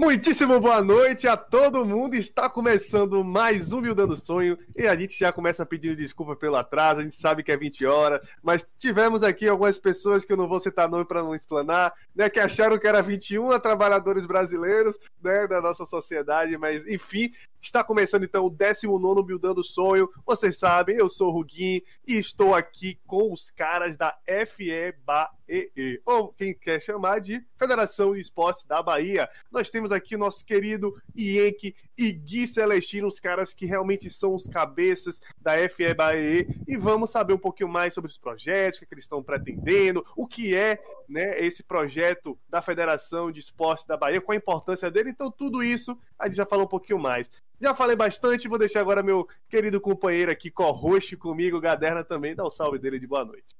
Muitíssimo boa noite a todo mundo. Está começando mais um Buildando Sonho e a gente já começa pedindo desculpa pelo atraso. A gente sabe que é 20 horas, mas tivemos aqui algumas pessoas que eu não vou citar nome para não explanar, né, que acharam que era 21 a trabalhadores brasileiros, né, da nossa sociedade, mas enfim, está começando então o 19 Buildando Sonho. Vocês sabem, eu sou o Ruguin e estou aqui com os caras da Ou quem quer chamar de Federação de Esportes da Bahia. Nós temos aqui o nosso querido Ienque e Gui Celestino, os caras que realmente são os cabeças da FEBAE, e vamos saber um pouquinho mais sobre os projetos, o que, é que eles estão pretendendo, o que é né, esse projeto da Federação de Esportes da Bahia, qual a importância dele, então tudo isso a gente já falou um pouquinho mais. Já falei bastante, vou deixar agora meu querido companheiro aqui, co-host comigo, Gaderna também, dá o um salve dele de boa noite.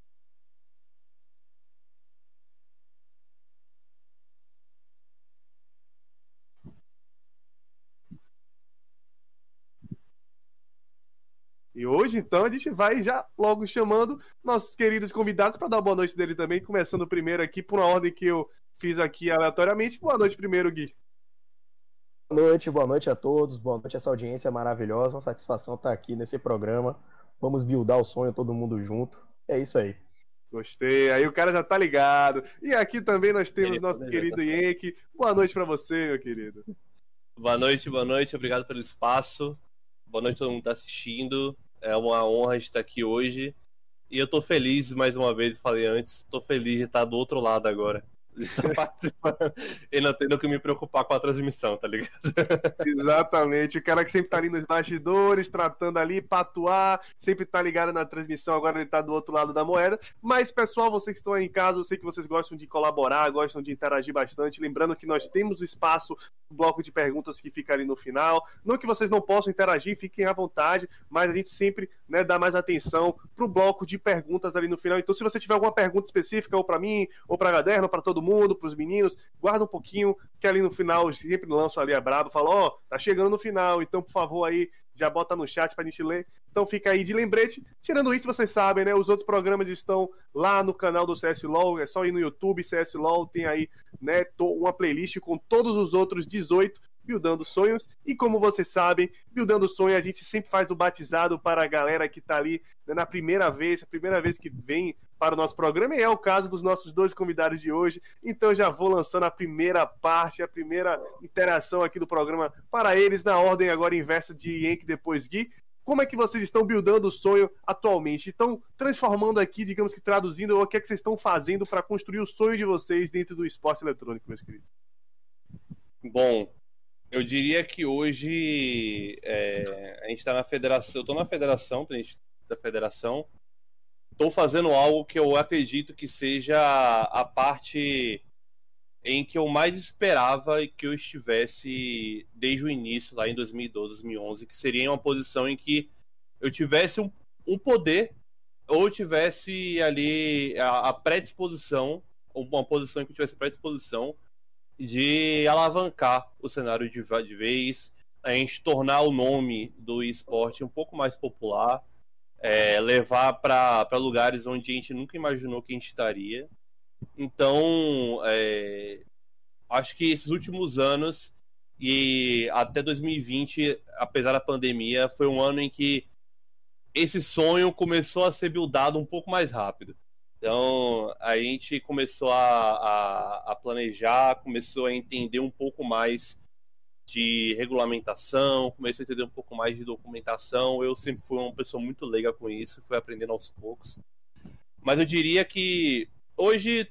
E hoje, então, a gente vai já logo chamando nossos queridos convidados para dar boa noite dele também, começando primeiro aqui por uma ordem que eu fiz aqui aleatoriamente. Boa noite primeiro, Gui. Boa noite, boa noite a todos, boa noite a essa audiência maravilhosa, uma satisfação estar aqui nesse programa. Vamos buildar o sonho todo mundo junto. É isso aí. Gostei, aí o cara já tá ligado. E aqui também nós temos Ele nosso querido. Yenke. Boa noite para você, meu querido. Boa noite, boa noite, obrigado pelo espaço. Boa noite a todo mundo que tá assistindo. É uma honra estar aqui hoje. E eu tô feliz, mais uma vez, falei antes, tô feliz de estar do outro lado agora está participando e não tendo que me preocupar com a transmissão, tá ligado? Exatamente. O cara que sempre tá ali nos bastidores, tratando ali, patuar, sempre tá ligado na transmissão, agora ele tá do outro lado da moeda. Mas, pessoal, vocês que estão aí em casa, eu sei que vocês gostam de colaborar, gostam de interagir bastante. Lembrando que nós temos o espaço, o bloco de perguntas que fica ali no final. Não que vocês não possam interagir, fiquem à vontade, mas a gente sempre né, dá mais atenção pro bloco de perguntas ali no final. Então, se você tiver alguma pergunta específica, ou para mim, ou pra Gaderno, ou pra todo mundo, pros meninos, guarda um pouquinho, que ali no final sempre lanço ali a braba, falo, ó, oh, tá chegando no final, então por favor aí, já bota no chat pra gente ler. Então fica aí de lembrete. Tirando isso, vocês sabem, né? Os outros programas estão lá no canal do CS LOL, é só ir no YouTube, CS LOL, tem aí, né, uma playlist com todos os outros 18 Buildando Sonhos. E como vocês sabem, Buildando Sonhos a gente sempre faz o batizado para a galera que está ali né, na primeira vez, a primeira vez que vem para o nosso programa, e é o caso dos nossos dois convidados de hoje. Então já vou lançando a primeira parte, a primeira interação aqui do programa para eles, na ordem agora inversa de Yankee depois Gui. Como é que vocês estão buildando o sonho atualmente? Estão transformando aqui, digamos que traduzindo, o que é que vocês estão fazendo para construir o sonho de vocês dentro do esporte eletrônico, meus queridos? Bom, eu diria que hoje é, a gente está na federação. Eu estou na federação, da federação. Estou fazendo algo que eu acredito que seja a parte em que eu mais esperava que eu estivesse desde o início, lá em 2012, 2011, que seria uma posição em que eu tivesse um, um poder ou tivesse ali a, a predisposição, uma posição em que eu tivesse predisposição de alavancar o cenário de, de vez, a gente tornar o nome do esporte um pouco mais popular, é, levar para lugares onde a gente nunca imaginou que a gente estaria. Então, é, acho que esses últimos anos e até 2020, apesar da pandemia, foi um ano em que esse sonho começou a ser buildado um pouco mais rápido. Então a gente começou a, a, a, planejar, começou a entender um pouco mais de regulamentação, começou a entender um pouco mais de documentação. Eu sempre fui uma pessoa muito leiga com isso, fui aprendendo aos poucos. Mas eu diria que hoje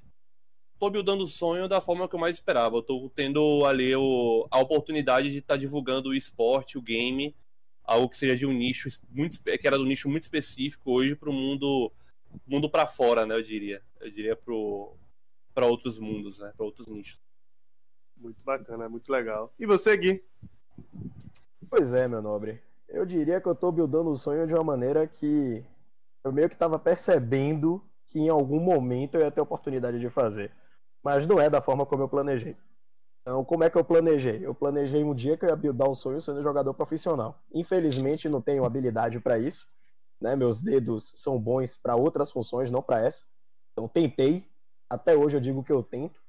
estou buildando o sonho da forma que eu mais esperava. Estou tendo ali o, a oportunidade de estar tá divulgando o esporte, o game, algo que seja de um nicho muito que era de um nicho muito específico hoje para o mundo mundo para fora, né? Eu diria. Eu diria para outros mundos, né? Para outros nichos. Muito bacana, muito legal. E você, Gui? Pois é, meu nobre. Eu diria que eu tô buildando o sonho de uma maneira que eu meio que tava percebendo que em algum momento eu ia ter oportunidade de fazer. Mas não é da forma como eu planejei. Então, como é que eu planejei? Eu planejei um dia que eu ia buildar o sonho sendo jogador profissional. Infelizmente, não tenho habilidade para isso né? Meus dedos são bons para outras funções, não para essa. Então tentei, até hoje eu digo que eu tento.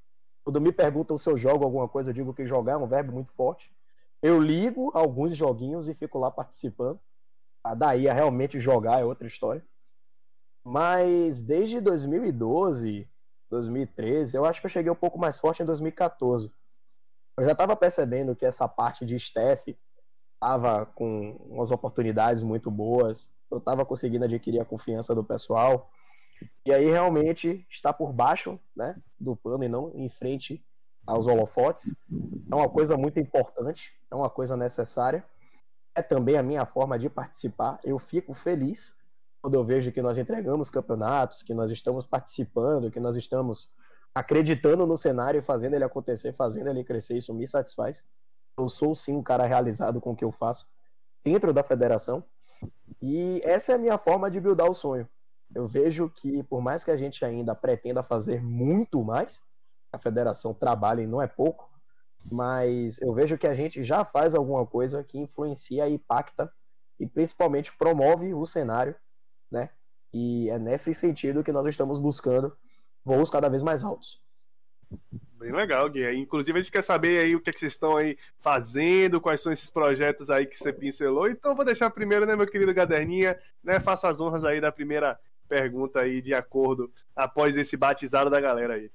Quando me perguntam se eu jogo alguma coisa, eu digo que jogar é um verbo muito forte. Eu ligo alguns joguinhos e fico lá participando. A daí a realmente jogar é outra história. Mas desde 2012, 2013, eu acho que eu cheguei um pouco mais forte em 2014. Eu já estava percebendo que essa parte de staff estava com umas oportunidades muito boas. Eu estava conseguindo adquirir a confiança do pessoal. E aí realmente está por baixo né, do pano e não em frente aos holofotes. É uma coisa muito importante, é uma coisa necessária. É também a minha forma de participar. Eu fico feliz quando eu vejo que nós entregamos campeonatos, que nós estamos participando, que nós estamos acreditando no cenário e fazendo ele acontecer, fazendo ele crescer. Isso me satisfaz. Eu sou sim um cara realizado com o que eu faço dentro da federação. E essa é a minha forma de buildar o sonho. Eu vejo que, por mais que a gente ainda pretenda fazer muito mais, a federação trabalha e não é pouco, mas eu vejo que a gente já faz alguma coisa que influencia e impacta e principalmente promove o cenário, né? E é nesse sentido que nós estamos buscando voos cada vez mais altos. Bem legal, Gui. Inclusive, a gente quer saber aí o que, é que vocês estão aí fazendo, quais são esses projetos aí que você pincelou. Então, vou deixar primeiro, né, meu querido Gaderninha, né, faça as honras aí da primeira pergunta aí de acordo após esse batizado da galera aí.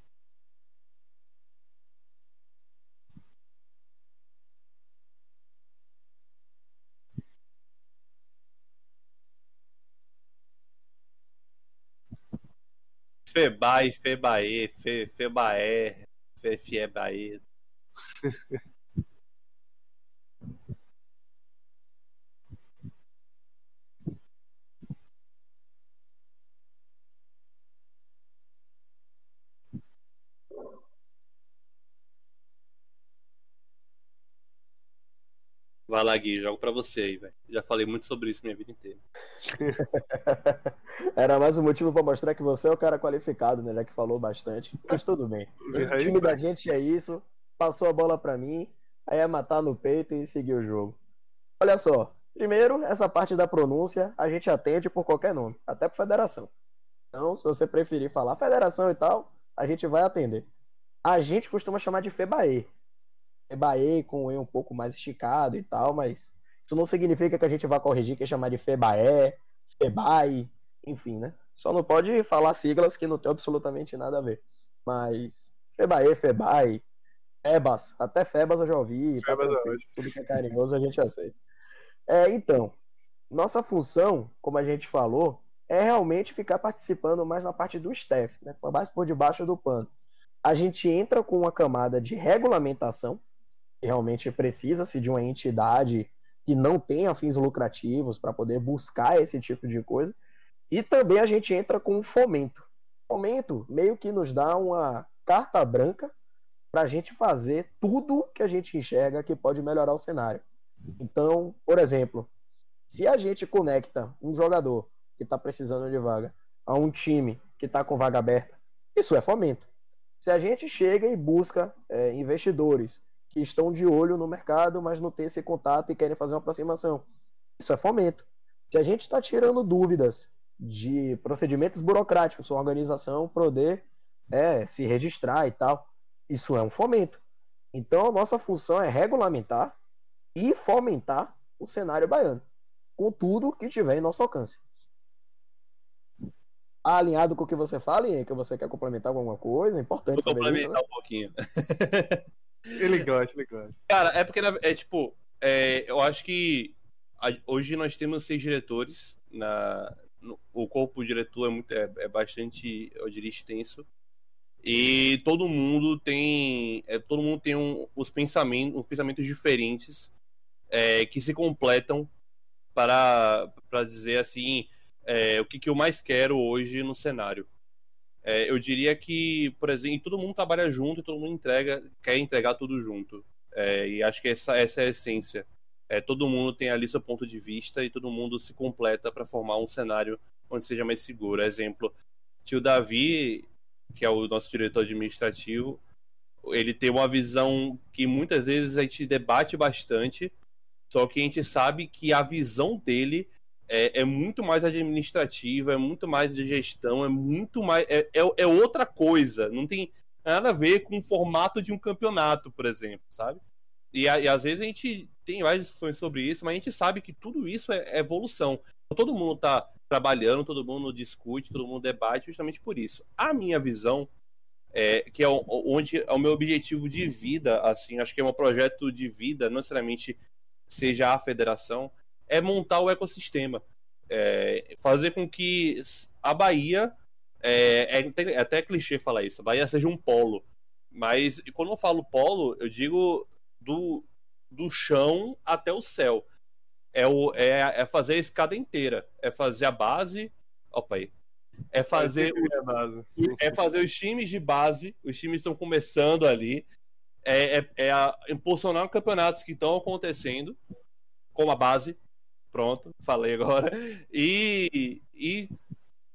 Febai, Febae, Fe, Febaé, Fe, Fiebae. Vai lá, Gui, jogo pra você aí, velho. Já falei muito sobre isso minha vida inteira. Era mais um motivo pra mostrar que você é o cara qualificado, né? Já que falou bastante. Mas tudo bem. O time da gente é isso. Passou a bola pra mim, aí é matar no peito e seguir o jogo. Olha só. Primeiro, essa parte da pronúncia a gente atende por qualquer nome, até por federação. Então, se você preferir falar federação e tal, a gente vai atender. A gente costuma chamar de FEBAE, Febae com o E um pouco mais esticado e tal, mas isso não significa que a gente vá corrigir que é chamar de Febaé, Febai, enfim, né? Só não pode falar siglas que não tem absolutamente nada a ver. Mas Febae, Febai, Febas, até Febas eu já ouvi. Febas tá tudo que é carinhoso a gente aceita. É, então, nossa função, como a gente falou, é realmente ficar participando mais na parte do staff, né? mais por debaixo do pano. A gente entra com uma camada de regulamentação, realmente precisa-se de uma entidade que não tenha fins lucrativos para poder buscar esse tipo de coisa. E também a gente entra com fomento. Fomento meio que nos dá uma carta branca para a gente fazer tudo que a gente enxerga que pode melhorar o cenário. Então, por exemplo, se a gente conecta um jogador que está precisando de vaga a um time que está com vaga aberta, isso é fomento. Se a gente chega e busca é, investidores que estão de olho no mercado, mas não têm esse contato e querem fazer uma aproximação. Isso é fomento. Se a gente está tirando dúvidas de procedimentos burocráticos, sua organização poder é, se registrar e tal, isso é um fomento. Então, a nossa função é regulamentar e fomentar o cenário baiano, com tudo que tiver em nosso alcance. Alinhado com o que você fala, e que você quer complementar alguma coisa, é importante. Vou complementar isso, né? um pouquinho. Ele gosta, ele gosta. Cara, é porque é tipo, é, eu acho que hoje nós temos seis diretores. Na, no, o corpo diretor é, muito, é, é, bastante, eu diria, extenso. E todo mundo tem. É, todo mundo tem um, os pensamentos, os pensamentos diferentes é, que se completam para, para dizer assim é, o que, que eu mais quero hoje no cenário. É, eu diria que, por exemplo, todo mundo trabalha junto e todo mundo entrega, quer entregar tudo junto. É, e acho que essa, essa é a essência. É, todo mundo tem ali seu ponto de vista e todo mundo se completa para formar um cenário onde seja mais seguro. Exemplo, tio Davi, que é o nosso diretor administrativo, ele tem uma visão que muitas vezes a gente debate bastante, só que a gente sabe que a visão dele é, é, muito mais administrativa, é muito mais de gestão, é muito mais. É, é, é, outra coisa. Não tem. nada a ver com o formato de um campeonato, por exemplo, sabe? E, e às vezes a gente tem várias discussões sobre isso, mas a gente sabe que tudo isso é, é evolução. Todo mundo está trabalhando, todo mundo discute, todo mundo debate justamente por isso. A minha visão, é, que é onde é o meu objetivo de vida, assim, acho que é um projeto de vida, não necessariamente seja a federação, é montar o ecossistema. É, fazer com que a Bahia, é, é, é até clichê falar isso, a Bahia seja um polo. Mas quando eu falo polo, eu digo do, do chão até o céu é, o, é, é fazer a escada inteira. É fazer a base. Opa aí. É fazer, o, base. é fazer os times de base. Os times estão começando ali. É, é, é a, impulsionar campeonatos que estão acontecendo com a base. Pronto, falei agora. E, e,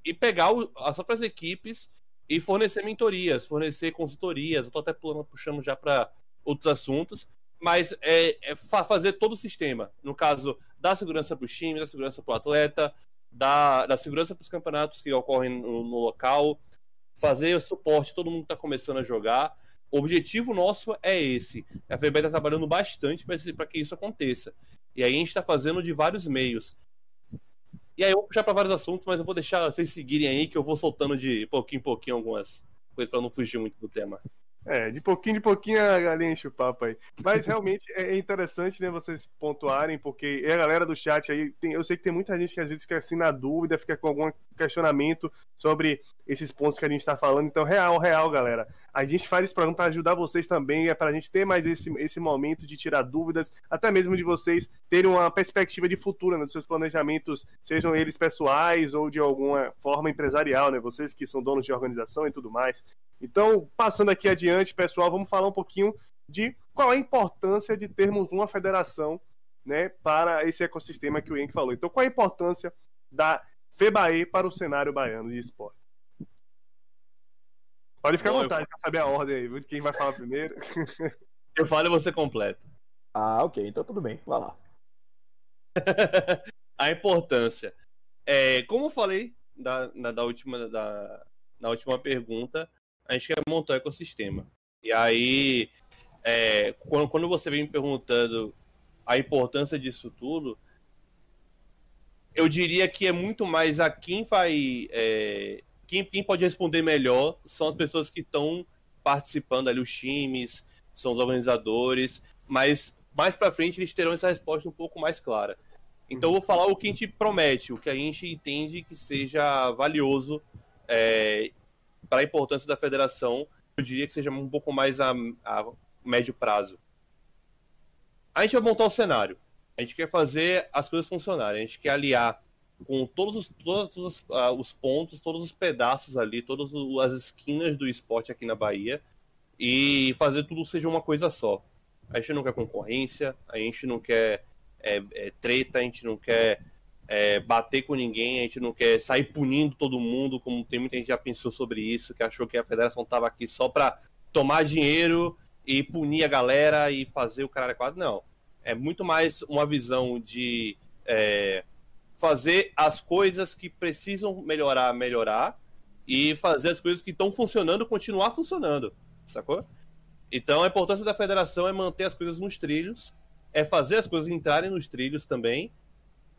e pegar o, as próprias equipes e fornecer mentorias, fornecer consultorias. Eu tô até pulando, puxando já para outros assuntos mas é, é fazer todo o sistema. No caso, dar segurança para os times, dar segurança para o atleta, dar, dar segurança para os campeonatos que ocorrem no, no local, fazer o suporte, todo mundo está começando a jogar. O objetivo nosso é esse. A FEB está trabalhando bastante para que isso aconteça. E aí a gente está fazendo de vários meios. E aí eu vou puxar para vários assuntos, mas eu vou deixar vocês seguirem aí, que eu vou soltando de pouquinho em pouquinho algumas coisas para não fugir muito do tema. É, de pouquinho em pouquinho a galinha enche o papo aí. Mas realmente é interessante, né, vocês pontuarem, porque a galera do chat aí, tem, eu sei que tem muita gente que às vezes fica assim na dúvida, fica com algum questionamento sobre esses pontos que a gente está falando. Então, real, real, galera. A gente faz esse programa para ajudar vocês também, é para a gente ter mais esse, esse momento de tirar dúvidas, até mesmo de vocês terem uma perspectiva de futuro né, seus planejamentos, sejam eles pessoais ou de alguma forma empresarial, né? Vocês que são donos de organização e tudo mais. Então, passando aqui adiante, pessoal, vamos falar um pouquinho de qual é a importância de termos uma federação né, para esse ecossistema que o Henrique falou. Então, qual é a importância da FEBAE para o cenário baiano de esporte? Pode ficar Bom, à vontade eu... para saber a ordem aí, quem vai falar primeiro. Eu falo e você completa. Ah, ok, então tudo bem, vai lá. a importância. É, como eu falei da, na, da última, da, na última pergunta, a gente quer montar o ecossistema. E aí, é, quando, quando você vem me perguntando a importância disso tudo, eu diria que é muito mais a quem vai. É, quem, quem pode responder melhor são as pessoas que estão participando ali, os times, são os organizadores, mas mais para frente eles terão essa resposta um pouco mais clara. Então eu vou falar o que a gente promete, o que a gente entende que seja valioso é, para a importância da federação, eu diria que seja um pouco mais a, a médio prazo. A gente vai montar o cenário. A gente quer fazer as coisas funcionarem. A gente quer aliar com todos os, todos os, uh, os pontos, todos os pedaços ali, todas as esquinas do esporte aqui na Bahia e fazer tudo seja uma coisa só. A gente não quer concorrência, a gente não quer é, é, treta, a gente não quer é, bater com ninguém, a gente não quer sair punindo todo mundo, como tem muita gente já pensou sobre isso, que achou que a federação estava aqui só para tomar dinheiro e punir a galera e fazer o cara adequado. Não. É muito mais uma visão de é, fazer as coisas que precisam melhorar, melhorar, e fazer as coisas que estão funcionando continuar funcionando, sacou? Então a importância da federação é manter as coisas nos trilhos, é fazer as coisas entrarem nos trilhos também,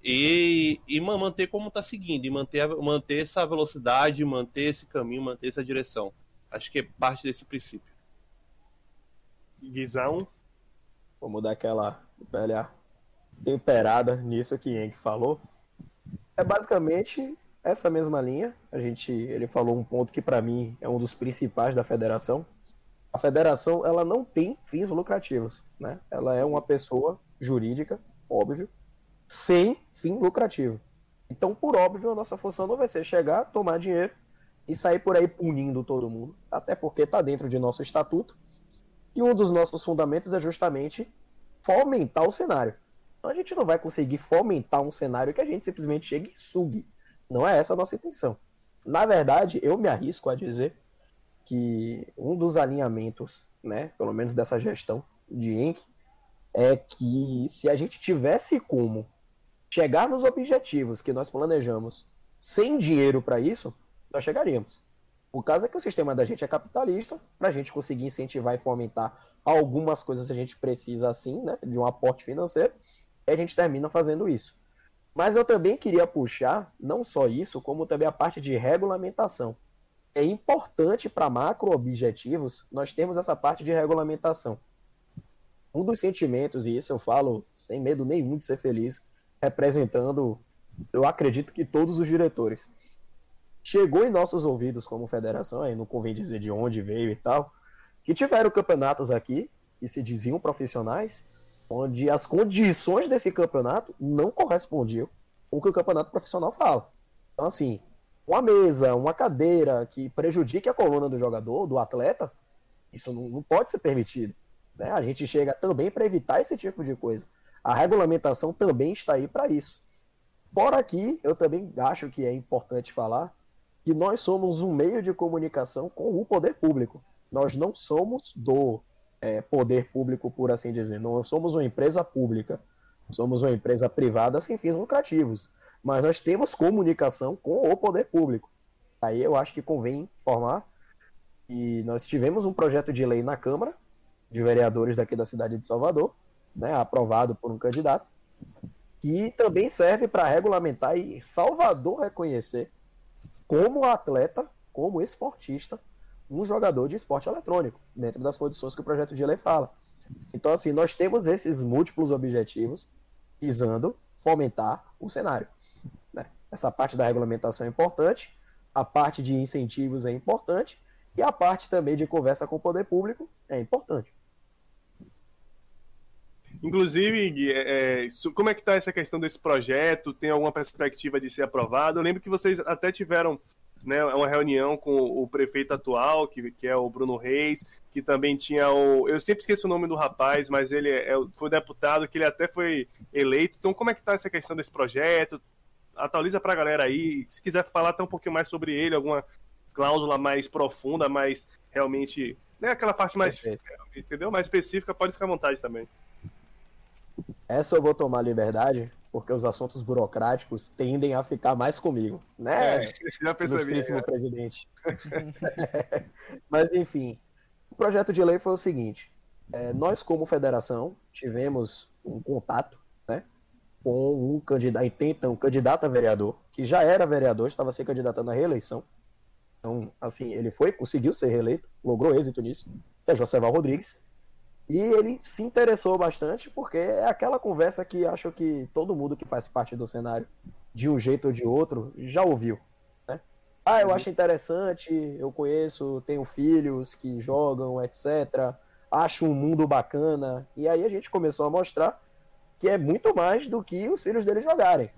e, e manter como está seguindo, e manter, manter essa velocidade, manter esse caminho, manter essa direção. Acho que é parte desse princípio. Visão? Vamos dar aquela velha temperada nisso que Henk falou. É basicamente essa mesma linha. A gente, ele falou um ponto que para mim é um dos principais da federação. A federação ela não tem fins lucrativos, né? Ela é uma pessoa jurídica, óbvio, sem fim lucrativo. Então, por óbvio, a nossa função não vai ser chegar, tomar dinheiro e sair por aí punindo todo mundo, até porque está dentro de nosso estatuto. E um dos nossos fundamentos é justamente fomentar o cenário. Então a gente não vai conseguir fomentar um cenário que a gente simplesmente chegue e sugue. Não é essa a nossa intenção. Na verdade, eu me arrisco a dizer que um dos alinhamentos, né, pelo menos dessa gestão de Enk, é que se a gente tivesse como chegar nos objetivos que nós planejamos sem dinheiro para isso, nós chegaríamos. O caso é que o sistema da gente é capitalista, para a gente conseguir incentivar e fomentar algumas coisas a gente precisa assim, né, de um aporte financeiro, a gente termina fazendo isso. Mas eu também queria puxar não só isso, como também a parte de regulamentação. É importante para macro objetivos nós temos essa parte de regulamentação. Um dos sentimentos, e isso eu falo sem medo nenhum de ser feliz, representando, eu acredito que todos os diretores. Chegou em nossos ouvidos como federação, aí não convém dizer de onde veio e tal, que tiveram campeonatos aqui que se diziam profissionais, onde as condições desse campeonato não correspondiam com o que o campeonato profissional fala. Então, assim, uma mesa, uma cadeira que prejudique a coluna do jogador, do atleta, isso não, não pode ser permitido. Né? A gente chega também para evitar esse tipo de coisa. A regulamentação também está aí para isso. Por aqui, eu também acho que é importante falar que nós somos um meio de comunicação com o poder público. Nós não somos do é, poder público, por assim dizer. Não somos uma empresa pública. Somos uma empresa privada sem fins lucrativos. Mas nós temos comunicação com o poder público. Aí eu acho que convém informar que nós tivemos um projeto de lei na Câmara de vereadores daqui da cidade de Salvador, né, aprovado por um candidato, que também serve para regulamentar e Salvador reconhecer como atleta, como esportista, um jogador de esporte eletrônico, dentro das condições que o projeto de lei fala. Então, assim, nós temos esses múltiplos objetivos visando fomentar o cenário. Né? Essa parte da regulamentação é importante, a parte de incentivos é importante, e a parte também de conversa com o poder público é importante. Inclusive, é, é como é que está essa questão desse projeto? Tem alguma perspectiva de ser aprovado? Eu lembro que vocês até tiveram né, uma reunião com o prefeito atual, que, que é o Bruno Reis, que também tinha o. Eu sempre esqueço o nome do rapaz, mas ele é, foi deputado, que ele até foi eleito. Então, como é que está essa questão desse projeto? Atualiza para a galera aí. Se quiser falar até um pouquinho mais sobre ele, alguma cláusula mais profunda, mais realmente. Né, aquela parte mais. Perfeito. Entendeu? Mais específica, pode ficar à vontade também. Essa eu vou tomar liberdade, porque os assuntos burocráticos tendem a ficar mais comigo, né? É, já percebi. É. presidente. Mas, enfim, o projeto de lei foi o seguinte: é, nós, como federação, tivemos um contato né, com um candidato, então, um candidato a vereador, que já era vereador, estava se candidatando à reeleição. Então, assim, ele foi, conseguiu ser reeleito, logrou êxito nisso, é José Val Rodrigues. E ele se interessou bastante porque é aquela conversa que acho que todo mundo que faz parte do cenário, de um jeito ou de outro, já ouviu. Né? Ah, eu uhum. acho interessante, eu conheço, tenho filhos que jogam, etc. Acho um mundo bacana. E aí a gente começou a mostrar que é muito mais do que os filhos deles jogarem.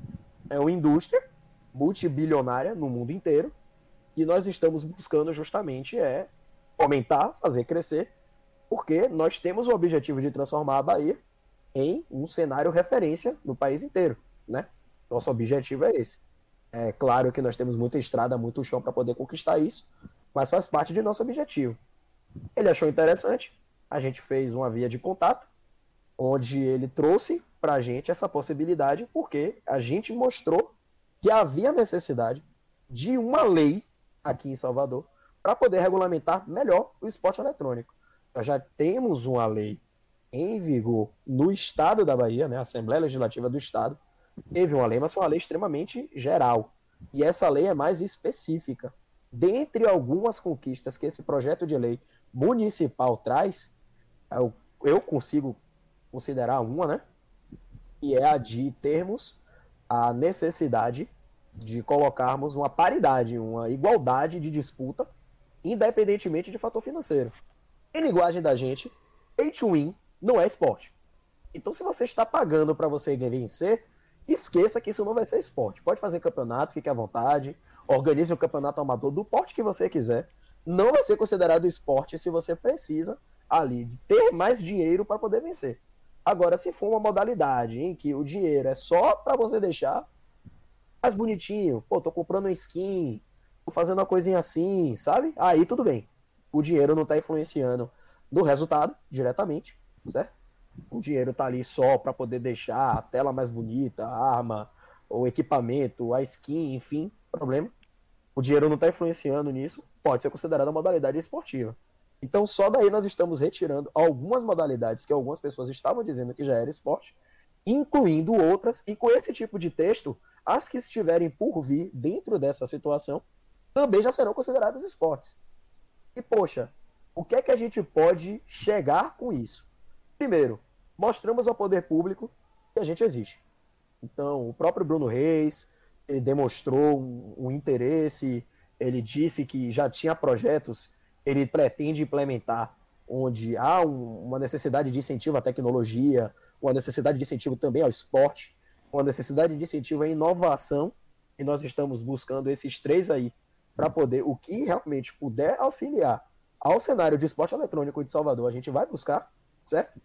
É uma indústria multibilionária no mundo inteiro e nós estamos buscando justamente é aumentar, fazer crescer porque nós temos o objetivo de transformar a Bahia em um cenário referência no país inteiro, né? Nosso objetivo é esse. É claro que nós temos muita estrada, muito chão para poder conquistar isso, mas faz parte de nosso objetivo. Ele achou interessante, a gente fez uma via de contato, onde ele trouxe para a gente essa possibilidade, porque a gente mostrou que havia necessidade de uma lei aqui em Salvador para poder regulamentar melhor o esporte eletrônico nós já temos uma lei em vigor no estado da Bahia, né, a Assembleia Legislativa do Estado, teve uma lei, mas foi uma lei extremamente geral. E essa lei é mais específica. Dentre algumas conquistas que esse projeto de lei municipal traz, eu, eu consigo considerar uma, né? E é a de termos a necessidade de colocarmos uma paridade, uma igualdade de disputa, independentemente de fator financeiro. Em linguagem da gente, pay to win não é esporte. Então, se você está pagando para você vencer, esqueça que isso não vai ser esporte. Pode fazer campeonato, fique à vontade, organize um campeonato amador do porte que você quiser. Não vai ser considerado esporte se você precisa ali de ter mais dinheiro para poder vencer. Agora, se for uma modalidade em que o dinheiro é só para você deixar mais bonitinho, pô, tô comprando uma skin, tô fazendo uma coisinha assim, sabe? Aí tudo bem o dinheiro não está influenciando no resultado diretamente, certo? O dinheiro está ali só para poder deixar a tela mais bonita, a arma, o equipamento, a skin, enfim, problema. o dinheiro não está influenciando nisso, pode ser considerada modalidade esportiva. Então, só daí nós estamos retirando algumas modalidades que algumas pessoas estavam dizendo que já era esporte, incluindo outras, e com esse tipo de texto, as que estiverem por vir dentro dessa situação também já serão consideradas esportes. E, poxa, o que é que a gente pode chegar com isso? Primeiro, mostramos ao poder público que a gente existe. Então, o próprio Bruno Reis, ele demonstrou um, um interesse, ele disse que já tinha projetos, ele pretende implementar, onde há um, uma necessidade de incentivo à tecnologia, uma necessidade de incentivo também ao esporte, uma necessidade de incentivo à inovação, e nós estamos buscando esses três aí para poder, o que realmente puder auxiliar ao cenário de esporte eletrônico de Salvador, a gente vai buscar, certo?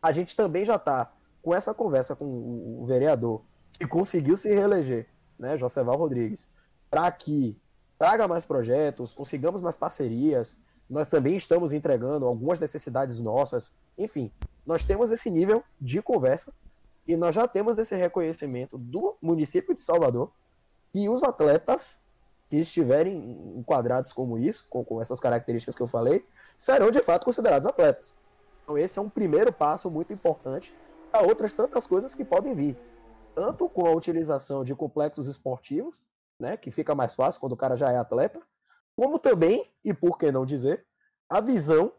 A gente também já está com essa conversa com o vereador que conseguiu se reeleger, né, Joseval Rodrigues, para que traga mais projetos, consigamos mais parcerias. Nós também estamos entregando algumas necessidades nossas. Enfim, nós temos esse nível de conversa e nós já temos esse reconhecimento do município de Salvador que os atletas que estiverem enquadrados como isso, com, com essas características que eu falei, serão de fato considerados atletas. Então esse é um primeiro passo muito importante para outras tantas coisas que podem vir. Tanto com a utilização de complexos esportivos, né, que fica mais fácil quando o cara já é atleta, como também, e por que não dizer, a visão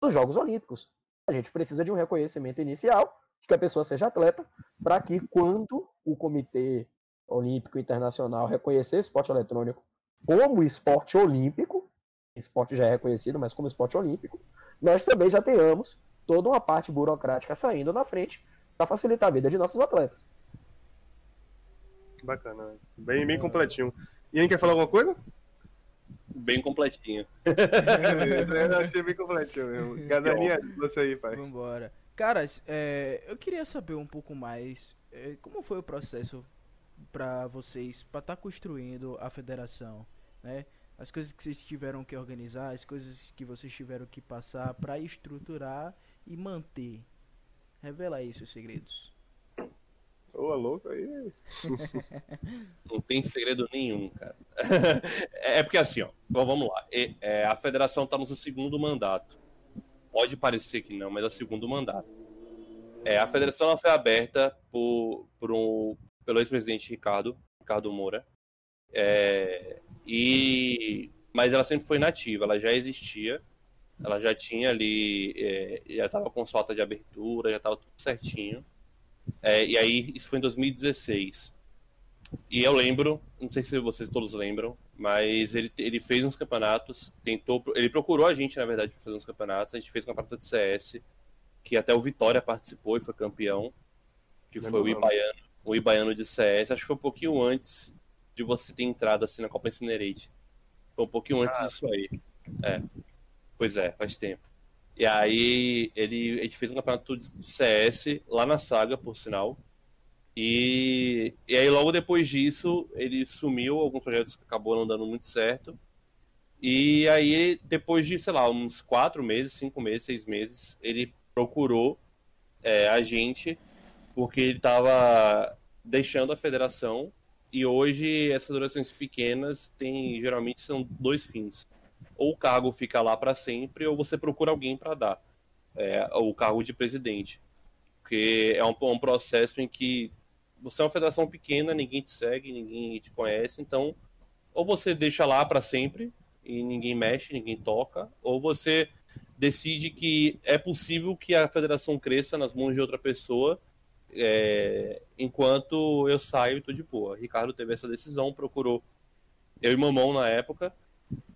dos Jogos Olímpicos. A gente precisa de um reconhecimento inicial, que a pessoa seja atleta, para que quando o Comitê Olímpico Internacional reconhecer esporte eletrônico como esporte olímpico, esporte já é reconhecido, mas como esporte olímpico, nós também já tenhamos toda uma parte burocrática saindo na frente para facilitar a vida de nossos atletas. Bacana, bem, bem completinho. E aí, quer falar alguma coisa? Bem completinho. eu achei bem completinho mesmo. Caderninha, você aí, pai. Vambora. Caras, é, eu queria saber um pouco mais é, como foi o processo para vocês, para estar tá construindo a federação, né? As coisas que vocês tiveram que organizar, as coisas que vocês tiveram que passar para estruturar e manter. Revela aí seus segredos. Ô, louco aí. Não tem segredo nenhum, cara. é porque assim, ó, bom, vamos lá. É, é, a federação está no seu segundo mandato. Pode parecer que não, mas é o segundo mandato. É, a federação foi aberta por, por um, pelo ex-presidente Ricardo, Ricardo Moura. É, e mas ela sempre foi nativa, ela já existia, ela já tinha ali, é, já estava com falta de abertura, já estava tudo certinho. É, e aí isso foi em 2016. E eu lembro, não sei se vocês todos lembram, mas ele, ele fez uns campeonatos, tentou, ele procurou a gente na verdade para fazer uns campeonatos. A gente fez um campeonato de CS, que até o Vitória participou e foi campeão, que foi o Ibaiano o Ibaiano de CS. Acho que foi um pouquinho antes de você ter entrado assim na Copa Incinerate. Foi um pouquinho antes ah. disso aí. É. Pois é, faz tempo. E aí ele, gente fez um campeonato de CS lá na saga, por sinal. E, e aí logo depois disso ele sumiu, alguns projetos que acabou não dando muito certo. E aí, depois de, sei lá, uns quatro meses, cinco meses, seis meses, ele procurou é, a gente porque ele estava deixando a federação e hoje essas federações pequenas têm geralmente são dois fins. Ou o cargo fica lá para sempre ou você procura alguém para dar é, o cargo de presidente. Porque é um, um, processo em que você é uma federação pequena ninguém te segue ninguém te conhece então ou você deixa lá para sempre e ninguém mexe ninguém toca ou você decide que é possível que a federação cresça nas mãos de outra pessoa é, enquanto eu saio e tô de boa. Ricardo teve essa decisão, procurou eu e Mamão na época,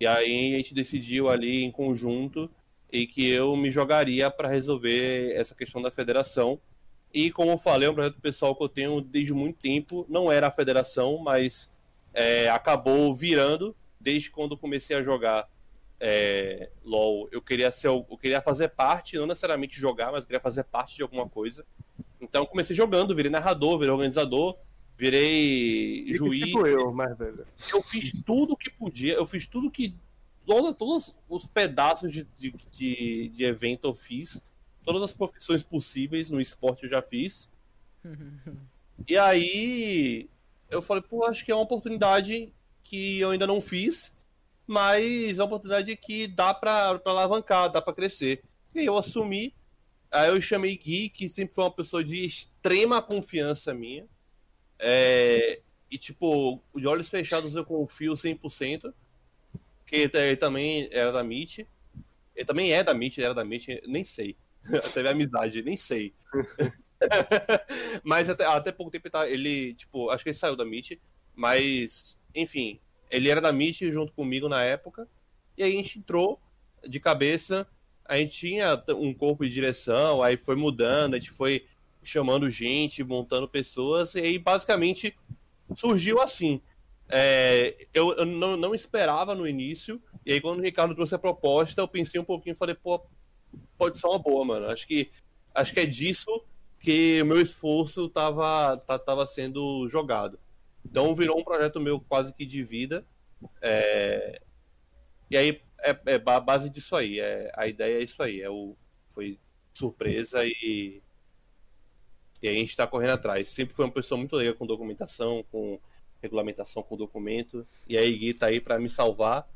e aí a gente decidiu ali em conjunto e que eu me jogaria para resolver essa questão da federação. E como eu falei, é um projeto pessoal que eu tenho desde muito tempo, não era a federação, mas é, acabou virando desde quando comecei a jogar é, LOL. Eu queria ser, eu queria fazer parte, não necessariamente jogar, mas eu queria fazer parte de alguma coisa. Então comecei jogando, virei narrador, virei organizador, virei e juiz. Tipo eu, mais velho. Eu fiz tudo que podia, eu fiz tudo que. Todos, todos os pedaços de, de, de, de evento eu fiz. Todas as profissões possíveis no esporte eu já fiz. e aí eu falei, pô, acho que é uma oportunidade que eu ainda não fiz, mas é uma oportunidade que dá pra, pra alavancar, dá pra crescer. E aí eu assumi, aí eu chamei Gui, que sempre foi uma pessoa de extrema confiança minha. É, e, tipo, de olhos fechados eu confio 100%. Que ele também era da MIT. Ele também é da MIT, era da MIT, nem sei. Teve amizade, nem sei. mas até, até pouco tempo ele, tipo, acho que ele saiu da MIT. Mas, enfim, ele era da MIT junto comigo na época. E aí a gente entrou de cabeça. A gente tinha um corpo de direção, aí foi mudando, a gente foi chamando gente, montando pessoas, e aí basicamente surgiu assim. É, eu, eu não, não, esperava no início, e aí quando o Ricardo trouxe a proposta, eu pensei um pouquinho e falei, pô, pode ser uma boa, mano. Acho que, acho que é disso que o meu esforço tava, tava sendo jogado. Então virou um projeto meu quase que de vida. É, e aí é, é base disso aí. É, a ideia é isso aí. É o, foi surpresa e, e a gente está correndo atrás. Sempre foi uma pessoa muito legal com documentação, com regulamentação, com documento. E aí Gui tá aí para me salvar.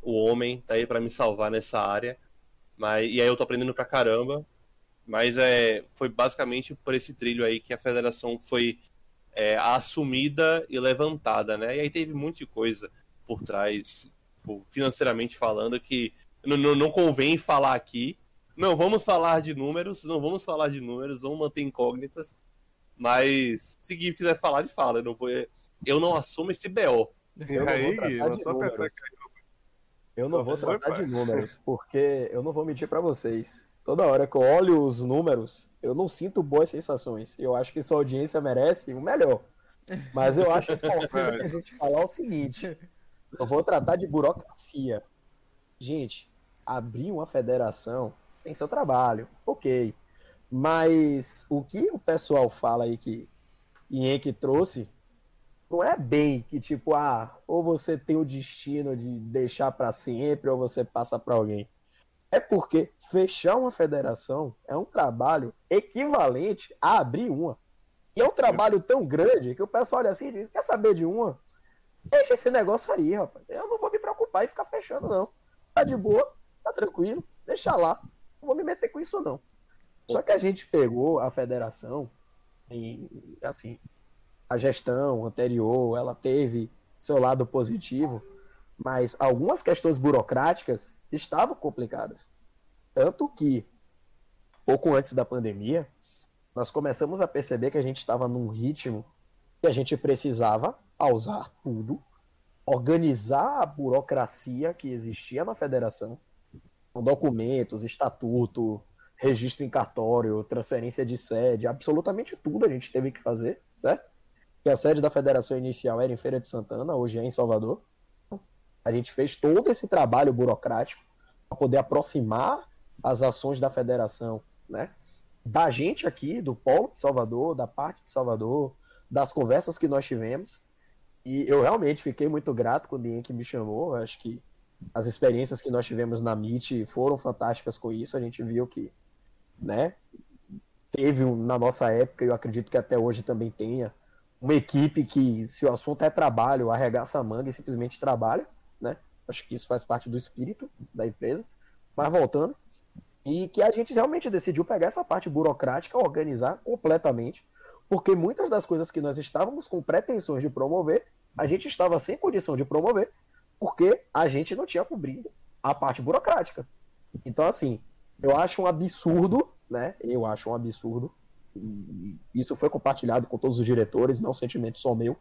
O homem tá aí para me salvar nessa área. Mas, e aí eu tô aprendendo pra caramba. Mas é, foi basicamente por esse trilho aí que a federação foi é, assumida e levantada, né? E aí teve muita coisa por trás, financeiramente falando, que não, não convém falar aqui. Não vamos falar de números, não vamos falar de números, vamos manter incógnitas. Mas se Gui quiser falar, ele fala. Eu não, vou, eu não assumo esse BO. Eu não vou tratar de números. Eu não vou tratar de números, porque eu não vou mentir para vocês. Toda hora que eu olho os números, eu não sinto boas sensações. Eu acho que sua audiência merece o melhor. Mas eu acho importante a gente falar o seguinte: eu vou tratar de burocracia. Gente, abrir uma federação tem seu trabalho, ok. Mas o que o pessoal fala aí que Henrique trouxe não é bem que tipo, ah, ou você tem o destino de deixar para sempre ou você passa para alguém. É porque fechar uma federação é um trabalho equivalente a abrir uma. E é um trabalho tão grande que o pessoal olha assim e diz: quer saber de uma? Deixa esse negócio aí, rapaz. Eu não vou me preocupar e ficar fechando, não. Tá de boa, tá tranquilo, deixa lá. Não vou me meter com isso, não. Só que a gente pegou a federação e, assim, a gestão anterior, ela teve seu lado positivo, mas algumas questões burocráticas estavam complicadas. Tanto que, pouco antes da pandemia, nós começamos a perceber que a gente estava num ritmo que a gente precisava pausar tudo, organizar a burocracia que existia na federação, documentos, estatuto, registro em cartório, transferência de sede, absolutamente tudo a gente teve que fazer, certo? Que a sede da federação inicial era em Feira de Santana, hoje é em Salvador. A gente fez todo esse trabalho burocrático para poder aproximar as ações da federação, né? Da gente aqui, do Polo de Salvador, da parte de Salvador, das conversas que nós tivemos. E eu realmente fiquei muito grato com o Dien que me chamou. acho que as experiências que nós tivemos na MIT foram fantásticas com isso. A gente viu que, né, teve na nossa época, eu acredito que até hoje também tenha, uma equipe que, se o assunto é trabalho, arregaça a manga e simplesmente trabalha né? Acho que isso faz parte do espírito da empresa. Mas voltando, e que a gente realmente decidiu pegar essa parte burocrática, organizar completamente, porque muitas das coisas que nós estávamos com pretensões de promover, a gente estava sem condição de promover, porque a gente não tinha cobrido a parte burocrática. Então, assim, eu acho um absurdo, né? Eu acho um absurdo. Isso foi compartilhado com todos os diretores, não é um sentimento só meu.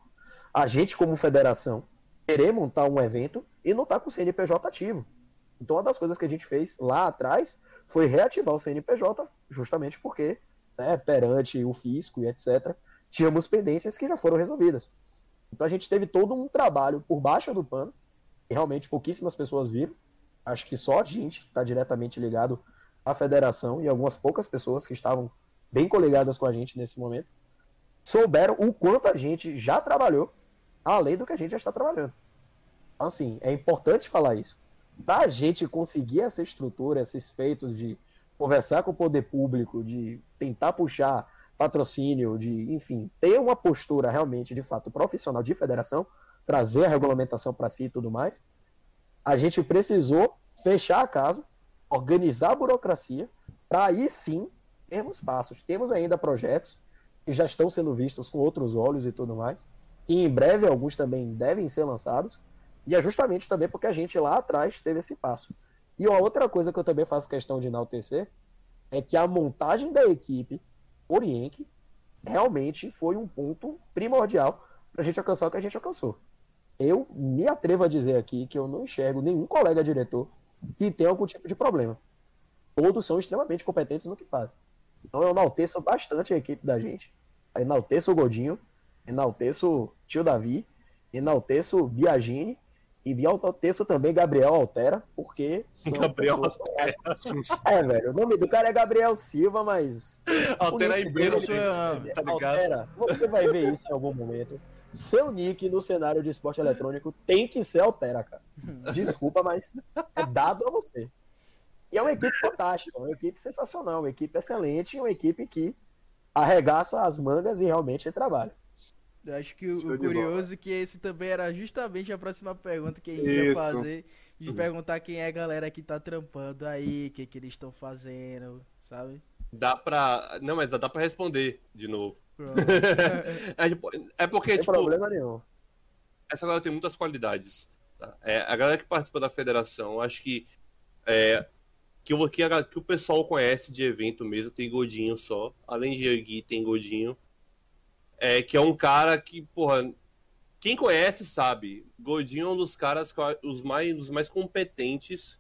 A gente, como federação, querer montar um evento e não tá com o CNPJ ativo. Então, uma das coisas que a gente fez lá atrás foi reativar o CNPJ, justamente porque, né, perante o fisco e etc., tínhamos pendências que já foram resolvidas. Então, a gente teve todo um trabalho por baixo do pano, realmente pouquíssimas pessoas viram. Acho que só a gente que está diretamente ligado à federação e algumas poucas pessoas que estavam bem coligadas com a gente nesse momento souberam o quanto a gente já trabalhou além do que a gente já está trabalhando. Então, assim, é importante falar isso. Para a gente conseguir essa estrutura, esses feitos de conversar com o poder público, de tentar puxar patrocínio, de, enfim, ter uma postura realmente, de fato, profissional de federação, trazer a regulamentação para si e tudo mais, a gente precisou fechar a casa, organizar a burocracia, para aí sim termos passos. Temos ainda projetos que já estão sendo vistos com outros olhos e tudo mais, e em breve alguns também devem ser lançados, e é justamente também porque a gente lá atrás teve esse passo. E uma outra coisa que eu também faço questão de enaltecer é que a montagem da equipe Oriente realmente foi um ponto primordial para a gente alcançar o que a gente alcançou. Eu me atrevo a dizer aqui que eu não enxergo nenhum colega diretor que tenha algum tipo de problema. Todos são extremamente competentes no que fazem. Então eu enalteço bastante a equipe da gente. Enalteço o Godinho, enalteço o tio Davi, enalteço o Biagini e enalteço também Gabriel Altera, porque são Gabriel pessoas... É, velho, o nome do cara é Gabriel Silva, mas... Altera aí mesmo, não. tá ligado? Altera, você vai ver isso em algum momento. Seu nick no cenário de esporte eletrônico tem que ser Altera, cara. Desculpa, mas é dado a você. E é uma equipe fantástica, uma equipe sensacional, uma equipe excelente, uma equipe que arregaça as mangas e realmente trabalha. Eu acho que o, Show o curioso é que esse também era justamente a próxima pergunta que a gente ia Isso. fazer. De perguntar quem é a galera que tá trampando aí, o que, que eles estão fazendo, sabe? Dá pra. Não, mas dá, pra responder de novo. É, tipo, é porque, Não tem tipo, problema nenhum. essa galera tem muitas qualidades. tá? É, a galera que participa da federação, eu acho que. É, que, o- que, a- que o pessoal conhece de evento mesmo, tem Godinho só. Além de Gui, tem Godinho. É, que é um cara que, porra. Quem conhece sabe. Godinho é um dos caras, os mais, dos mais competentes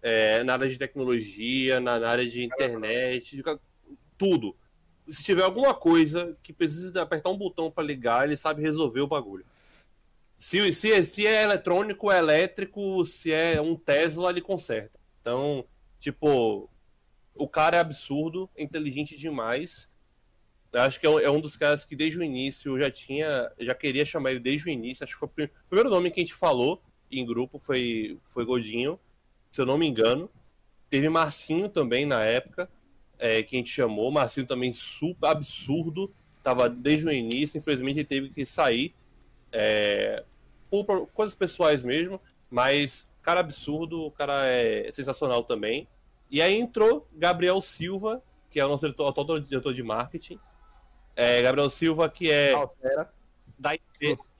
é, na área de tecnologia, na, na área de internet, de tudo. Se tiver alguma coisa que precisa apertar um botão pra ligar, ele sabe resolver o bagulho. Se, se, se é eletrônico, é elétrico, se é um Tesla, ele conserta. Então, tipo, o cara é absurdo, inteligente demais. Eu acho que é um, é um dos caras que desde o início eu já tinha, já queria chamar ele desde o início. Acho que foi o prim- o primeiro nome que a gente falou em grupo foi, foi Godinho, se eu não me engano. Teve Marcinho também na época, é, que a gente chamou. Marcinho também super absurdo, tava desde o início. Infelizmente ele teve que sair é, por, por coisas pessoais mesmo, mas cara absurdo, o cara é sensacional também. E aí entrou Gabriel Silva, que é o nosso diretor, diretor de marketing. É, Gabriel Silva, que é Altera. da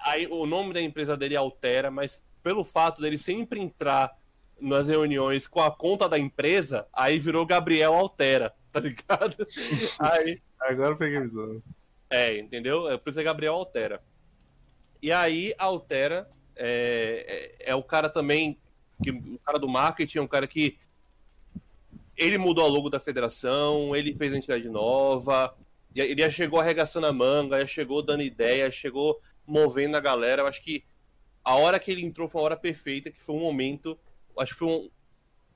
aí o nome da empresa dele altera, mas pelo fato dele sempre entrar nas reuniões com a conta da empresa, aí virou Gabriel Altera, tá ligado? aí, Agora eu peguei a visão. é, entendeu? É por isso que Gabriel altera. E aí, altera é, é, é o cara também, que, o cara do marketing é um cara que ele mudou a logo da federação, ele fez a entidade nova, ele já chegou arregaçando a manga, já chegou dando ideia, chegou movendo a galera. Eu acho que a hora que ele entrou foi uma hora perfeita, que foi um momento, acho que foi um-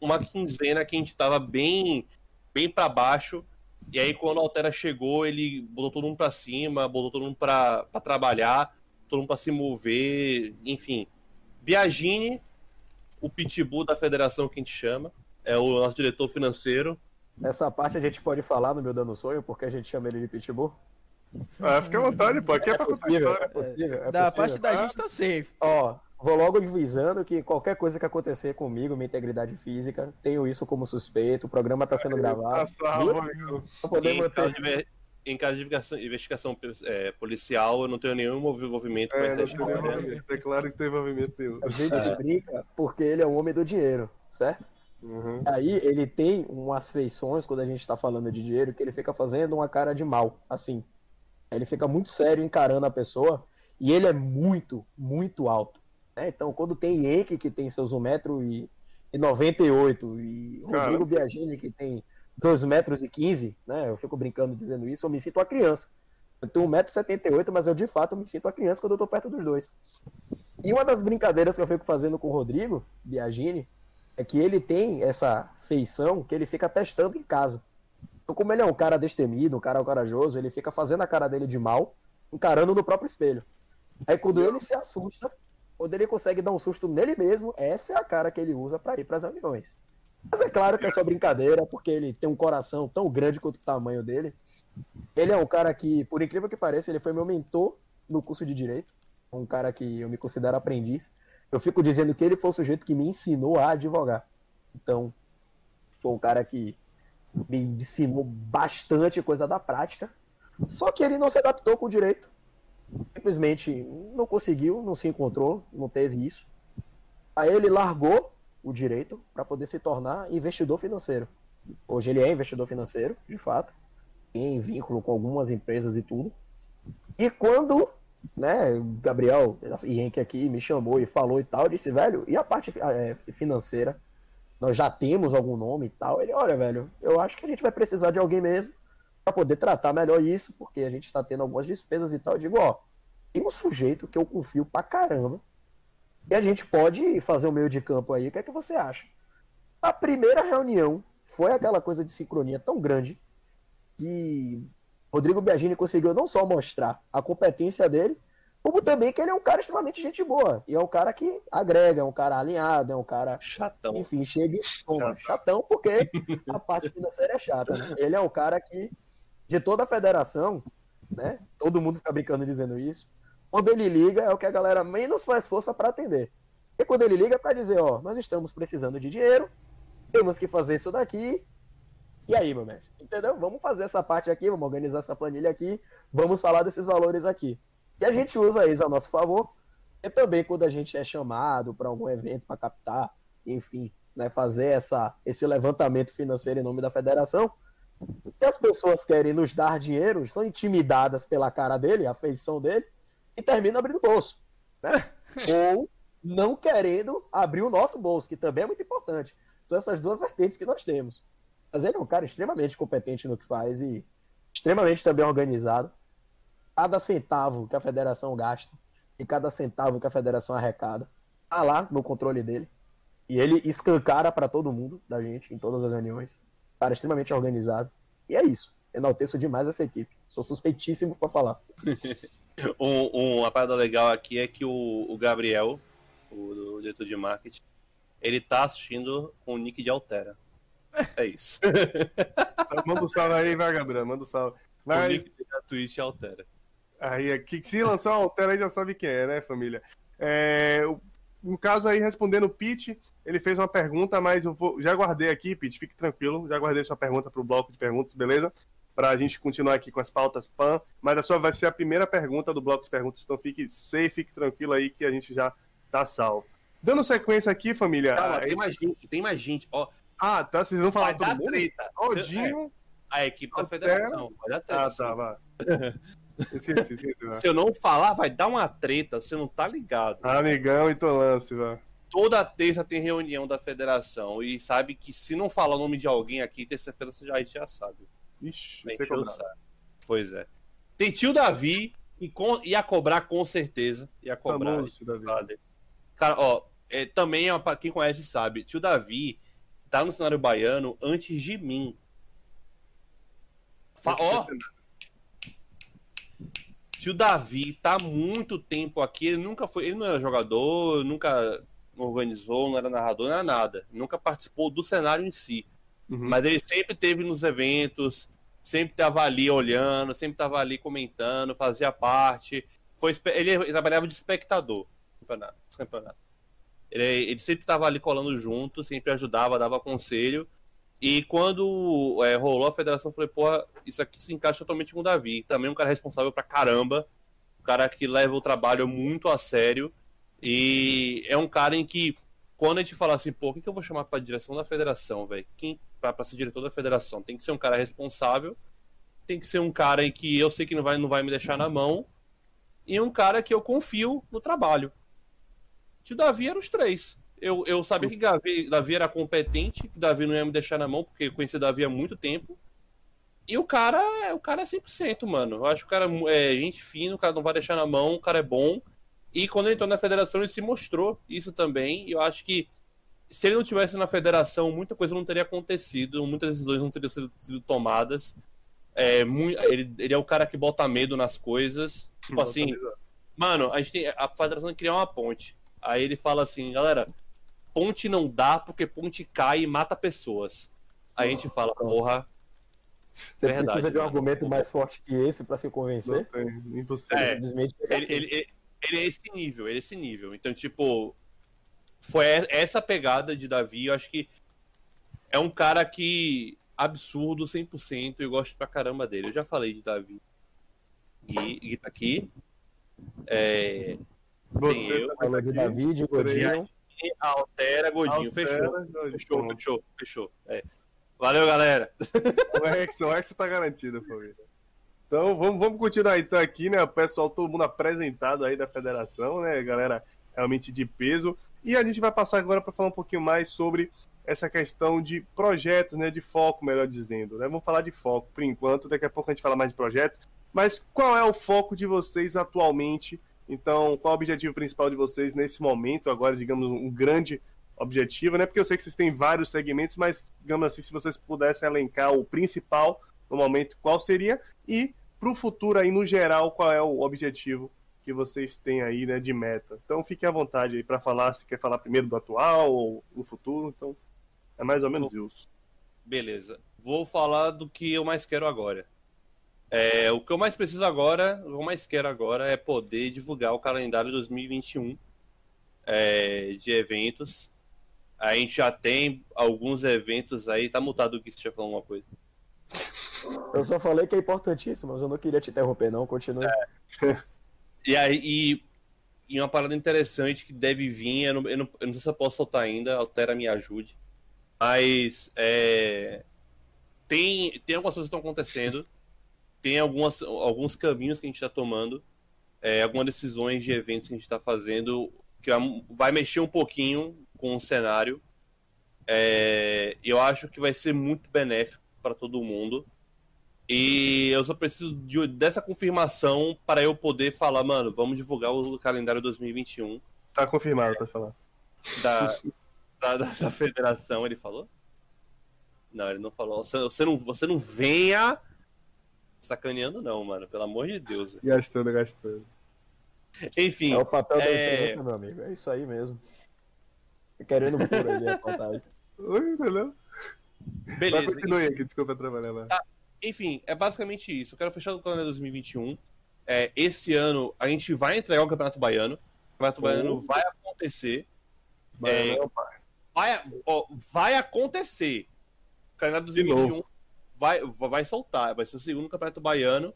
uma quinzena que a gente tava bem, bem para baixo, e aí, quando a Altera chegou, ele botou todo mundo pra cima, botou todo mundo pra, pra trabalhar, todo mundo pra se mover, enfim. Biagini, o pitbull da federação que a gente chama, é o nosso diretor financeiro. Essa parte a gente pode falar no meu dando sonho, porque a gente chama ele de Pitbull. Ah, fica à vontade, pô. Aqui é, É pra contar possível, é história. possível. É da possível. parte da gente tá safe. Ó, vou logo avisando que qualquer coisa que acontecer comigo, minha integridade física, tenho isso como suspeito, o programa tá sendo Tá gravado. salvo. Pra poder Em caso de, em caso de investigação, investigação é, policial, eu não tenho nenhum envolvimento com É, essa história. envolvimento. Declaro que tem envolvimento nenhum. A gente brinca porque ele é um homem do dinheiro, certo? Uhum. Aí ele tem umas feições quando a gente tá falando de dinheiro que ele fica fazendo uma cara de mal, assim. Ele fica muito sério encarando a pessoa e ele é muito, muito alto. né? Então, quando tem Henrique, que tem seus 1,98m e 98 e Rodrigo Caramba. Biagini, que tem 2,15m, né? Eu fico brincando dizendo isso, eu me sinto uma criança. Eu tenho 1,78m, mas eu de fato me sinto uma criança quando eu tô perto dos dois. E uma das brincadeiras que eu fico fazendo com o Rodrigo Biagini é que ele tem essa feição que ele fica testando em casa. Então, como ele é um cara destemido, um cara corajoso, ele fica fazendo a cara dele de mal, encarando no próprio espelho. Aí quando ele se assusta, quando ele consegue dar um susto nele mesmo, essa é a cara que ele usa para ir para as reuniões. Mas é claro que é só brincadeira, porque ele tem um coração tão grande quanto o tamanho dele. Ele é um cara que, por incrível que pareça, ele foi meu mentor no curso de direito. um cara que eu me considero aprendiz. Eu fico dizendo que ele foi o sujeito que me ensinou a advogar. Então, foi um cara que me ensinou bastante coisa da prática. Só que ele não se adaptou com o direito. Simplesmente não conseguiu, não se encontrou, não teve isso. Aí ele largou o direito para poder se tornar investidor financeiro. Hoje ele é investidor financeiro, de fato, tem vínculo com algumas empresas e tudo. E quando, né, Gabriel Henrique aqui me chamou e falou e tal, eu disse, velho, e a parte é, financeira? Nós já temos algum nome e tal. Ele, olha, velho, eu acho que a gente vai precisar de alguém mesmo para poder tratar melhor isso, porque a gente está tendo algumas despesas e tal. Eu digo, ó, tem um sujeito que eu confio pra caramba e a gente pode fazer o meio de campo aí. O que é que você acha? A primeira reunião foi aquela coisa de sincronia tão grande que Rodrigo Biagini conseguiu não só mostrar a competência dele, como também que ele é um cara extremamente gente boa. E é um cara que agrega, é um cara alinhado, é um cara. Chatão. Enfim, chega e soma. Chatão. Chatão, porque a parte financeira é chata, né? Ele é um cara que, de toda a federação, né? Todo mundo fica brincando dizendo isso. Quando ele liga, é o que a galera menos faz força para atender. E quando ele liga, é para dizer: Ó, nós estamos precisando de dinheiro, temos que fazer isso daqui. E aí, meu mestre? Entendeu? Vamos fazer essa parte aqui, vamos organizar essa planilha aqui, vamos falar desses valores aqui. E a gente usa isso a nosso favor. E também quando a gente é chamado para algum evento para captar, enfim, né, fazer essa, esse levantamento financeiro em nome da federação, e as pessoas querem nos dar dinheiro, são intimidadas pela cara dele, a feição dele, e terminam abrindo o bolso. Né? Ou não querendo abrir o nosso bolso, que também é muito importante. São essas duas vertentes que nós temos. Mas ele é um cara extremamente competente no que faz e extremamente também organizado cada centavo que a federação gasta e cada centavo que a federação arrecada tá lá no controle dele. E ele escancara para todo mundo da gente em todas as reuniões. Cara extremamente organizado. E é isso. Enalteço demais essa equipe. Sou suspeitíssimo para falar. um, um, uma parada legal aqui é que o, o Gabriel, o, o, diretor de marketing, ele tá assistindo com o nick de Altera. É isso. Manda um salve aí, vai, Gabriel. Manda um salve. Vai. O nick da Twitch Altera. Aí, aqui, se lançou a Altera aí já sabe quem é, né, família? É, no caso aí, respondendo o Pete, ele fez uma pergunta, mas eu vou, já guardei aqui, Pete, fique tranquilo, já guardei sua pergunta para o bloco de perguntas, beleza? Para a gente continuar aqui com as pautas PAN, mas a sua vai ser a primeira pergunta do bloco de perguntas, então fique safe, fique tranquilo aí que a gente já tá salvo. Dando sequência aqui, família. Calma, tem mais gente, tem mais gente, ó. Ah, tá, vocês vão falar vai todo mundo? Treta. Odinho. É, a equipe da federação, vai dar treta. Ah, tá, vai. Esqueci, esqueci, Se eu não falar, vai dar uma treta, você não tá ligado. Amigão e Tolance, velho. Toda terça tem reunião da federação e sabe que se não falar o nome de alguém aqui, terça-feira você já, já sabe. Ixi, você sabe. Pois é. Tem tio Davi e com, ia cobrar com certeza. Ia cobrar. Famoso, Davi. Cara, ó, é, também, ó, pra quem conhece sabe, tio Davi tá no cenário baiano antes de mim. Fa ó, Tio Davi tá há muito tempo aqui, ele nunca foi, ele não era jogador, nunca organizou, não era narrador, não era nada. Nunca participou do cenário em si. Uhum. Mas ele sempre teve nos eventos, sempre estava ali olhando, sempre estava ali comentando, fazia parte. Foi, ele, ele trabalhava de espectador no campeonato. campeonato. Ele, ele sempre estava ali colando junto, sempre ajudava, dava conselho. E quando é, rolou a federação, eu falei, porra, isso aqui se encaixa totalmente com o Davi. Também um cara responsável pra caramba. Um cara que leva o trabalho muito a sério. E é um cara em que, quando a gente fala assim, pô, quem que eu vou chamar pra direção da federação, velho? Pra, pra ser diretor da federação? Tem que ser um cara responsável. Tem que ser um cara em que eu sei que não vai, não vai me deixar na mão. E um cara que eu confio no trabalho. De Davi eram os três. Eu, eu sabia que Davi, Davi era competente, que Davi não ia me deixar na mão, porque eu conheci Davi há muito tempo. E o cara, o cara é 100%, mano. Eu acho que o cara é gente fina, o cara não vai deixar na mão, o cara é bom. E quando ele entrou na federação, ele se mostrou isso também. E eu acho que se ele não tivesse na federação, muita coisa não teria acontecido, muitas decisões não teriam sido, sido tomadas. É, muito, ele, ele, é o cara que bota medo nas coisas. Tipo assim, mano, a gente tem, a federação tem que criar uma ponte. Aí ele fala assim, galera, ponte não dá porque ponte cai e mata pessoas. Aí a gente fala, porra. Você verdade, precisa de um argumento mais forte que esse para se convencer? Não tem, impossível. É, ele, assim. ele, ele é esse nível, ele é esse nível. Então, tipo, foi essa pegada de Davi, eu acho que é um cara que absurdo 100% e eu gosto pra caramba dele. Eu já falei de Davi. Gui, Gui tá aqui. É, Você eu, tá Falou de aqui. Davi, de Godinho. e Altera Godinho. Altera, fechou. Godinho. Fechou, fechou, fechou. É. Valeu, galera. O Rex, o Rex tá garantido, família. Então, vamos, vamos continuar então aqui, né? O pessoal, todo mundo apresentado aí da federação, né? Galera realmente de peso. E a gente vai passar agora para falar um pouquinho mais sobre essa questão de projetos, né? De foco, melhor dizendo. Né? Vamos falar de foco por enquanto, daqui a pouco a gente fala mais de projeto. Mas qual é o foco de vocês atualmente? Então, qual é o objetivo principal de vocês nesse momento? Agora, digamos, um grande objetivo, né? Porque eu sei que vocês têm vários segmentos, mas, digamos assim, se vocês pudessem elencar o principal no momento, qual seria? E para o futuro aí, no geral, qual é o objetivo que vocês têm aí, né, de meta? Então, fique à vontade aí para falar, se quer falar primeiro do atual ou no futuro. Então, é mais ou menos isso. Beleza. Vou falar do que eu mais quero agora. É, o que eu mais preciso agora, o que eu mais quero agora é poder divulgar o calendário 2021 é, de eventos. A gente já tem alguns eventos aí. Tá mutado o que você já falou alguma coisa. Eu só falei que é importantíssimo, mas eu não queria te interromper, não. Continue. E aí, e, e uma parada interessante que deve vir, eu não, eu não, eu não sei se eu posso soltar ainda, altera me ajude. Mas é, tem, tem algumas coisas que estão acontecendo, tem algumas, alguns caminhos que a gente está tomando, é, algumas decisões de eventos que a gente está fazendo que vai- mexer um pouquinho com o cenário. É, eu acho que vai ser muito benéfico para todo mundo. E eu só preciso de- dessa confirmação para eu poder falar, mano, vamos divulgar o calendário 2021 Tá confirmado, tá falando. da, da, da, da federação. Ele falou? Não, ele não falou. Você, você, não, você não venha sacaneando, não, mano. Pelo amor de Deus. Gastando, gastando. Enfim, É o papel da É. imprensa, meu amigo. É isso aí mesmo. Querendo puro ali a contagem. Oi, entendeu? Mas beleza. continue aqui, desculpa trabalhar lá. Enfim, é basicamente isso. Eu quero fechar o calendário 2021. É, esse ano a gente vai entregar o Campeonato Baiano. O Campeonato Baiano vai acontecer. Mas, é, não, pai. Vai, ó, vai acontecer. O calendário De 2021 vai, vai soltar. Vai ser o segundo Campeonato Baiano.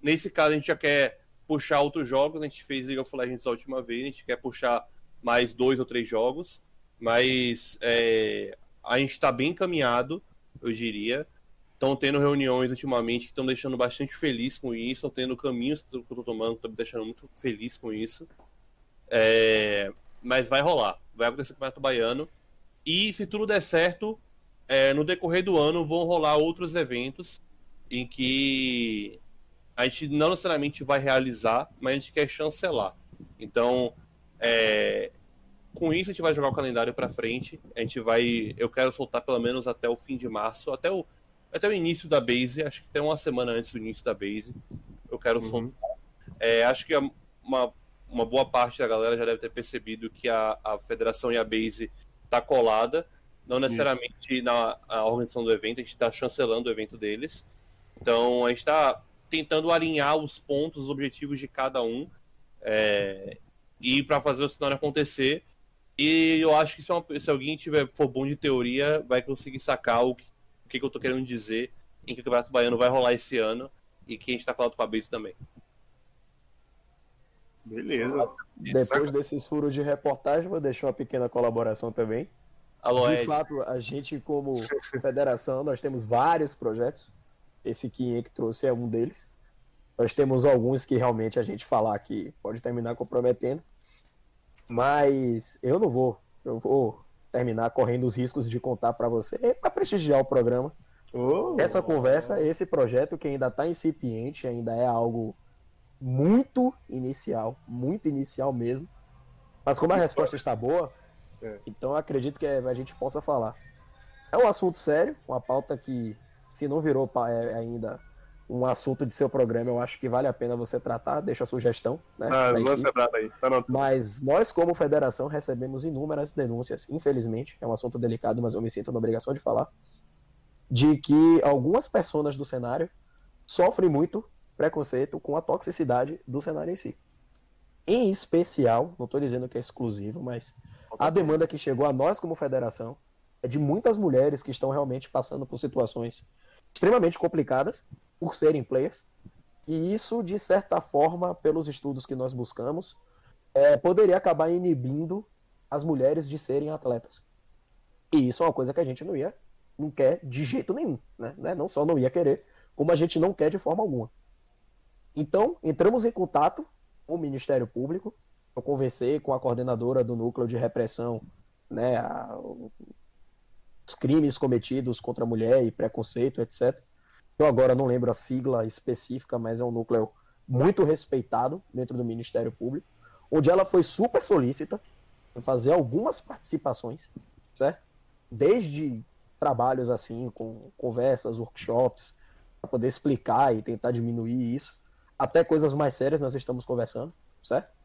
Nesse caso, a gente já quer puxar outros jogos. A gente fez League of Legends a última vez. A gente quer puxar mais dois ou três jogos. Mas é, a gente está bem encaminhado, eu diria. Estão tendo reuniões ultimamente que estão deixando bastante feliz com isso. Estão tendo caminhos que eu estou tomando que estão me deixando muito feliz com isso. É, mas vai rolar. Vai acontecer o Campeonato Baiano. E se tudo der certo, é, no decorrer do ano vão rolar outros eventos em que a gente não necessariamente vai realizar, mas a gente quer chancelar. Então, é, com isso a gente vai jogar o calendário para frente. A gente vai, eu quero soltar pelo menos até o fim de março, até o até o início da base, acho que até uma semana antes do início da base. Eu quero Uhum. soltar. É, acho que uma, uma boa parte da galera já deve ter percebido que a, a federação e a base tá colada, não necessariamente na a organização do evento, a gente está chancelando o evento deles. Então a gente está tentando alinhar os pontos, os objetivos de cada um é, e para fazer o cenário acontecer. E eu acho que se, uma- se alguém tiver for bom de teoria, vai conseguir sacar o que, o que eu tô querendo dizer em que o Campeonato Baiano vai rolar esse ano e que a gente tá colado com a base também. Beleza. Depois desses furos de reportagem, vou deixar uma pequena colaboração também. De fato, a gente, como federação, nós temos vários projetos. Esse que que trouxe é um deles. Nós temos alguns que realmente a gente falar que pode terminar comprometendo. Mas eu não vou. Eu vou terminar correndo os riscos de contar para você para prestigiar o programa. Ô, Essa conversa, esse projeto que ainda está incipiente, ainda é algo muito inicial, muito inicial mesmo. Mas como a resposta está boa, É. então acredito que a gente possa falar. É um assunto sério, uma pauta que, se não virou é, ainda um assunto de seu programa, eu acho que vale a pena você tratar. Deixa a sugestão, né? Ah, lança a aí. Tá. Mas nós, como federação, recebemos inúmeras denúncias, infelizmente, é um assunto delicado, mas eu me sinto na obrigação de falar, de que algumas personas do cenário sofrem muito preconceito com a toxicidade do cenário em si. em especial, não estou dizendo que é exclusivo, mas a demanda que chegou a nós como federação é de muitas mulheres que estão realmente passando por situações extremamente complicadas por serem players. E isso, de certa forma, pelos estudos que nós buscamos, é, poderia acabar inibindo as mulheres de serem atletas. E isso é uma coisa que a gente não ia, não quer de jeito nenhum, né? É, não só não ia querer, como a gente não quer de forma alguma. Então, entramos em contato com o Ministério Público. Eu conversei com a coordenadora do núcleo de repressão, né, a, os crimes cometidos contra a mulher e preconceito, etc. Eu agora não lembro a sigla específica, mas é um núcleo muito respeitado dentro do Ministério Público, onde ela foi super solícita em fazer algumas participações, certo? Desde trabalhos assim, com conversas, workshops, para poder explicar e tentar diminuir isso, até coisas mais sérias nós estamos conversando, certo?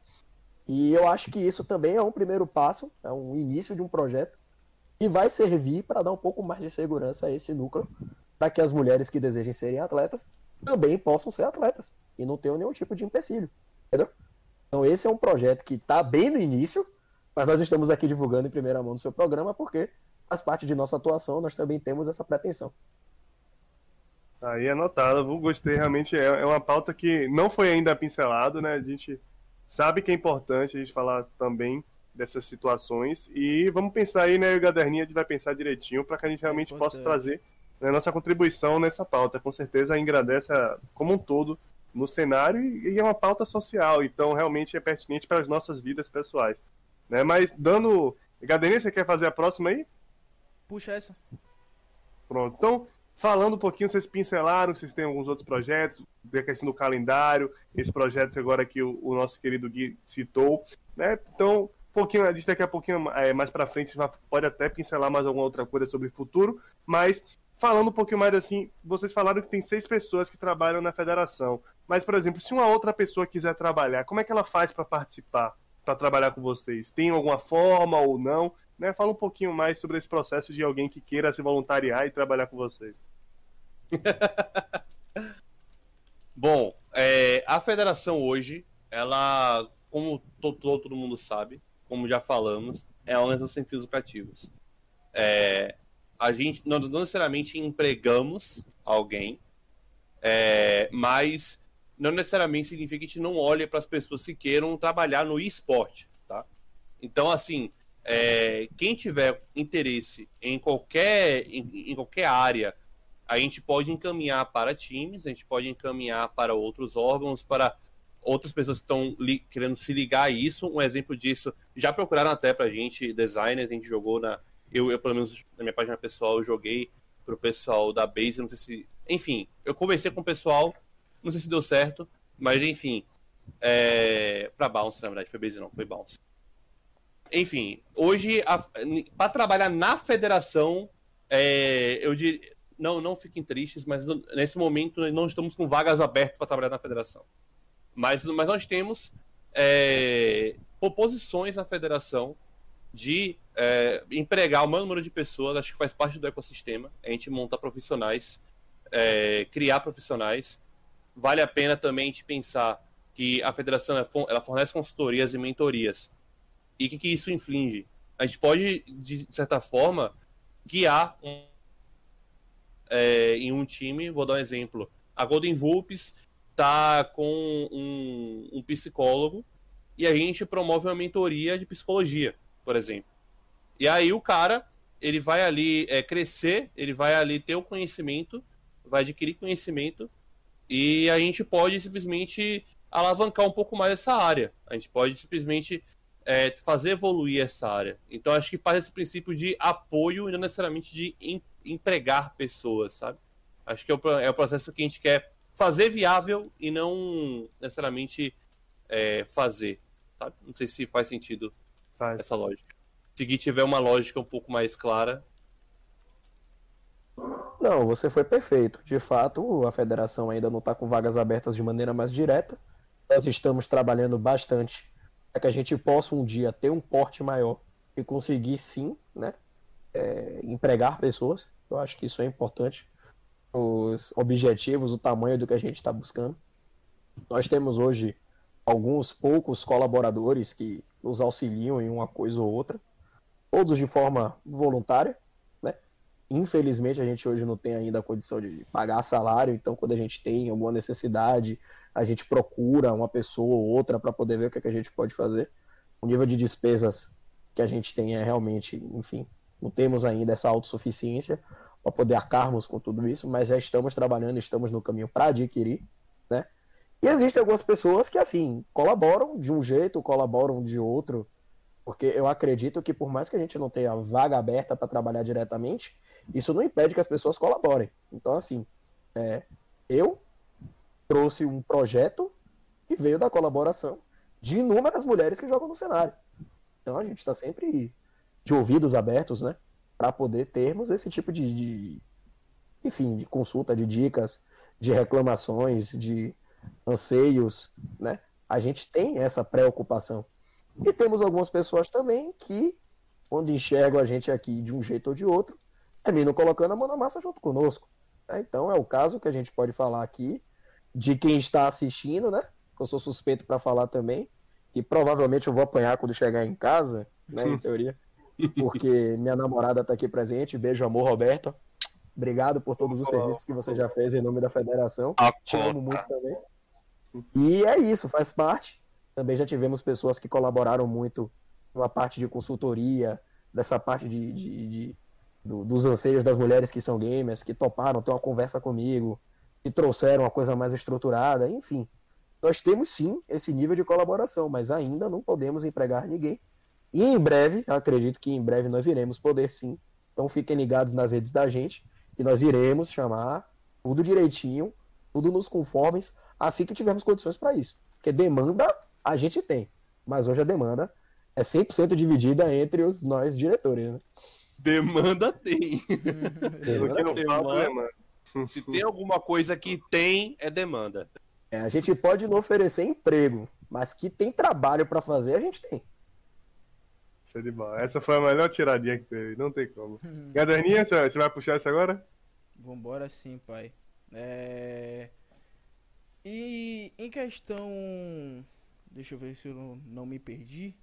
E eu acho que isso também é um primeiro passo, é um início de um projeto e vai servir para dar um pouco mais de segurança a esse núcleo, para que as mulheres que desejem serem atletas também possam ser atletas e não tenham nenhum tipo de empecilho, entendeu? Então esse é um projeto que está bem no início, mas nós estamos aqui divulgando em primeira mão no seu programa porque faz parte de nossa atuação, nós também temos essa pretensão. Aí anotado, gostei, realmente é, é uma pauta que não foi ainda pincelado, né? A gente sabe que é importante a gente falar também dessas situações e vamos pensar aí, né, o Gaderninha, a gente vai pensar direitinho para que a gente realmente é possa trazer né, nossa contribuição nessa pauta. Com certeza agradece como um todo no cenário e, e é uma pauta social, então realmente é pertinente para as nossas vidas pessoais. Né? Mas dando. Gaderninha, você quer fazer a próxima aí? Puxa essa. Pronto. Então, falando um pouquinho, vocês pincelaram, vocês têm alguns outros projetos, da questão do calendário, esse projeto agora que o, o nosso querido Gui citou, né? Então, um pouquinho, a gente daqui a pouquinho é, mais para frente pode até pincelar mais alguma outra coisa sobre o futuro, mas falando um pouquinho mais assim, vocês falaram que tem seis pessoas que trabalham na federação, mas por exemplo, se uma outra pessoa quiser trabalhar, como é que ela faz para participar, para trabalhar com vocês? Tem alguma forma ou não? Né? Fala um pouquinho mais sobre esse processo de alguém que queira se voluntariar e trabalhar com vocês. Bom, é, a federação hoje, ela, como todo, todo, mundo sabe, como já falamos, é uma organização sem fins lucrativos. É, a gente não, não, necessariamente empregamos alguém, é, mas não necessariamente significa que a gente não olhe para as pessoas que queiram trabalhar no esporte, tá? Então, assim, é, quem tiver interesse em qualquer, em, em, qualquer área, a gente pode encaminhar para times, a gente pode encaminhar para outros órgãos, para outras pessoas que estão querendo se ligar a isso. Um exemplo disso, já procuraram até para a gente, designers, a gente jogou na. Eu, eu, pelo menos, na minha página pessoal, eu joguei para o pessoal da Base, não sei se. Enfim, eu conversei com o pessoal, não sei se deu certo, mas enfim. É, para Bounce, na verdade, foi Base não, foi Bounce. Enfim, hoje, para trabalhar na federação, é, eu diria. Não, não fiquem tristes, mas nesse momento não estamos com vagas abertas para trabalhar na federação. Mas, mas nós temos é, proposições na federação de é, empregar o maior número de pessoas, acho que faz parte do ecossistema. A gente monta profissionais, é, criar profissionais. Vale a pena também a gente pensar que a federação ela fornece consultorias e mentorias e o que, que isso inflige? A gente pode, de certa forma, guiar um, é, em um time. Vou dar um exemplo. A Golden Vulpes está com um, um psicólogo e a gente promove uma mentoria de psicologia, por exemplo. E aí o cara, ele vai ali é, crescer, ele vai ali ter o conhecimento, vai adquirir conhecimento e a gente pode simplesmente alavancar um pouco mais essa área. A gente pode simplesmente é, fazer evoluir essa área. Então acho que parte desse princípio de apoio e não necessariamente de empregar pessoas, sabe? Acho que é o, é o, processo que a gente quer fazer viável e não necessariamente é, fazer, sabe? Não sei se faz sentido faz. essa lógica. Se tiver uma lógica um pouco mais clara. Não, você foi perfeito. De fato, a federação ainda não está com vagas abertas de maneira mais direta. Nós estamos trabalhando bastante para que a gente possa um dia ter um porte maior e conseguir sim, né, é, empregar pessoas. Eu acho que isso é importante. Os objetivos, o tamanho do que a gente está buscando. Nós temos hoje alguns poucos colaboradores que nos auxiliam em uma coisa ou outra, todos de forma voluntária, né? Infelizmente a gente hoje não tem ainda a condição de pagar salário, então quando a gente tem alguma necessidade, a gente procura uma pessoa ou outra para poder ver o que, é que a gente pode fazer. O nível de despesas que a gente tem é realmente, enfim, não temos ainda essa autossuficiência para poder arcarmos com tudo isso, mas já estamos trabalhando, estamos no caminho para adquirir, né? E existem algumas pessoas que, assim, colaboram de um jeito, colaboram de outro, porque eu acredito que, por mais que a gente não tenha vaga aberta para trabalhar diretamente, isso não impede que as pessoas colaborem. Então, assim, é, eu trouxe um projeto que veio da colaboração de inúmeras mulheres que jogam no cenário. Então, a gente está sempre de ouvidos abertos, né? Para poder termos esse tipo de, de, enfim, de consulta, de dicas, de reclamações, de anseios, né? A gente tem essa preocupação. E temos algumas pessoas também que, quando enxergam a gente aqui de um jeito ou de outro, terminam colocando a mão na massa junto conosco. Né? Então é o caso que a gente pode falar aqui de quem está assistindo, né? Eu sou suspeito para falar também, e provavelmente eu vou apanhar quando chegar em casa, né? Em teoria porque minha namorada está aqui presente. Beijo, amor, Roberto. Obrigado por todos os serviços que você já fez em nome da federação. Te amo muito também. E é isso, faz parte. Também já tivemos pessoas que colaboraram muito na parte de consultoria, dessa parte de, de, de do, dos anseios das mulheres que são gamers, que toparam ter uma conversa comigo, que trouxeram uma coisa mais estruturada, enfim. Nós temos sim esse nível de colaboração, mas ainda não podemos empregar ninguém e em breve, eu acredito que em breve nós iremos poder sim. Então fiquem ligados nas redes da gente, e nós iremos chamar tudo direitinho, tudo nos conformes, assim que tivermos condições para isso. Porque demanda a gente tem, mas hoje a demanda é 100% dividida entre os nós diretores, né? Demanda tem. demanda não demanda. Se tem alguma coisa que tem, é demanda. É, a gente pode não oferecer emprego, mas que tem trabalho para fazer, a gente tem. Show de bola. Essa foi a melhor tiradinha que teve, não tem como. Hum. Gaderninha, você vai puxar isso agora? Vambora sim, pai. É... E em questão. Deixa eu ver se eu não, não me perdi.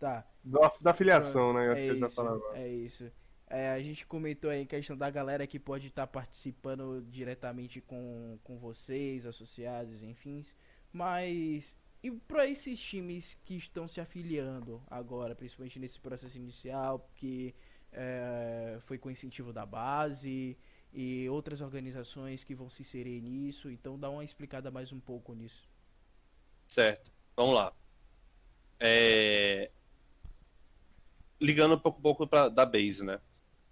Tá. Da, da filiação, né? É isso, é isso. É, a gente comentou aí em questão da galera que pode estar tá participando diretamente com, com vocês, associados, enfim. Mas e para esses times que estão se afiliando agora, principalmente nesse processo inicial, que é, foi com incentivo da base e outras organizações que vão se inserir nisso, então dá uma explicada mais um pouco nisso. Certo, vamos lá. É... Ligando um pouco, um pouco pra, da base, né?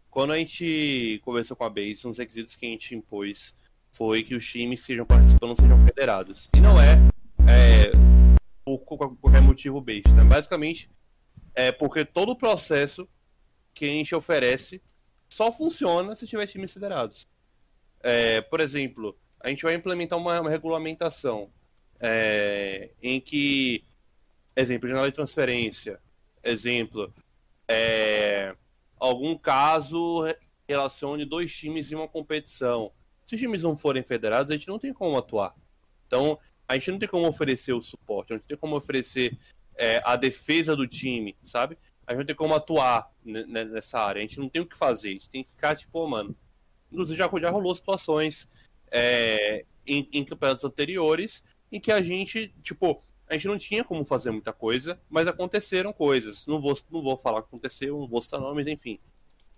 Quando a gente conversou com a base, um dos requisitos que a gente impôs foi que os times que estejam participando sejam federados. E não é qualquer motivo besta. Basicamente, é porque todo o processo que a gente oferece só funciona se tiver times federados. É, por exemplo, a gente vai implementar uma, uma regulamentação é, em que, exemplo, janela de transferência, exemplo, é, algum caso relacione dois times em uma competição. Se os times não forem federados, a gente não tem como atuar. Então, a gente não tem como oferecer o suporte, a gente não tem como oferecer é, a defesa do time, sabe? A gente não tem como atuar nessa área, a gente não tem o que fazer, a gente tem que ficar tipo, oh, mano. Inclusive já, já rolou situações é, em, em campeonatos anteriores em que a gente, tipo, a gente não tinha como fazer muita coisa, mas aconteceram coisas. Não vou, não vou falar o que aconteceu, não vou citar nomes, enfim.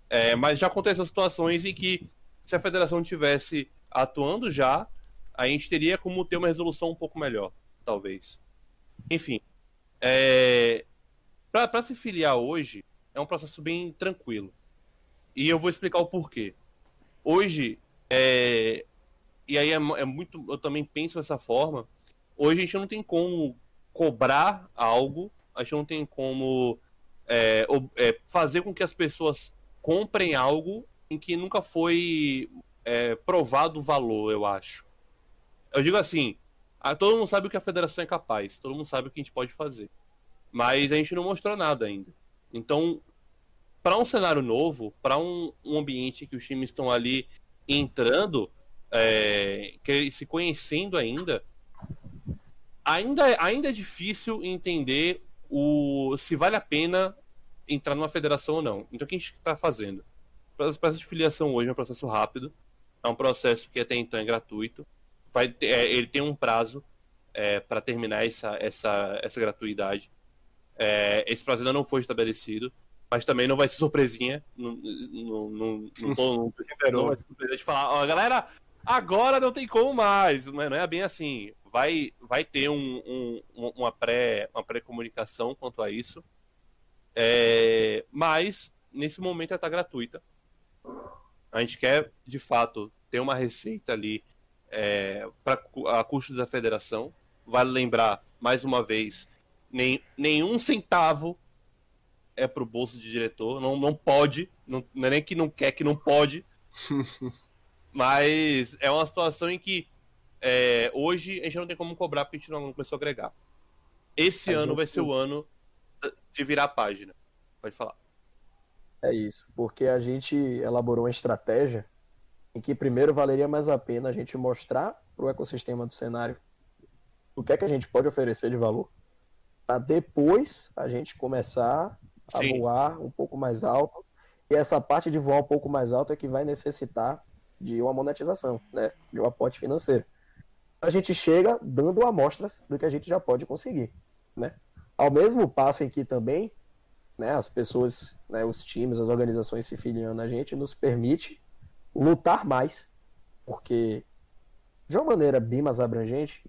É, mas já aconteceram situações em que, se a federação tivesse atuando já, a gente teria como ter uma resolução um pouco melhor, talvez. Enfim, é... para se filiar hoje é um processo bem tranquilo. E eu vou explicar o porquê. Hoje, é... e aí é, é muito, eu também penso dessa forma. Hoje a gente não tem como cobrar algo, a gente não tem como é, é, fazer com que as pessoas comprem algo em que nunca foi é, provado o valor, eu acho. Eu digo assim, todo mundo sabe o que a federação é capaz, todo mundo sabe o que a gente pode fazer. Mas a gente não mostrou nada ainda. Então, para um cenário novo, para um, um, ambiente que os times estão ali entrando, é, se conhecendo ainda, ainda, ainda é difícil entender o se vale a pena entrar numa federação ou não. Então o que a gente está fazendo? O processo de filiação hoje é um processo rápido, é um processo que até então é gratuito. Vai ter, é, ele tem um prazo é, para terminar essa, essa, essa gratuidade. É, esse prazo ainda não foi estabelecido, mas também não vai ser surpresinha. Não, não, não, não, tô, não, não vai ser surpresa de falar, ó, galera, agora não tem como mais. Não é, não é bem assim. Vai, vai ter um, um, uma pré uma pré-comunicação quanto a isso. É, mas nesse momento ela está gratuita. A gente quer, de fato, ter uma receita ali é, para a custo da federação. Vale lembrar, mais uma vez, nem, nenhum centavo é pro bolso de diretor. Não, não pode. Não, não é nem que não quer, que não pode. Mas é uma situação em que é, hoje a gente não tem como cobrar porque a gente não começou a agregar. Esse a ano gente... vai ser o ano de virar a página. Pode falar. É isso, porque a gente elaborou uma estratégia em que primeiro valeria mais a pena a gente mostrar para o ecossistema do cenário o que é que a gente pode oferecer de valor, para depois a gente começar a Sim. voar um pouco mais alto. E essa parte de voar um pouco mais alto é que vai necessitar de uma monetização, né? de um aporte financeiro. A gente chega dando amostras do que a gente já pode conseguir. Né? Ao mesmo passo em que também né, as pessoas, né, os times, as organizações se filiando a gente, nos permite lutar mais, porque de uma maneira bem mais abrangente,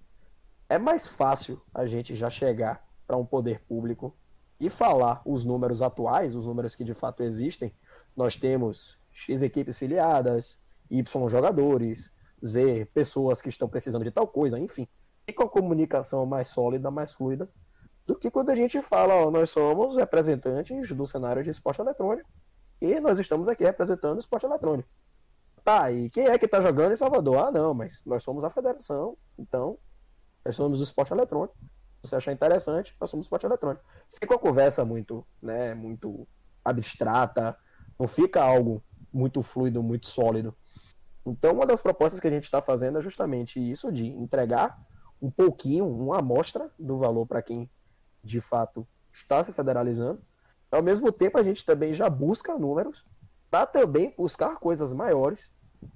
é mais fácil a gente já chegar para um poder público e falar os números atuais, os números que de fato existem. Nós temos X equipes filiadas, Y jogadores, Z pessoas que estão precisando de tal coisa, enfim. E com a comunicação mais sólida, mais fluida, do que quando a gente fala, ó, nós somos representantes do cenário de esporte eletrônico e nós estamos aqui representando o esporte eletrônico. Tá, e quem é que está jogando em Salvador? Ah, não, mas nós somos a federação, então nós somos o esporte eletrônico. Se você achar interessante, nós somos o esporte eletrônico. Fica uma conversa muito, né, muito abstrata, não fica algo muito fluido, muito sólido. Então, uma das propostas que a gente está fazendo é justamente isso de entregar um pouquinho, uma amostra do valor para quem de fato está se federalizando. Ao mesmo tempo, a gente também já busca números para também buscar coisas maiores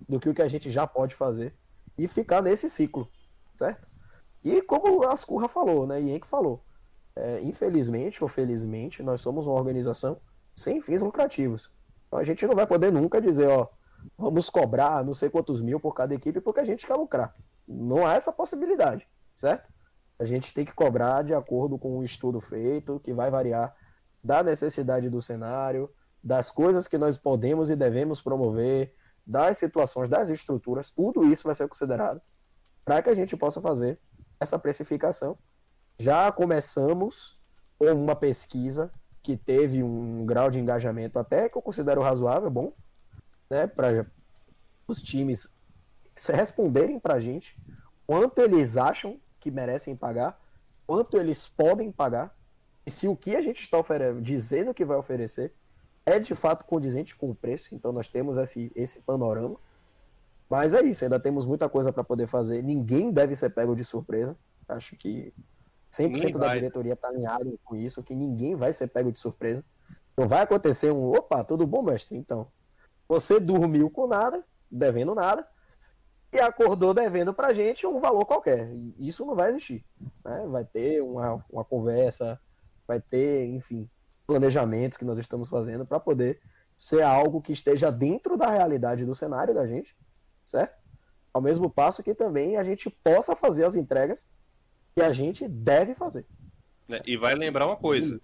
do que o que a gente já pode fazer e ficar nesse ciclo, certo? E como a Ascurra falou, né, e Henk falou, é, infelizmente ou felizmente, nós somos uma organização sem fins lucrativos. Então a gente não vai poder nunca dizer, ó, vamos cobrar não sei quantos mil por cada equipe porque a gente quer lucrar. Não há essa possibilidade, certo? A gente tem que cobrar de acordo com o estudo feito, que vai variar da necessidade do cenário, das coisas que nós podemos e devemos promover, das situações, das estruturas, tudo isso vai ser considerado para que a gente possa fazer essa precificação. Já começamos com uma pesquisa que teve um grau de engajamento até que eu considero razoável, bom, né, para os times responderem para a gente quanto eles acham que merecem pagar, quanto eles podem pagar, e se o que a gente está dizendo que vai oferecer é de fato condizente com o preço, então nós temos esse, esse panorama. Mas é isso, ainda temos muita coisa para poder fazer. Ninguém deve ser pego de surpresa. Acho que 100% da diretoria está alinhado com isso, que ninguém vai ser pego de surpresa. Não vai acontecer um, opa, tudo bom, mestre? Então, você dormiu com nada, devendo nada, e acordou devendo pra gente um valor qualquer. Isso não vai existir. Né? Vai ter uma, uma conversa, vai ter, enfim, planejamentos que nós estamos fazendo para poder ser algo que esteja dentro da realidade do cenário da gente, certo? Ao mesmo passo que também a gente possa fazer as entregas que a gente deve fazer. É, e vai lembrar uma coisa.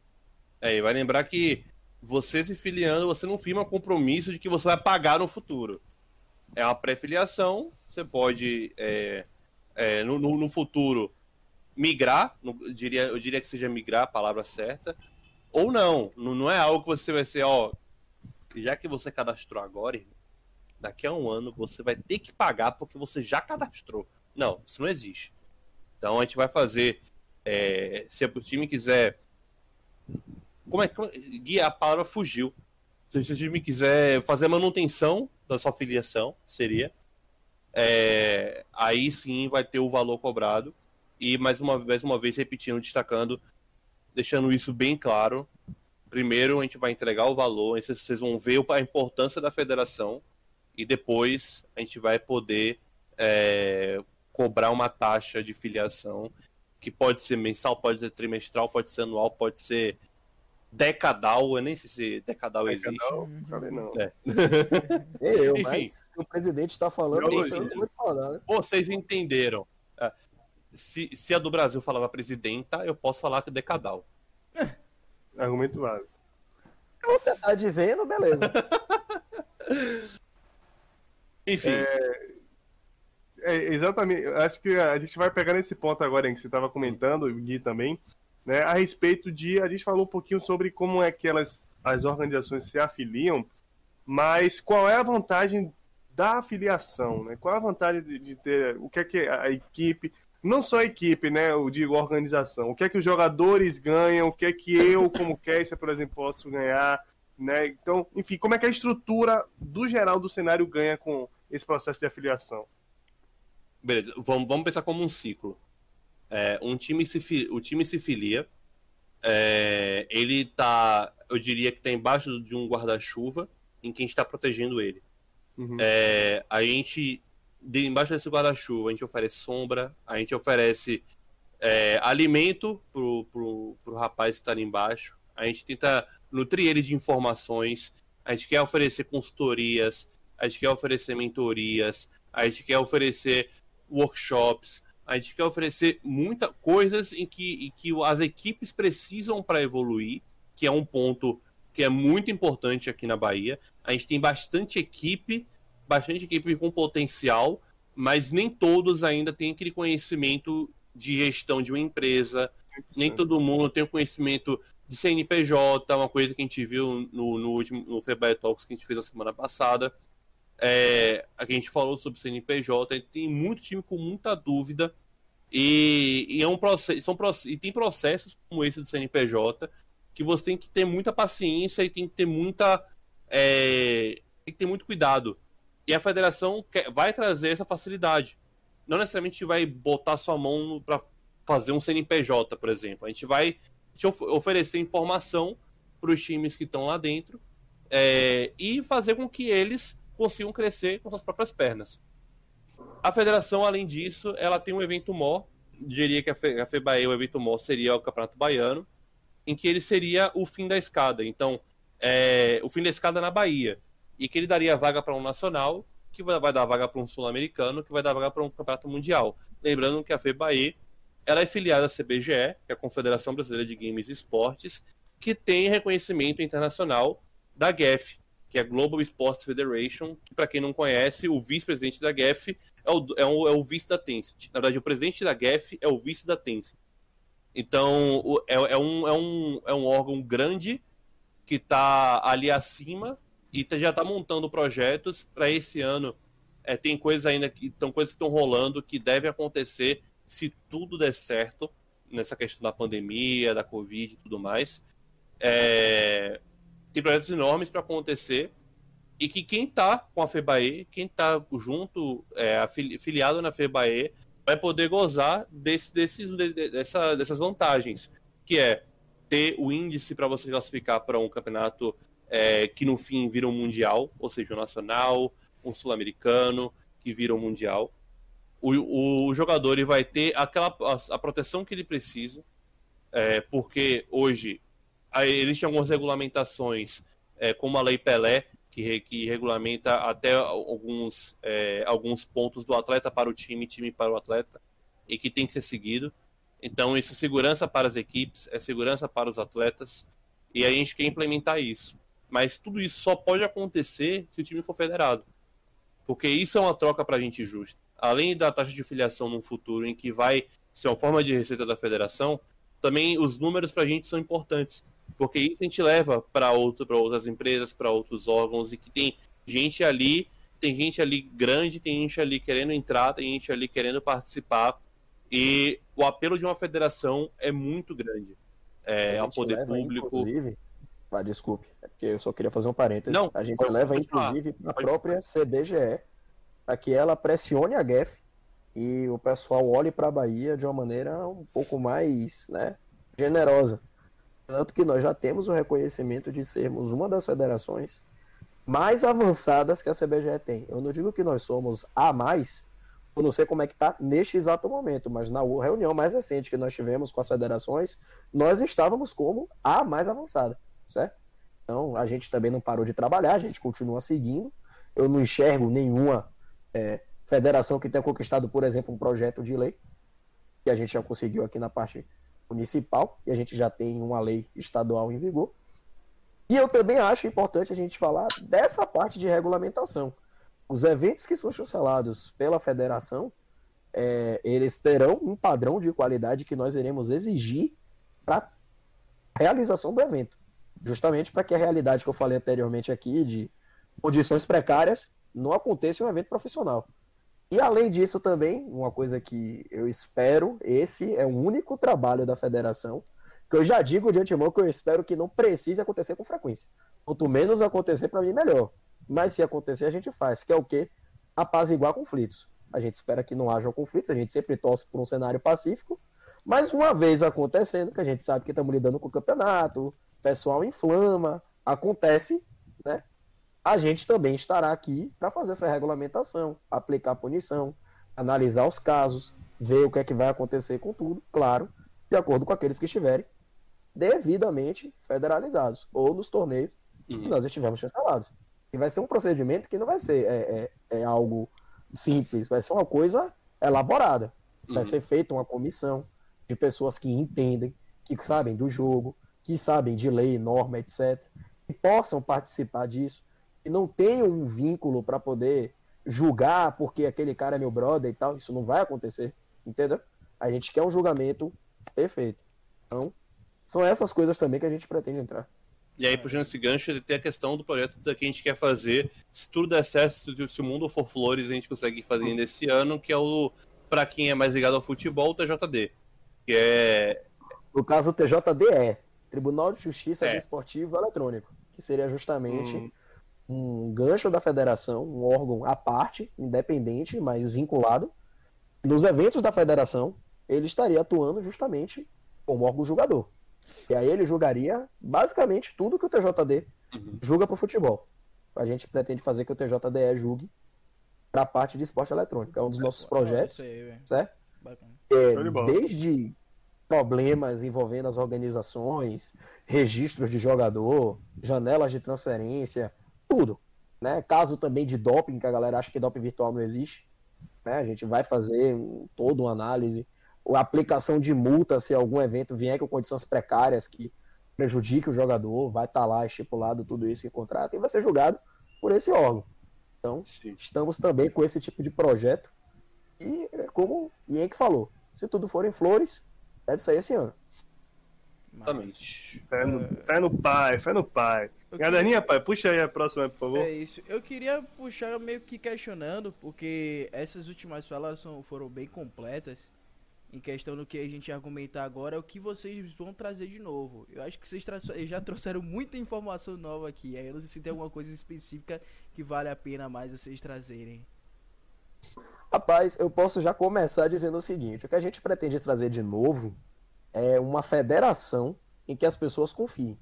É, e vai lembrar que você se filiando, você não firma compromisso de que você vai pagar no futuro. É uma pré-filiação você pode, é, é, no, no, futuro, migrar, no, eu, diria, eu diria que seja migrar a palavra certa, ou não. Não, é algo que você vai ser, ó, já que você cadastrou agora, daqui a um ano você vai ter que pagar porque você já cadastrou. Não, isso não existe. Então a gente vai fazer, é, se o time quiser, como é que guiar a palavra fugiu. Se o time quiser fazer manutenção da sua filiação, seria é, aí sim vai ter o valor cobrado. E mais uma, mais uma vez repetindo, destacando, deixando isso bem claro. Primeiro a gente vai entregar o valor, vocês vão ver a importância da federação e depois a gente vai poder é, cobrar uma taxa de filiação que pode ser mensal, pode ser trimestral, pode ser anual, pode ser decadal, eu nem sei se decadal, decadal existe. Não, não. É. eu, Enfim, se o presidente está falando, isso, eu não falar, né? Vocês entenderam. É, se, se a do Brasil falava presidenta, eu posso falar que decadal. Argumento válido. Você está dizendo, beleza. Enfim. É, é, exatamente. Acho que a gente vai pegar nesse ponto agora em que você estava comentando, o Gui também, né, a respeito de. A gente falou um pouquinho sobre como é que elas, as organizações se afiliam, mas qual é a vantagem da afiliação? Né? Qual é a vantagem de, de ter. O que é que a equipe. Não só a equipe, né? Eu digo organização. O que é que os jogadores ganham? O que é que eu, como caster, por exemplo, posso ganhar? Né? Então, enfim, como é que a estrutura do geral do cenário ganha com esse processo de afiliação? Beleza, vamos, vamos pensar como um ciclo. É, um time se, o time se filia, é, ele tá, eu diria que está embaixo de um guarda-chuva em que a gente está protegendo ele. Uhum. É, a gente, de, embaixo desse guarda-chuva, a gente oferece sombra, a gente oferece é, alimento pro, pro, pro rapaz que está ali embaixo, a gente tenta nutrir ele de informações, a gente quer oferecer consultorias, a gente quer oferecer mentorias, a gente quer oferecer workshops, a gente quer oferecer muitas coisas em que, em que as equipes precisam para evoluir, que é um ponto que é muito importante aqui na Bahia. A gente tem bastante equipe, bastante equipe com potencial, mas nem todos ainda têm aquele conhecimento de gestão de uma empresa, nem todo mundo tem o conhecimento de CNPJ, uma coisa que a gente viu no, no último no Talks que a gente fez a semana passada. É, a gente falou sobre CNPJ, tem muito time com muita dúvida e, e é um processo, são, e tem processos como esse do CNPJ que você tem que ter muita paciência e tem que ter muita é, tem que ter muito cuidado. E a federação quer, vai trazer essa facilidade. Não necessariamente vai botar sua mão para fazer um CNPJ, por exemplo. A gente vai te of oferecer informação para os times que estão lá dentro é, e fazer com que eles consigam crescer com suas próprias pernas. A federação, além disso, ela tem um evento mó, diria que a, Fe, a FEBAE, o evento mó seria o Campeonato Baiano, em que ele seria o fim da escada. Então, é, o fim da escada na Bahia. E que ele daria vaga para um nacional, que vai, dar vaga para um sul-americano, que vai dar vaga para um campeonato mundial. Lembrando que a FEBAE ela é filiada à CBGE, que é a Confederação Brasileira de Games e Esportes, que tem reconhecimento internacional da GEF, que é a Global Sports Federation, que para quem não conhece, o vice-presidente da GEF é o, é, o, é o vice da Tencent. Na verdade, o presidente da GEF é o vice da Tencent. Então, é, é, um, é, um, é um órgão grande que está ali acima e tá, já está montando projetos para esse ano. É, tem coisas ainda que estão coisas que estão rolando que devem acontecer se tudo der certo nessa questão da pandemia, da Covid e tudo mais. É, tem projetos enormes para acontecer e que quem está com a FEBAE, quem está junto, é, afiliado na FEBAE, vai poder gozar desse, desses, dessa, dessas vantagens, que é ter o índice para você classificar para um campeonato é, que no fim vira um mundial, ou seja, um nacional, um sul-americano que vira um mundial. O, o jogador ele vai ter aquela a, a proteção que ele precisa, é, porque hoje existem algumas regulamentações, é, como a Lei Pelé, que, que regulamenta até alguns, é, alguns pontos do atleta para o time, time para o atleta, e que tem que ser seguido. Então, isso é segurança para as equipes, é segurança para os atletas, e a gente quer implementar isso. Mas tudo isso só pode acontecer se o time for federado. Porque isso é uma troca para a gente justa. Além da taxa de filiação no futuro, em que vai ser uma forma de receita da federação, também os números para a gente são importantes porque isso a gente leva para outro, outras empresas, para outros órgãos, e que tem gente ali, tem gente ali grande, tem gente ali querendo entrar, tem gente ali querendo participar. E o apelo de uma federação é muito grande é, ao poder leva, público. Inclusive, ah, desculpe, é porque eu só queria fazer um parênteses. Não, a gente leva, inclusive, a própria CBGE para que ela pressione a GEF e o pessoal olhe para a Bahia de uma maneira um pouco mais né, generosa. Tanto que nós já temos o reconhecimento de sermos uma das federações mais avançadas que a CBGE tem. Eu não digo que nós somos a mais, eu não sei como é que está neste exato momento, mas na reunião mais recente que nós tivemos com as federações, nós estávamos como a mais avançada, certo? Então, a gente também não parou de trabalhar, a gente continua seguindo. Eu não enxergo nenhuma é, federação que tenha conquistado, por exemplo, um projeto de lei, que a gente já conseguiu aqui na parte municipal, e a gente já tem uma lei estadual em vigor. E eu também acho importante a gente falar dessa parte de regulamentação. Os eventos que são chancelados pela federação, é, eles terão um padrão de qualidade que nós iremos exigir para realização do evento. Justamente para que a realidade que eu falei anteriormente aqui, de condições precárias, não aconteça em um evento profissional. E além disso também, uma coisa que eu espero, esse é o único trabalho da federação, que eu já digo de antemão que eu espero que não precise acontecer com frequência. Quanto menos acontecer, para mim, melhor. Mas se acontecer, a gente faz, que é o quê? Apaziguar conflitos. A gente espera que não hajam conflitos, a gente sempre torce por um cenário pacífico, mas uma vez acontecendo, que a gente sabe que estamos lidando com o campeonato, pessoal inflama, acontece, né? A gente também estará aqui para fazer essa regulamentação, aplicar punição, analisar os casos, ver o que é que vai acontecer com tudo, claro, de acordo com aqueles que estiverem devidamente federalizados, ou nos torneios uhum. que nós estivermos chancelados. E vai ser um procedimento que não vai ser é, é, é algo simples, vai ser uma coisa elaborada. Vai uhum. ser feita uma comissão de pessoas que entendem, que sabem do jogo, que sabem de lei, norma, etc., que possam participar disso, e não tenham um vínculo para poder julgar porque aquele cara é meu brother e tal. Isso não vai acontecer, entendeu? A gente quer um julgamento perfeito. Então, são essas coisas também que a gente pretende entrar. E aí, puxando esse gancho, tem a questão do projeto que a gente quer fazer. Se tudo der certo, se o mundo for flores, a gente consegue fazer ainda esse ano, que é o, para quem é mais ligado ao futebol, o TJD. Que é. No caso, o TJD é Tribunal de Justiça é. Esportivo Eletrônico, que seria justamente hum. um gancho da federação, um órgão à parte, independente, mas vinculado. Nos eventos da federação, ele estaria atuando justamente como órgão julgador. E aí ele julgaria basicamente tudo que o TJD uhum. julga para o futebol. A gente pretende fazer que o TJDE julgue para a parte de esporte eletrônico. É um dos nossos projetos, aí, certo? É, desde problemas envolvendo as organizações, registros de jogador, janelas de transferência, tudo. Né? Caso também de doping, que a galera acha que doping virtual não existe. Né? A gente vai fazer um, toda uma análise a aplicação de multa se algum evento vier com condições precárias que prejudique o jogador, vai estar tá lá estipulado tudo isso em contrato e vai ser julgado por esse órgão. Então, Sim. estamos também com esse tipo de projeto e, como o Ienk falou, se tudo for em flores, deve sair esse ano. Exatamente. Fé no, fé no pai, fé no pai. Queria... pai, puxa aí a próxima, por favor. É isso. Eu queria puxar meio que questionando, porque essas últimas falas são, foram bem completas em questão do que a gente argumentar agora é o que vocês vão trazer de novo. Eu acho que vocês já trouxeram muita informação nova aqui. Aí eu não sei se tem alguma coisa específica que vale a pena mais vocês trazerem. Rapaz, eu posso já começar dizendo o seguinte: o que a gente pretende trazer de novo é uma federação em que as pessoas confiem.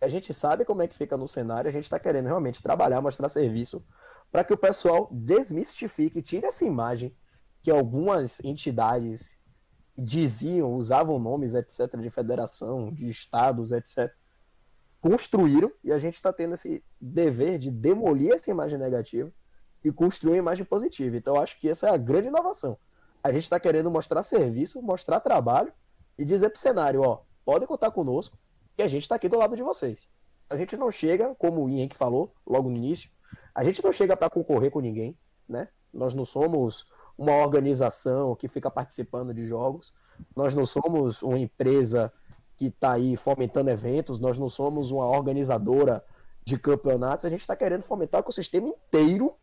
A gente sabe como é que fica no cenário, a gente está querendo realmente trabalhar, mostrar serviço, para que o pessoal desmistifique, tire essa imagem que algumas entidades diziam, usavam nomes, etc., de federação, de estados, etc., construíram, e a gente está tendo esse dever de demolir essa imagem negativa e construir uma imagem positiva. Então, eu acho que essa é a grande inovação. A gente está querendo mostrar serviço, mostrar trabalho e dizer para o cenário: ó, podem contar conosco, que a gente está aqui do lado de vocês. A gente não chega, como o Ian falou logo no início, a gente não chega para concorrer com ninguém, né? Nós não somos uma organização que fica participando de jogos. Nós não somos uma empresa que está aí fomentando eventos, nós não somos uma organizadora de campeonatos. A gente está querendo fomentar o ecossistema inteiro,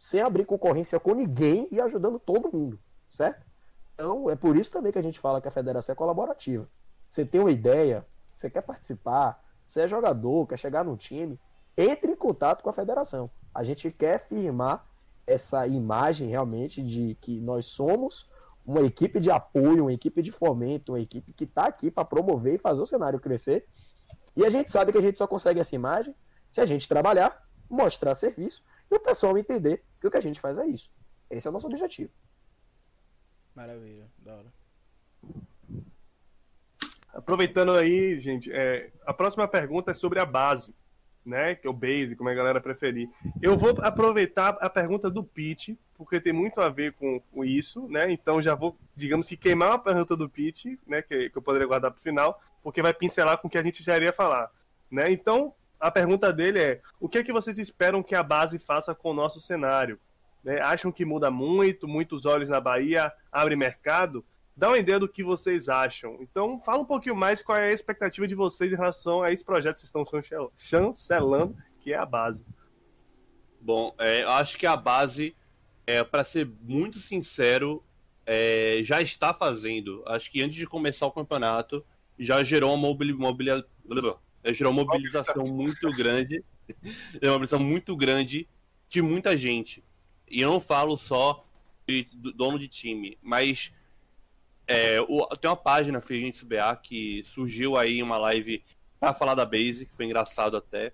sem abrir concorrência com ninguém e ajudando todo mundo, certo? Então, é por isso também que a gente fala que a federação é colaborativa. Você tem uma ideia, você quer participar, você é jogador, quer chegar no time, entre em contato com a federação. A gente quer firmar essa imagem realmente de que nós somos uma equipe de apoio, uma equipe de fomento, uma equipe que está aqui para promover e fazer o cenário crescer. E a gente sabe que a gente só consegue essa imagem se a gente trabalhar, mostrar serviço e o pessoal entender que o que a gente faz é isso. Esse é o nosso objetivo. Maravilha, da hora. Aproveitando aí, gente, é, a próxima pergunta é sobre a base, né? Que é o base, como a galera preferir. Eu vou aproveitar a pergunta do Pete, porque tem muito a ver com, com isso, né? Então já vou, digamos que queimar a pergunta do Pete, né? Que, que eu poderia guardar para o final, porque vai pincelar com o que a gente já iria falar, né? Então a pergunta dele é: o que é que vocês esperam que a base faça com o nosso cenário? Né? Acham que muda muito, muitos olhos na Bahia, abre mercado? Dá uma ideia do que vocês acham. Então, fala um pouquinho mais qual é a expectativa de vocês em relação a esse projeto que vocês estão chancelando, que é a base. Bom, é, eu acho que a base, é, para ser muito sincero, é, já está fazendo. Acho que antes de começar o campeonato, já gerou uma mobilização gerou uma mobilização muito grande. uma mobilização muito grande de muita gente. E eu não falo só de dono de time, mas é, o, tem uma página Free Agents BA que surgiu aí uma live para falar da Base, que foi engraçado até.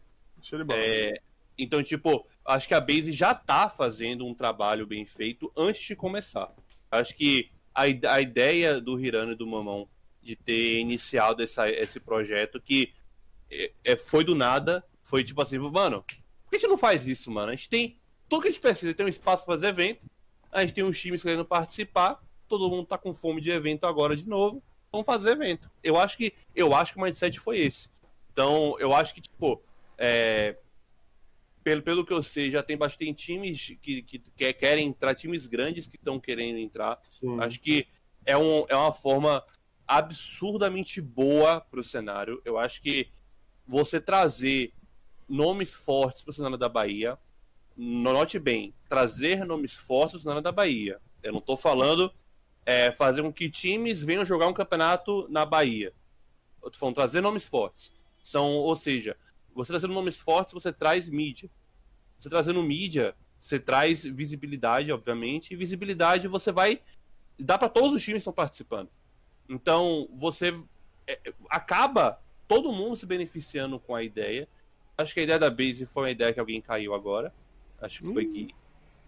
É, então, tipo, acho que a Base já tá fazendo um trabalho bem feito antes de começar. Acho que a, a ideia do Hirano e do Mamão de ter iniciado essa, esse projeto que é, é, foi do nada, foi tipo assim, mano, por que a gente não faz isso, mano? A gente tem tudo que a gente precisa, tem um espaço para fazer evento, a gente tem uns times querendo participar, todo mundo tá com fome de evento agora de novo, vamos fazer evento. Eu acho que eu acho que o mindset foi esse. Então, eu acho que, tipo, é, pelo, pelo que eu sei, já tem bastante times que, que, que querem entrar, times grandes que estão querendo entrar. Sim. Acho que é, um, é uma forma absurdamente boa para o cenário. Eu acho que você trazer nomes fortes para o cenário da Bahia, note bem, trazer nomes fortes para o cenário da Bahia. Eu não estou falando é, fazer com que times venham jogar um campeonato na Bahia. Eu tô falando trazer nomes fortes. São, ou seja, você trazendo nomes fortes, você traz mídia. Você trazendo mídia, você traz visibilidade, obviamente, e visibilidade você vai dar para todos os times que estão participando. Então, você é, acaba todo mundo se beneficiando com a ideia. Acho que a ideia da Base foi uma ideia que alguém caiu agora. Acho que foi hum. que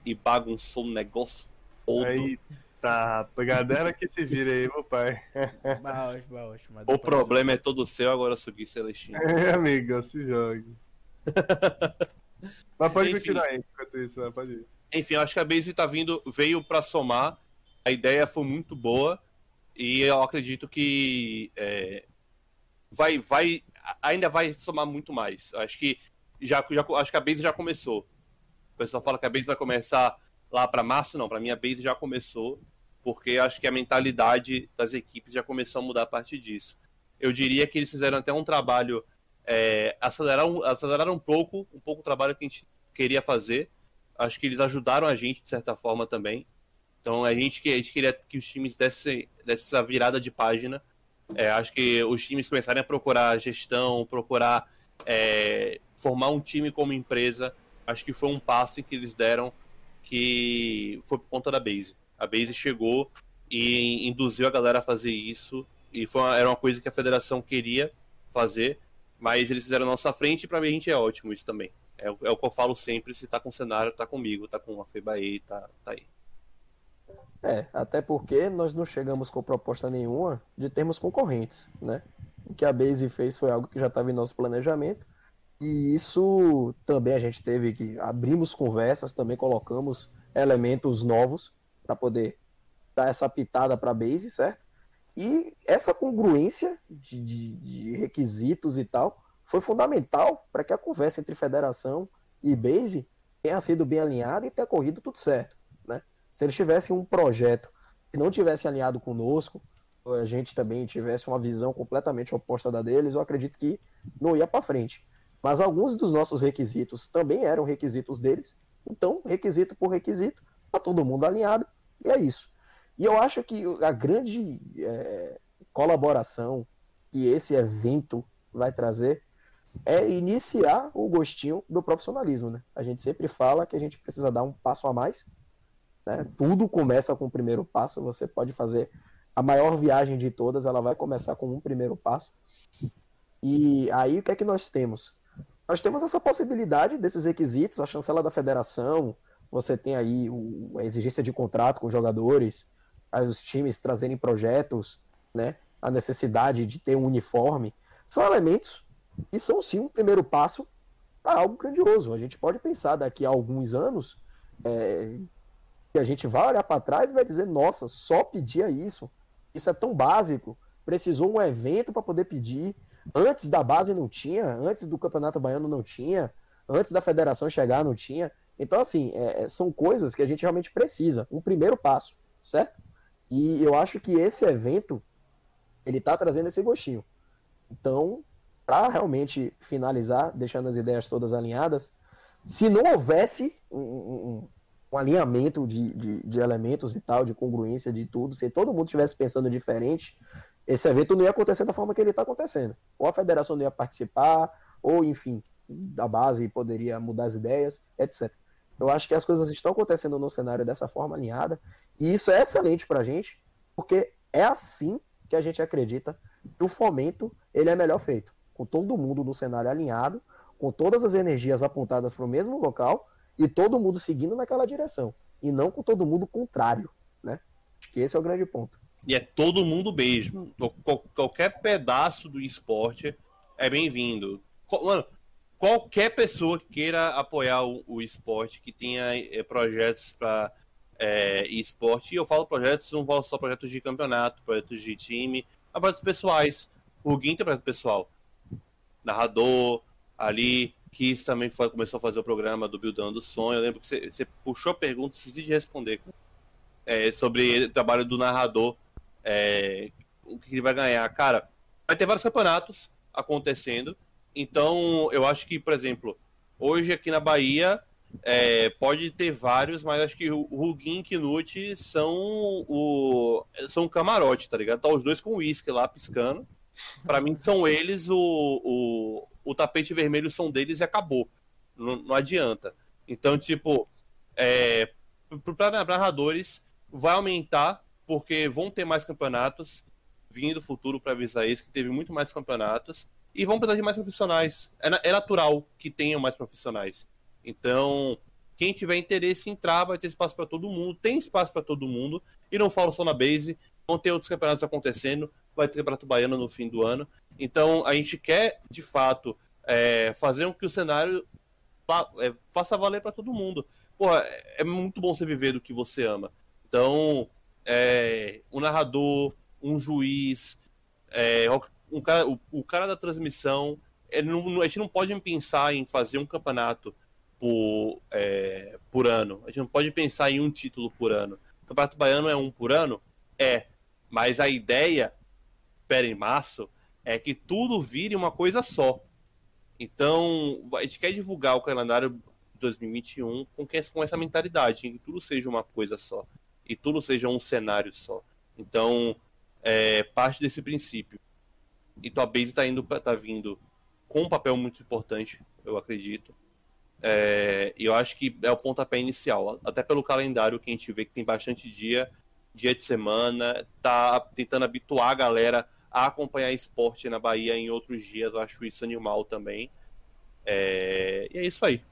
e bagunçou um negócio todo. Aí, Tá, galera que se vira aí, meu pai. Baixo, baixo, o problema é todo seu, agora subir Celestino. É, amigo, se jogue. mas pode Enfim, continuar aí, enquanto isso, né? pode ir. Enfim, eu acho que a base tá vindo, veio para somar. A ideia foi muito boa. E eu acredito que é, vai, vai, ainda vai somar muito mais. Acho que já, já, acho que a base já começou. O pessoal fala que a base vai começar lá para março, não, para mim a base já começou, porque acho que a mentalidade das equipes já começou a mudar a partir disso. Eu diria que eles fizeram até um trabalho, é, aceleraram, aceleraram um pouco, um pouco o trabalho que a gente queria fazer. Acho que eles ajudaram a gente, de certa forma, também. Então a gente, a gente queria que os times dessem, dessem essa virada de página. É, acho que os times começarem a procurar gestão, procurar é, formar um time como empresa. Acho que foi um passo que eles deram que foi por conta da Base. A Base chegou e induziu a galera a fazer isso, e uma, era uma coisa que a federação queria fazer, mas eles fizeram a nossa frente e pra mim a gente é ótimo isso também. É, é, o que eu falo sempre, se tá com o cenário, tá comigo, tá com a FEBAE, tá, tá aí. É, até porque nós não chegamos com proposta nenhuma de termos concorrentes, né? O que a Base fez foi algo que já estava em nosso planejamento e isso também a gente teve que abrimos conversas, também colocamos elementos novos para poder dar essa pitada para a base, certo? E essa congruência de, de, de requisitos e tal foi fundamental para que a conversa entre federação e base tenha sido bem alinhada e tenha corrido tudo certo? Se eles tivessem um projeto que não tivesse alinhado conosco, a gente também tivesse uma visão completamente oposta da deles, eu acredito que não ia para frente. Mas alguns dos nossos requisitos também eram requisitos deles. Então, requisito por requisito, está todo mundo alinhado, e é isso. E eu acho que a grande é, colaboração que esse evento vai trazer é iniciar o gostinho do profissionalismo, né? A gente sempre fala que a gente precisa dar um passo a mais, né? Tudo começa com o primeiro passo, você pode fazer a maior viagem de todas, ela vai começar com um primeiro passo. E aí o que é que nós temos? Nós temos essa possibilidade desses requisitos, a chancela da federação, você tem aí o, a exigência de contrato com jogadores, os times trazerem projetos, né? A necessidade de ter um uniforme, são elementos que são sim um primeiro passo para algo grandioso. A gente pode pensar daqui a alguns anos é, que a gente vai olhar para trás e vai dizer: nossa, só pedia isso, isso é tão básico. Precisou um evento para poder pedir. Antes da base não tinha, antes do Campeonato Baiano não tinha, antes da federação chegar não tinha. Então, assim, é, é, são coisas que a gente realmente precisa. Um primeiro passo, certo? E eu acho que esse evento, ele tá trazendo esse gostinho. Então, para realmente finalizar, deixando as ideias todas alinhadas, se não houvesse um, um, um alinhamento de, de, de, elementos e tal, de congruência de tudo, se todo mundo estivesse pensando diferente, esse evento não ia acontecer da forma que ele está acontecendo. Ou a federação não ia participar, ou enfim, da base poderia mudar as ideias, etc. Eu acho que as coisas estão acontecendo no cenário dessa forma alinhada, e isso é excelente para a gente, porque é assim que a gente acredita que o fomento ele é melhor feito, com todo mundo no cenário alinhado, com todas as energias apontadas para o mesmo local e todo mundo seguindo naquela direção, e não com todo mundo contrário, né? Acho que esse é o grande ponto. E é todo mundo mesmo. Qualquer pedaço do esporte é bem-vindo. Mano, qualquer pessoa que queira apoiar o, esporte, que tenha é, projetos para é, esporte, e eu falo projetos, não falo só projetos de campeonato, projetos de time, projetos pessoais. O Guin tem projeto pessoal. Narrador, ali, Kiss também foi, começou a fazer o programa do Buildando Sonho. Eu lembro que você, puxou a pergunta, esqueci de responder é, sobre o trabalho do narrador, é, o que ele vai ganhar. Cara, vai ter vários campeonatos acontecendo então, eu acho que, por exemplo, hoje aqui na Bahia é, pode ter vários, mas acho que o Rugin e Knut são o são camarote, tá ligado? Tá os dois com uísque lá piscando. Para mim são eles o, o, o tapete vermelho são deles e acabou. Não, não adianta. Então, tipo, é, para narradores vai aumentar porque vão ter mais campeonatos vindo do futuro para avisar isso que teve muito mais campeonatos e vão precisar de mais profissionais. É, é natural que tenham mais profissionais. Então, quem tiver interesse em entrar, vai ter espaço para todo mundo. Tem espaço para todo mundo. E não falo só na base. Vão ter outros campeonatos acontecendo. Vai ter campeonato baiano no fim do ano. Então, a gente quer, de fato, é, fazer com que o cenário é, faça valer para todo mundo. Pô, é, é muito bom você viver do que você ama. Então, é, um narrador, um juiz, é, um cara, o, o cara da transmissão, não, a gente não pode pensar em fazer um campeonato por, é, por ano. A gente não pode pensar em um título por ano. O Campeonato Baiano é um por ano? É. Mas a ideia, pera em março, é que tudo vire uma coisa só. Então, a gente quer divulgar o calendário 2021 com, com essa mentalidade, em que tudo seja uma coisa só. E tudo seja um cenário só. Então, é parte desse princípio. E tua base tá, indo, tá vindo com um papel muito importante, eu acredito. É, eu acho que é o pontapé inicial, até pelo calendário que a gente vê que tem bastante dia, dia de semana, tá tentando habituar a galera a acompanhar esporte na Bahia em outros dias, eu acho isso animal também. É, e é isso aí.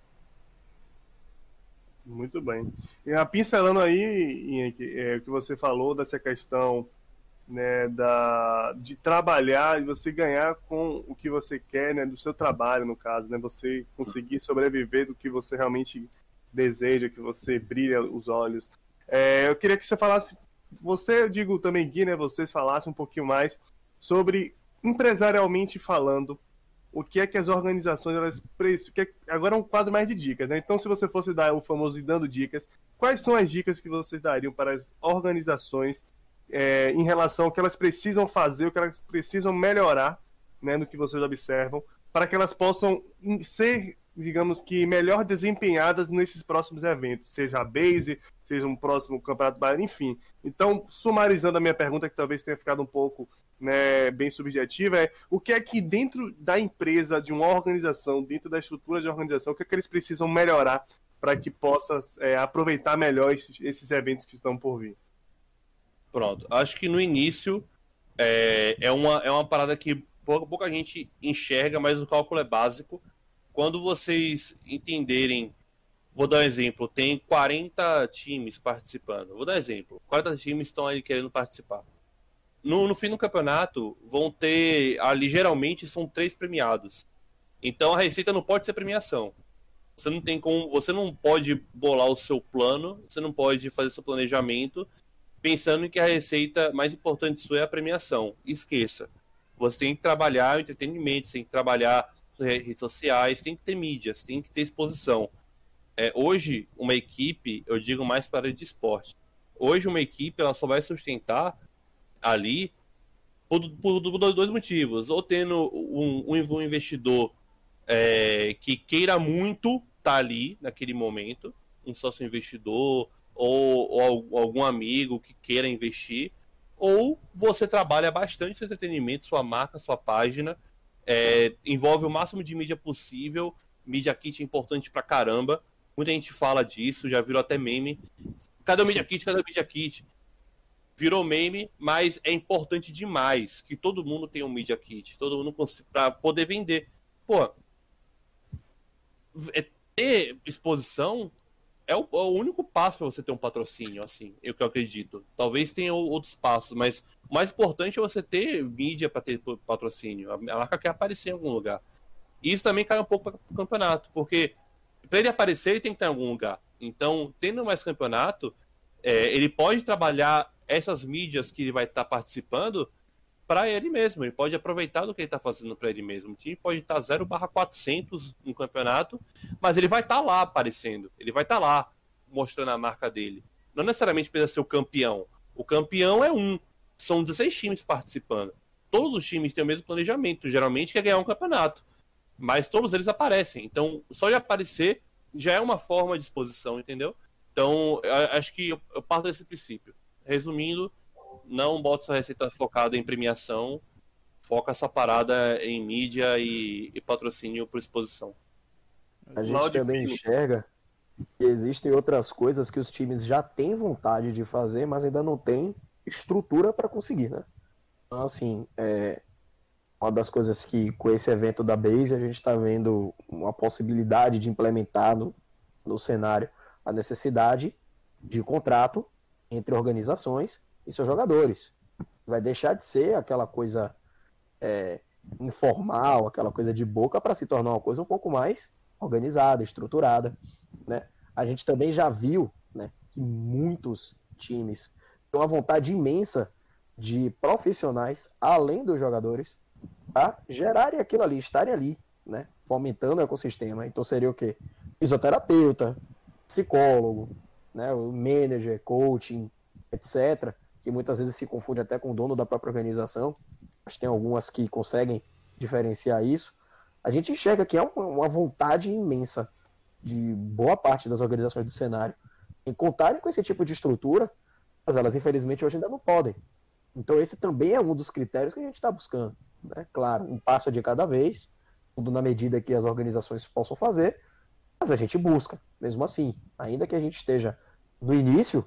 Muito bem. E pincelando aí, é, o que você falou dessa questão né, da, de trabalhar e você ganhar com o que você quer, né, do seu trabalho, no caso, né, você conseguir sobreviver do que você realmente deseja, que você brilha os olhos. É, eu queria que você falasse, você, eu digo também, Gui, né, vocês falassem um pouquinho mais sobre, empresarialmente falando, o que é que as organizações elas precisam. É, agora é um quadro mais de dicas, né? Então, se você fosse dar o famoso dando dicas, quais são as dicas que vocês dariam para as organizações é, em relação ao que elas precisam fazer, o que elas precisam melhorar, né, no que vocês observam, para que elas possam ser digamos que, melhor desempenhadas nesses próximos eventos, seja a base, seja um próximo Campeonato Baiano, enfim. Então, sumarizando a minha pergunta, que talvez tenha ficado um pouco né, bem subjetiva, é o que é que dentro da empresa, de uma organização, dentro da estrutura de organização, o que é que eles precisam melhorar para que possa é, aproveitar melhor esses, esses eventos que estão por vir? Pronto. Acho que no início é, é, uma, é uma parada que pouca, pouca gente enxerga, mas o cálculo é básico. Quando vocês entenderem, vou dar um exemplo, tem 40 times participando. Vou dar um exemplo. 40 times estão aí querendo participar. No, no fim do campeonato, vão ter, ali geralmente são três premiados. Então a receita não pode ser premiação. Você não tem como, você não pode bolar o seu plano, você não pode fazer seu planejamento pensando que a receita mais importante sua é a premiação. Esqueça. Você tem que trabalhar o entretenimento, você tem que trabalhar redes sociais, tem que ter mídias, tem que ter exposição. É, hoje, uma equipe, eu digo mais para de esporte, hoje uma equipe ela só vai sustentar ali por, por, por dois motivos. Ou tendo um, um investidor é, que queira muito estar tá ali naquele momento, um sócio investidor ou, ou, algum amigo que queira investir, ou você trabalha bastante seu entretenimento, sua marca, sua página, é, envolve o máximo de mídia possível. Media Kit é importante pra caramba. Muita gente fala disso, já virou até meme. Cadê o Media Kit? Cadê o Media Kit? Virou meme, mas é importante demais que todo mundo tenha um Media Kit, todo mundo para poder vender. Pô, é ter exposição é o, é o único passo para você ter um patrocínio, assim, eu que acredito. Talvez tenha outros passos, mas o mais importante é você ter mídia para ter patrocínio. A marca quer aparecer em algum lugar. E isso também cai um pouco para o campeonato, porque para ele aparecer, ele tem que estar em algum lugar. Então, tendo mais campeonato, é, ele pode trabalhar essas mídias que ele vai estar participando para ele mesmo. Ele pode aproveitar do que ele está fazendo para ele mesmo. O time pode estar 0/400 no campeonato, mas ele vai estar tá lá aparecendo. Ele vai estar tá lá mostrando a marca dele. Não necessariamente precisa ser o campeão. O campeão é um. São 16 times participando. Todos os times têm o mesmo planejamento. Geralmente quer ganhar um campeonato. Mas todos eles aparecem. Então, só de aparecer já é uma forma de exposição, entendeu? Então, acho que eu parto desse princípio. Resumindo, não bota essa receita focada em premiação, foca essa parada em mídia e, e patrocínio por exposição. A gente também enxerga que existem outras coisas que os times já têm vontade de fazer, mas ainda não tem estrutura para conseguir, né? Então, assim, é, uma das coisas que com esse evento da Base a gente está vendo uma possibilidade de implementar no, no cenário a necessidade de contrato entre organizações e seus jogadores. Vai deixar de ser aquela coisa é, informal, aquela coisa de boca, para se tornar uma coisa um pouco mais organizada, estruturada. Né? A gente também já viu né, que muitos times têm uma vontade imensa de profissionais, além dos jogadores, a gerarem aquilo ali, estarem ali, né, fomentando o ecossistema. Então seria o quê? Fisioterapeuta, psicólogo, né, o manager, coaching, etc que muitas vezes se confunde até com o dono da própria organização, mas tem algumas que conseguem diferenciar isso. A gente enxerga que é uma vontade imensa de boa parte das organizações do cenário em contarem com esse tipo de estrutura, mas elas infelizmente hoje ainda não podem. Então esse também é um dos critérios que a gente está buscando. Né? Claro, um passo de cada vez, tudo na medida que as organizações possam fazer, mas a gente busca, mesmo assim. Ainda que a gente esteja no início,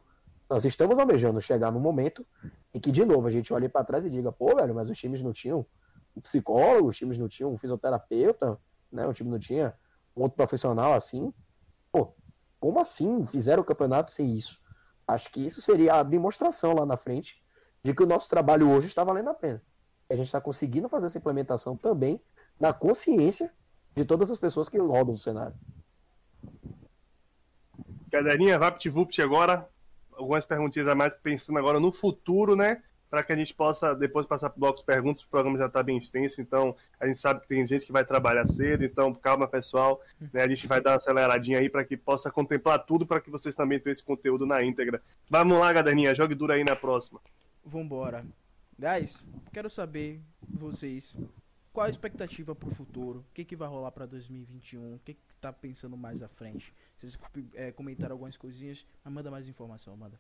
nós estamos almejando chegar no momento em que, de novo, a gente olhe para trás e diga, pô, velho, mas os times não tinham um psicólogo, os times não tinham um fisioterapeuta, né? O time não tinha um outro profissional assim. Pô, como assim fizeram o campeonato sem isso? Acho que isso seria a demonstração lá na frente de que o nosso trabalho hoje está valendo a pena. A gente está conseguindo fazer essa implementação também na consciência de todas as pessoas que rodam o cenário. Caderninha, VaptVupt agora, algumas perguntinhas a mais, pensando agora no futuro, né? Para que a gente possa depois passar para o bloco de perguntas, o programa já está bem extenso, então a gente sabe que tem gente que vai trabalhar cedo, então calma pessoal, né? a gente vai dar uma aceleradinha aí para que possa contemplar tudo, para que vocês também tenham esse conteúdo na íntegra. Vamos lá, Gaderninha, jogue duro aí na próxima. Vambora. Guys, quero saber vocês qual a expectativa pro futuro? O que, que vai rolar pra 2021? O que tá pensando mais à frente? Vocês é, comentaram algumas coisinhas, mas manda mais informação, manda.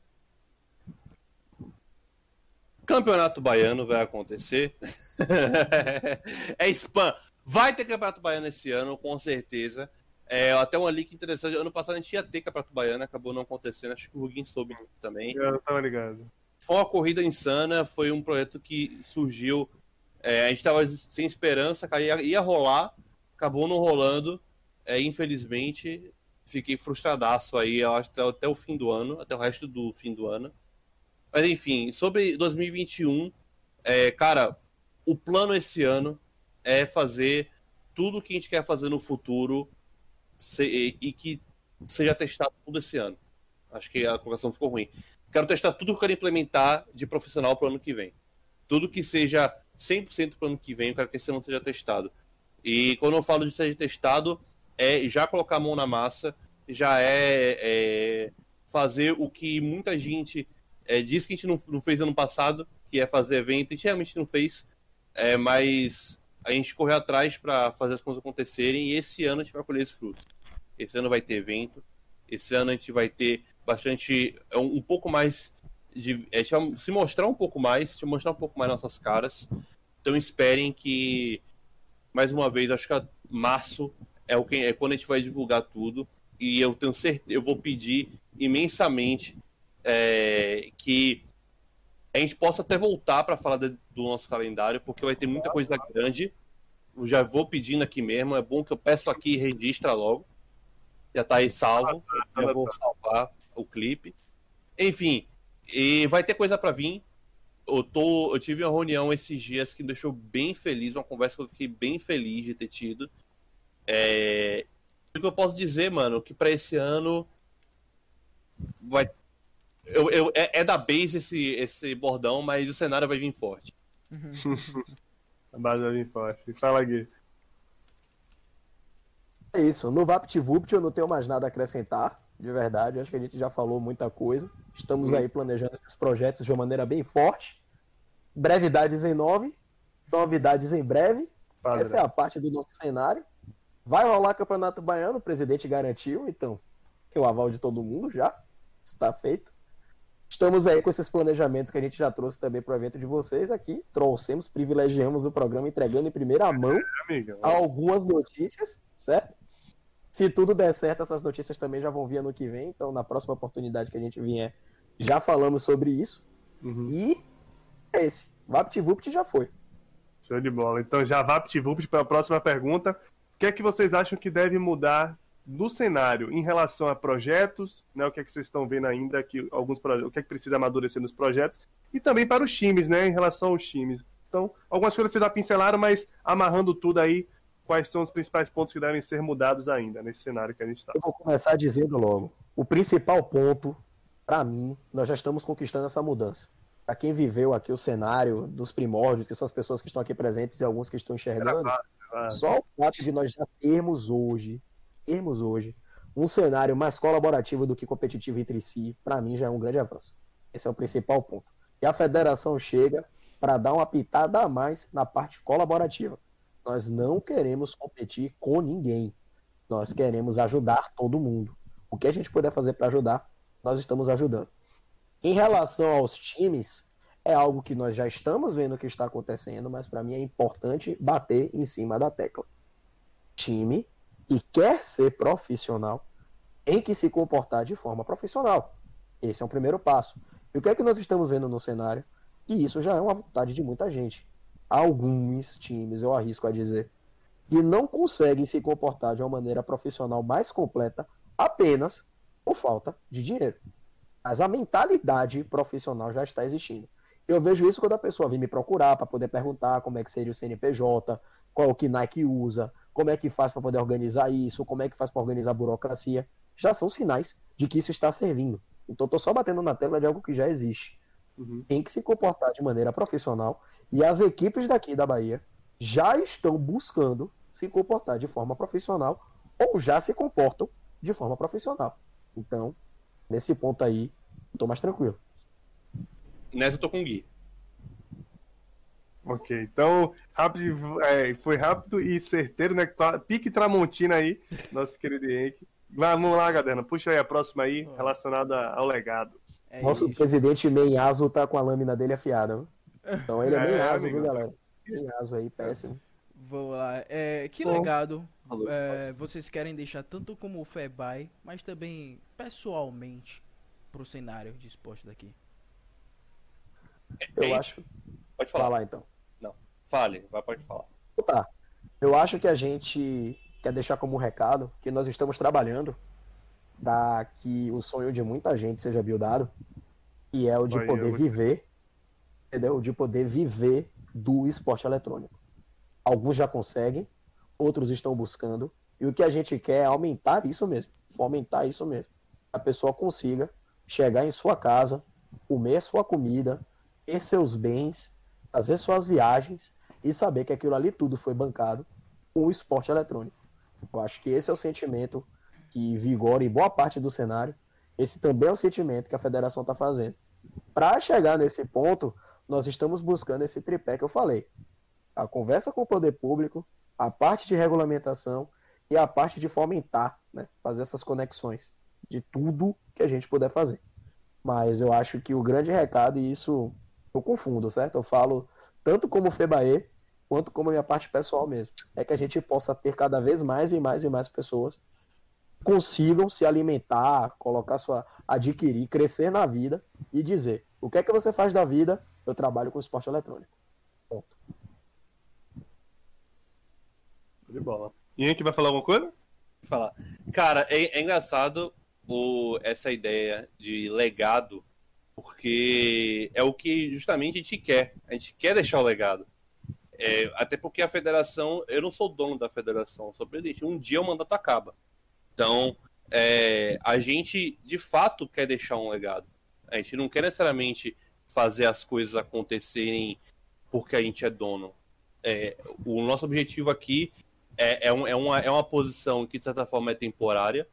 Campeonato Baiano vai acontecer. é spam. Vai ter Campeonato Baiano esse ano, com certeza. É, até uma link interessante. Ano passado a gente ia ter Campeonato Baiano, acabou não acontecendo. Acho que o Ruguin soube também. Eu tava ligado. Foi uma corrida insana, foi um projeto que surgiu. É, a gente tava sem esperança, ia, ia rolar, acabou não rolando. É, infelizmente, fiquei frustradaço aí, até, até o fim do ano, até o resto do fim do ano. Mas enfim, sobre 2021, é, cara, o plano esse ano é fazer tudo que a gente quer fazer no futuro se, e que seja testado tudo esse ano. Acho que a colocação ficou ruim. Quero testar tudo que eu quero implementar de profissional para o ano que vem. Tudo que seja 100% para o ano que vem, eu quero que esse ano seja testado. E quando eu falo de ser testado, é já colocar a mão na massa, já é, é fazer o que muita gente é, disse que a gente não, não, fez ano passado, que é fazer evento. A gente realmente não fez, é, mas a gente correu atrás para fazer as coisas acontecerem e esse ano a gente vai colher esses frutos. Esse ano vai ter evento, esse ano a gente vai ter bastante, é, um, um pouco mais de, é, se mostrar um pouco mais, se mostrar um pouco mais nossas caras. Então esperem que, mais uma vez, acho que março é, o que, é quando a gente vai divulgar tudo e eu tenho certeza, eu vou pedir imensamente é, que a gente possa até voltar para falar de, do nosso calendário, porque vai ter muita coisa grande. Eu já vou pedindo aqui mesmo. É bom que eu peço aqui e registra logo. Já está aí salvo. Já vou salvar o clipe. Enfim, e vai ter coisa para vir. Eu, tô, eu tive uma reunião esses dias que me deixou bem feliz, uma conversa que eu fiquei bem feliz de ter tido. É... O que eu posso dizer, mano, que para esse ano vai eu, eu, é, é, da base esse, esse bordão, mas o cenário vai vir forte. a base vai vir forte. Fala, Gui. É isso. No VaptVupt eu não tenho mais nada a acrescentar, de verdade. Acho que a gente já falou muita coisa. Estamos aí planejando esses projetos de uma maneira bem forte. Brevidades em nove, novidades em breve. Padre. Essa é a parte do nosso cenário. Vai rolar Campeonato Baiano, o presidente garantiu, então tem o aval de todo mundo já. Está feito. Estamos aí com esses planejamentos que a gente já trouxe também para o evento de vocês aqui. Trouxemos, privilegiamos o programa entregando em primeira mão é, algumas notícias, certo? Se tudo der certo, essas notícias também já vão vir ano que vem. Então, na próxima oportunidade que a gente vier, já falamos sobre isso. Uhum. E é esse. VaptVupt já foi. Show de bola. Então, já VaptVupt para a próxima pergunta. O que é que vocês acham que deve mudar no cenário em relação a projetos, né, o que é que vocês estão vendo ainda, que alguns o que é que precisa amadurecer nos projetos, e também para os times, né, em relação aos times. Então, algumas coisas vocês já pincelaram, mas amarrando tudo aí, quais são os principais pontos que devem ser mudados ainda nesse cenário que a gente está? Eu vou começar dizendo logo. O principal ponto, para mim, nós já estamos conquistando essa mudança. Para quem viveu aqui o cenário dos primórdios, que são as pessoas que estão aqui presentes e alguns que estão enxergando, só o fato de nós já termos hoje termos hoje um cenário mais colaborativo do que competitivo entre si, para mim já é um grande avanço. Esse é o principal ponto. E a federação chega para dar uma pitada a mais na parte colaborativa. Nós não queremos competir com ninguém. Nós queremos ajudar todo mundo. O que a gente puder fazer para ajudar, nós estamos ajudando. Em relação aos times, é algo que nós já estamos vendo que está acontecendo, mas para mim é importante bater em cima da tecla. Time e quer ser profissional, tem que se comportar de forma profissional. Esse é o primeiro passo. E o que é que nós estamos vendo no cenário? Que isso já é uma vontade de muita gente. Alguns times, eu arrisco a dizer, que não conseguem se comportar de uma maneira profissional mais completa apenas por falta de dinheiro. Mas a mentalidade profissional já está existindo. Eu vejo isso quando a pessoa vem me procurar para poder perguntar como é que seria o CNPJ, qual o que Nike usa, como é que faz para poder organizar isso, como é que faz para organizar a burocracia, já são sinais de que isso está servindo. Então estou só batendo na tela de algo que já existe. Uhum. Tem que se comportar de maneira profissional e as equipes daqui da Bahia já estão buscando se comportar de forma profissional ou já se comportam de forma profissional. Então, nesse ponto aí, estou mais tranquilo. Nessa eu tô com o Gui. Ok, então rápido, é, foi rápido e certeiro, né? Pique Tramontina aí, nosso querido Henrique. Vamos lá, Gaderna, puxa aí a próxima aí, relacionada ao legado. É Nosso isso. presidente Meiazo tá com a lâmina dele afiada. Então ele é, é Meiazo, viu, galera? Meiazo aí, péssimo. Vou lá. É, que Bom, legado é, vocês querem deixar tanto como o Febai, mas também pessoalmente pro cenário de esporte daqui? Eu acho. Pode falar. falar então. Não, fale, vai, pode falar. Tá. Eu acho que a gente quer deixar como recado que nós estamos trabalhando para que o sonho de muita gente seja buildado, e é o de poder viver, entendeu? De poder viver do esporte eletrônico. Alguns já conseguem, outros estão buscando, e o que a gente quer é aumentar isso mesmo, fomentar isso mesmo. A pessoa consiga chegar em sua casa, comer sua comida, ter seus bens, fazer suas viagens e saber que aquilo ali tudo foi bancado com o esporte eletrônico. Eu acho que esse é o sentimento que vigora em boa parte do cenário. Esse também é o sentimento que a federação está fazendo. Para chegar nesse ponto, nós estamos buscando esse tripé que eu falei: a conversa com o poder público, a parte de regulamentação e a parte de fomentar, né, fazer essas conexões de tudo que a gente puder fazer. Mas eu acho que o grande recado, e isso eu confundo, certo? Eu falo tanto como FEBAE, quanto como a minha parte pessoal mesmo. É que a gente possa ter cada vez mais e mais e mais pessoas consigam se alimentar, colocar sua adquirir, crescer na vida e dizer: "O que é que você faz da vida? Eu trabalho com esporte eletrônico". Ponto. De bola. E que vai falar alguma coisa? Falar. Cara, é, é engraçado o, essa ideia de legado, porque é o que justamente a gente quer. A gente quer deixar o legado. É, até porque a federação, eu não sou dono da federação, sou presidente. Um dia o mandato acaba. Então, é, a gente de fato quer deixar um legado. A gente não quer necessariamente fazer as coisas acontecerem porque a gente é dono. É, o nosso objetivo aqui é, é, um, é, uma, é uma posição que, de certa forma, é temporária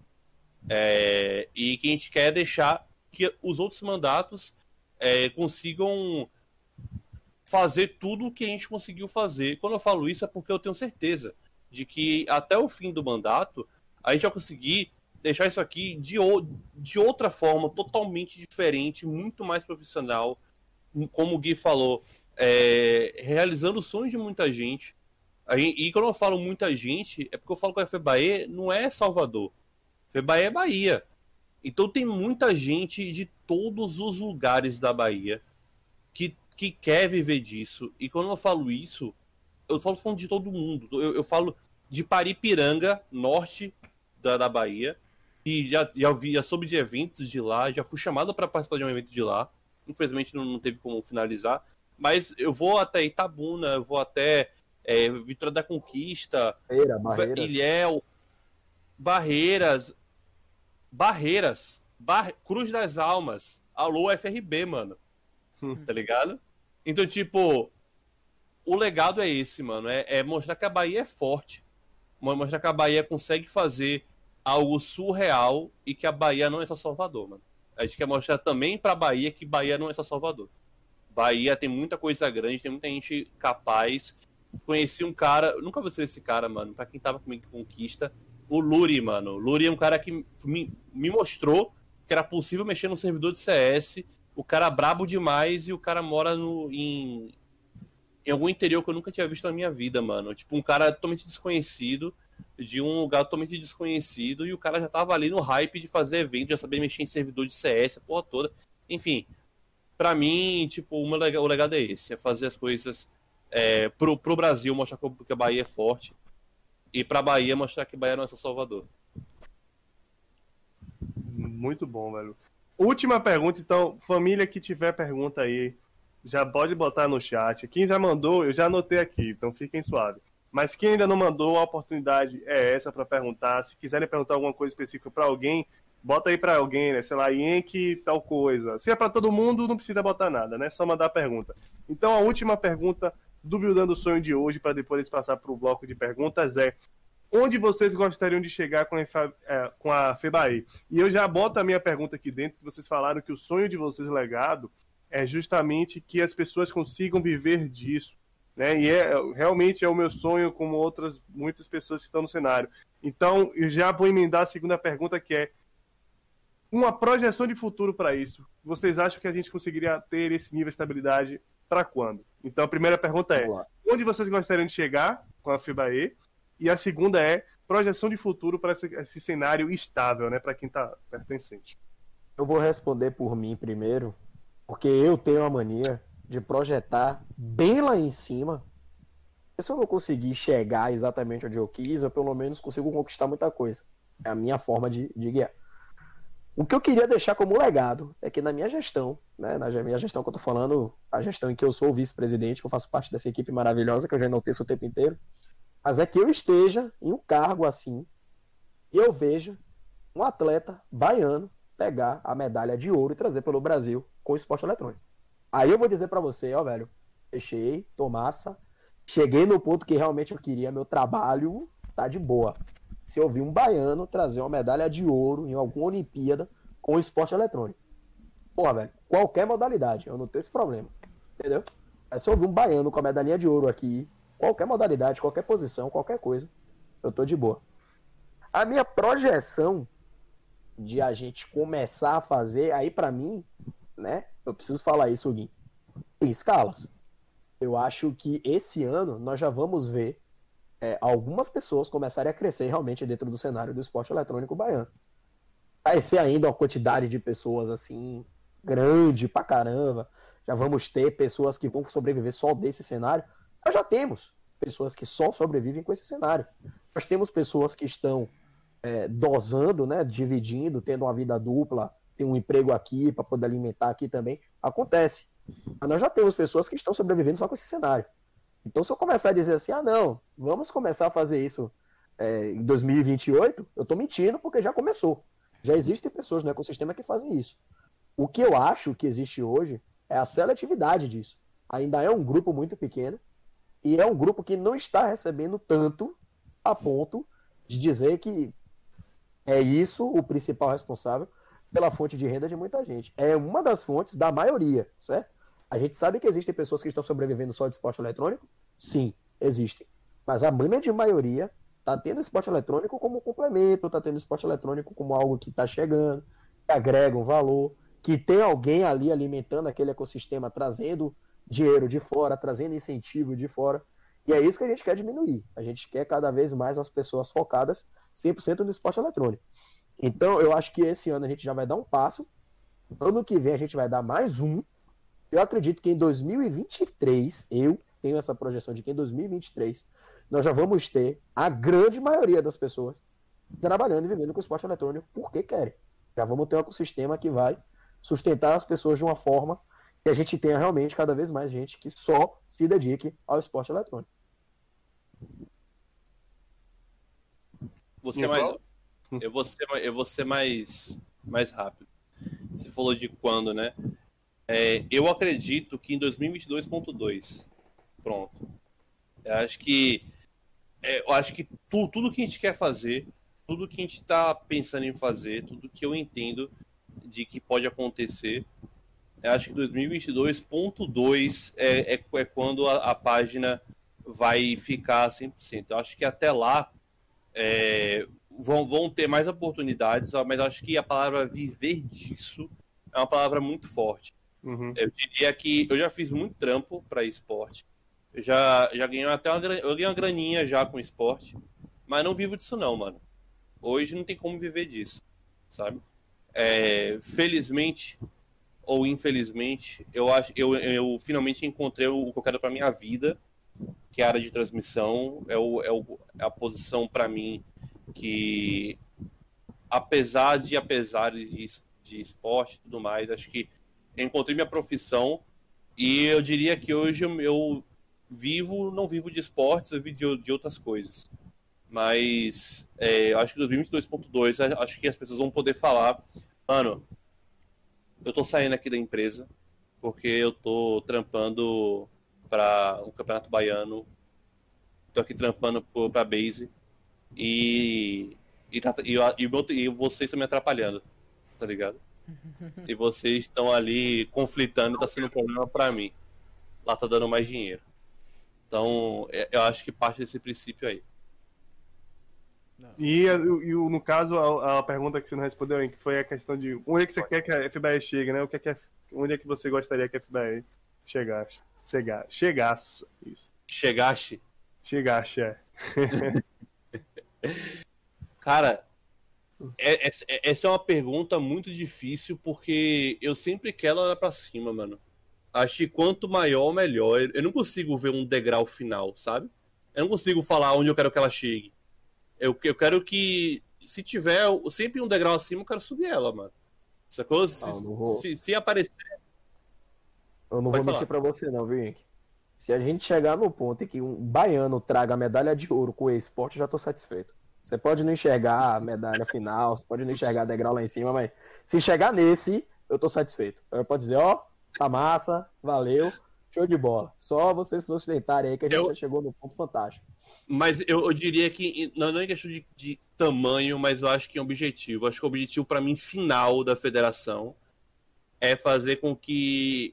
é, e que a gente quer deixar que os outros mandatos é, consigam fazer tudo o que a gente conseguiu fazer. Quando eu falo isso é porque eu tenho certeza de que até o fim do mandato a gente vai conseguir deixar isso aqui de, de outra forma, totalmente diferente, muito mais profissional, como o Gui falou, é, realizando o sonho de muita gente. E quando eu falo muita gente, é porque eu falo que a FEBAE não é Salvador. FEBAE é Bahia. Então tem muita gente de todos os lugares da Bahia que, que quer viver disso. E quando eu falo isso, eu falo falando de todo mundo. Eu, eu falo de Paripiranga, norte da, da Bahia. E já, já, vi, já soube de eventos de lá, já fui chamado para participar de um evento de lá. Infelizmente não, não teve como finalizar. Mas eu vou até Itabuna, eu vou até é, Vitória da Conquista, Barreira, Barreiras. Ilhéu, Barreiras, Barreiras, Bar... Cruz das Almas, alô FRB, mano. Tá ligado? Então, tipo, o legado é esse, mano. É, é mostrar que a Bahia é forte. Mostrar que a Bahia consegue fazer algo surreal e que a Bahia não é só Salvador, mano. A gente quer mostrar também pra Bahia que Bahia não é só Salvador. Bahia tem muita coisa grande, tem muita gente capaz. Conheci um cara, nunca vi esse cara, mano, pra quem tava comigo Conquista, o Luri, mano. O Luri é um cara que me, me mostrou que era possível mexer no servidor de CS. O cara brabo demais e o cara mora no, em, em algum interior que eu nunca tinha visto na minha vida, mano. Tipo, um cara totalmente desconhecido de um lugar totalmente desconhecido e o cara já tava ali no hype de fazer evento, já sabia mexer em servidor de CS, a porra toda. Enfim, para mim, tipo, o legado é esse, é fazer as coisas é, pro, pro Brasil, mostrar que a Bahia é forte e pra Bahia mostrar que Bahia não é só Salvador. Muito bom, velho. Última pergunta, então, família que tiver pergunta aí, já pode botar no chat. Quem já mandou, eu já anotei aqui, então fiquem suaves. Mas quem ainda não mandou, a oportunidade é essa para perguntar. Se quiserem perguntar alguma coisa específica para alguém, bota aí para alguém, né? Sei lá, Yankee, tal coisa. Se é para todo mundo, não precisa botar nada, né? Só mandar a pergunta. Então a última pergunta do Buildando o Sonho de hoje, para depois passar para o bloco de perguntas, é onde vocês gostariam de chegar com a, é, com a FEBAE? E eu já boto a minha pergunta aqui dentro, que vocês falaram que o sonho de vocês legado é justamente que as pessoas consigam viver disso Né? E é, realmente é o meu sonho, como outras muitas pessoas que estão no cenário. Então, eu já vou emendar a segunda pergunta, que é uma projeção de futuro para isso. Vocês acham que a gente conseguiria ter esse nível de estabilidade para quando? Então, a primeira pergunta é: onde vocês gostariam de chegar com a FIBAE? E a segunda é projeção de futuro para esse, esse, cenário estável, né, para quem está pertencente. Eu vou responder por mim primeiro, porque eu tenho a mania de projetar bem lá em cima. Se eu não conseguir chegar exatamente onde eu quis, eu pelo menos consigo conquistar muita coisa. É a minha forma de, de guiar. O que eu queria deixar como legado é que na minha gestão, né, na minha gestão que eu tô falando, a gestão em que eu sou vice-presidente, que eu faço parte dessa equipe maravilhosa, que eu já enalteço o tempo inteiro, mas é que eu esteja em um cargo assim e eu veja um atleta baiano pegar a medalha de ouro e trazer pelo Brasil com o esporte eletrônico. Aí eu vou dizer para você, ó, velho, fechei, tô massa, cheguei no ponto que realmente eu queria, meu trabalho tá de boa. Se eu vi um baiano trazer uma medalha de ouro em alguma Olimpíada com esporte eletrônico. Porra, velho, qualquer modalidade, eu não tenho esse problema. Entendeu? Mas se eu vi um baiano com a medalhinha de ouro aqui, qualquer modalidade, qualquer posição, qualquer coisa, eu tô de boa. A minha projeção de a gente começar a fazer, aí para mim, né, eu preciso falar isso, Gui, em escalas. Eu acho que esse ano nós já vamos ver é, algumas pessoas começarem a crescer realmente dentro do cenário do esporte eletrônico baiano. Vai ser ainda uma quantidade de pessoas assim grande pra caramba. Já vamos ter pessoas que vão sobreviver só desse cenário. Nós já temos pessoas que só sobrevivem com esse cenário. Nós temos pessoas que estão é, dosando, né, dividindo, tendo uma vida dupla, tem um emprego aqui para poder alimentar aqui também. Acontece. Mas nós já temos pessoas que estão sobrevivendo só com esse cenário. Então, se eu começar a dizer assim, ah, não, vamos começar a fazer isso é, em 2028, eu estou mentindo porque já começou. Já existem pessoas no ecossistema que fazem isso. O que eu acho que existe hoje é a seletividade disso. Ainda é um grupo muito pequeno e é um grupo que não está recebendo tanto a ponto de dizer que é isso o principal responsável pela fonte de renda de muita gente. É uma das fontes da maioria, certo? A gente sabe que existem pessoas que estão sobrevivendo só de esporte eletrônico? Sim, existem. Mas a grande maioria está tendo esporte eletrônico como complemento, está tendo esporte eletrônico como algo que está chegando, que agrega um valor, que tem alguém ali alimentando aquele ecossistema, trazendo dinheiro de fora, trazendo incentivo de fora. E é isso que a gente quer diminuir. A gente quer cada vez mais as pessoas focadas 100% no esporte eletrônico. Então, eu acho que esse ano a gente já vai dar um passo. Ano que vem a gente vai dar mais um. Eu acredito que em 2023, eu tenho essa projeção de que em 2023 nós já vamos ter a grande maioria das pessoas trabalhando e vivendo com esporte eletrônico porque querem. Já vamos ter um ecossistema que vai sustentar as pessoas de uma forma que a gente tenha realmente cada vez mais gente que só se dedique ao esporte eletrônico. Você mais, eu vou ser, eu vou ser mais, mais rápido. Você falou de quando, né? É, eu acredito que em 2022.2. Pronto. Eu acho que é, eu acho que tu, tudo que a gente quer fazer, tudo que a gente está pensando em fazer, tudo que eu entendo de que pode acontecer, eu acho que 2022.2 é, é, é quando a, a, página vai ficar 100%. Eu acho que até lá é, vão, vão ter mais oportunidades, mas acho que a palavra viver disso é uma palavra muito forte. Uhum. Eu diria que eu já fiz muito trampo para esporte. Eu já, já ganhei até uma, eu ganhei uma graninha já com esporte, mas não vivo disso não, mano. Hoje não tem como viver disso, sabe? É, felizmente ou infelizmente, eu acho eu, eu finalmente encontrei o que eu quero para minha vida, que é a área de transmissão, é, o, é, o, é a posição para mim que apesar de apesar de, de esporte e tudo mais, acho que encontrei minha profissão e eu diria que hoje eu vivo, não vivo de esportes, eu vivo de, de outras coisas. Mas é, acho que 2022.2 acho que as pessoas vão poder falar, mano, eu tô saindo aqui da empresa porque eu tô trampando para o um Campeonato Baiano, tô aqui trampando para base e e, tá, e, e, e vocês estão me atrapalhando, tá ligado? E vocês estão ali conflitando, tá sendo um problema para mim. Lá tá dando mais dinheiro. Então, é- eu acho que parte desse princípio aí. E, e no caso, a, a pergunta que você não respondeu, hein, que foi a questão de onde é que você quer que a FBI chegue, né? O que é que a- onde é que você gostaria que a FBI chegasse? Chegasse. Chegasse. Isso. Chegaste. Chegasse, é. Cara, é- é- é- essa é uma pergunta muito difícil porque eu sempre quero olhar pra cima, mano. Acho que quanto maior, melhor. Eu não consigo ver um degrau final, sabe? Eu não consigo falar onde eu quero que ela chegue. Eu, eu quero que, se tiver sempre um degrau acima, eu quero subir ela, mano. Sacou? Se, não vou- se, se aparecer. Eu não Pode vou falar. mentir pra você não, viu, Henrique? Se a gente chegar no ponto em que um baiano traga a medalha de ouro com o esporte, eu já tô satisfeito. Você pode não enxergar a medalha final, você pode não enxergar degrau lá em cima, mas se chegar nesse, eu tô satisfeito. Eu posso dizer, ó, tá massa, valeu, show de bola. Só vocês se sustentarem aí que a gente Eu- já chegou no ponto fantástico. Mas eu, eu diria que não, não é questão de, de tamanho, mas eu acho que é um objetivo. Eu acho que o objetivo, para mim, final da federação é fazer com que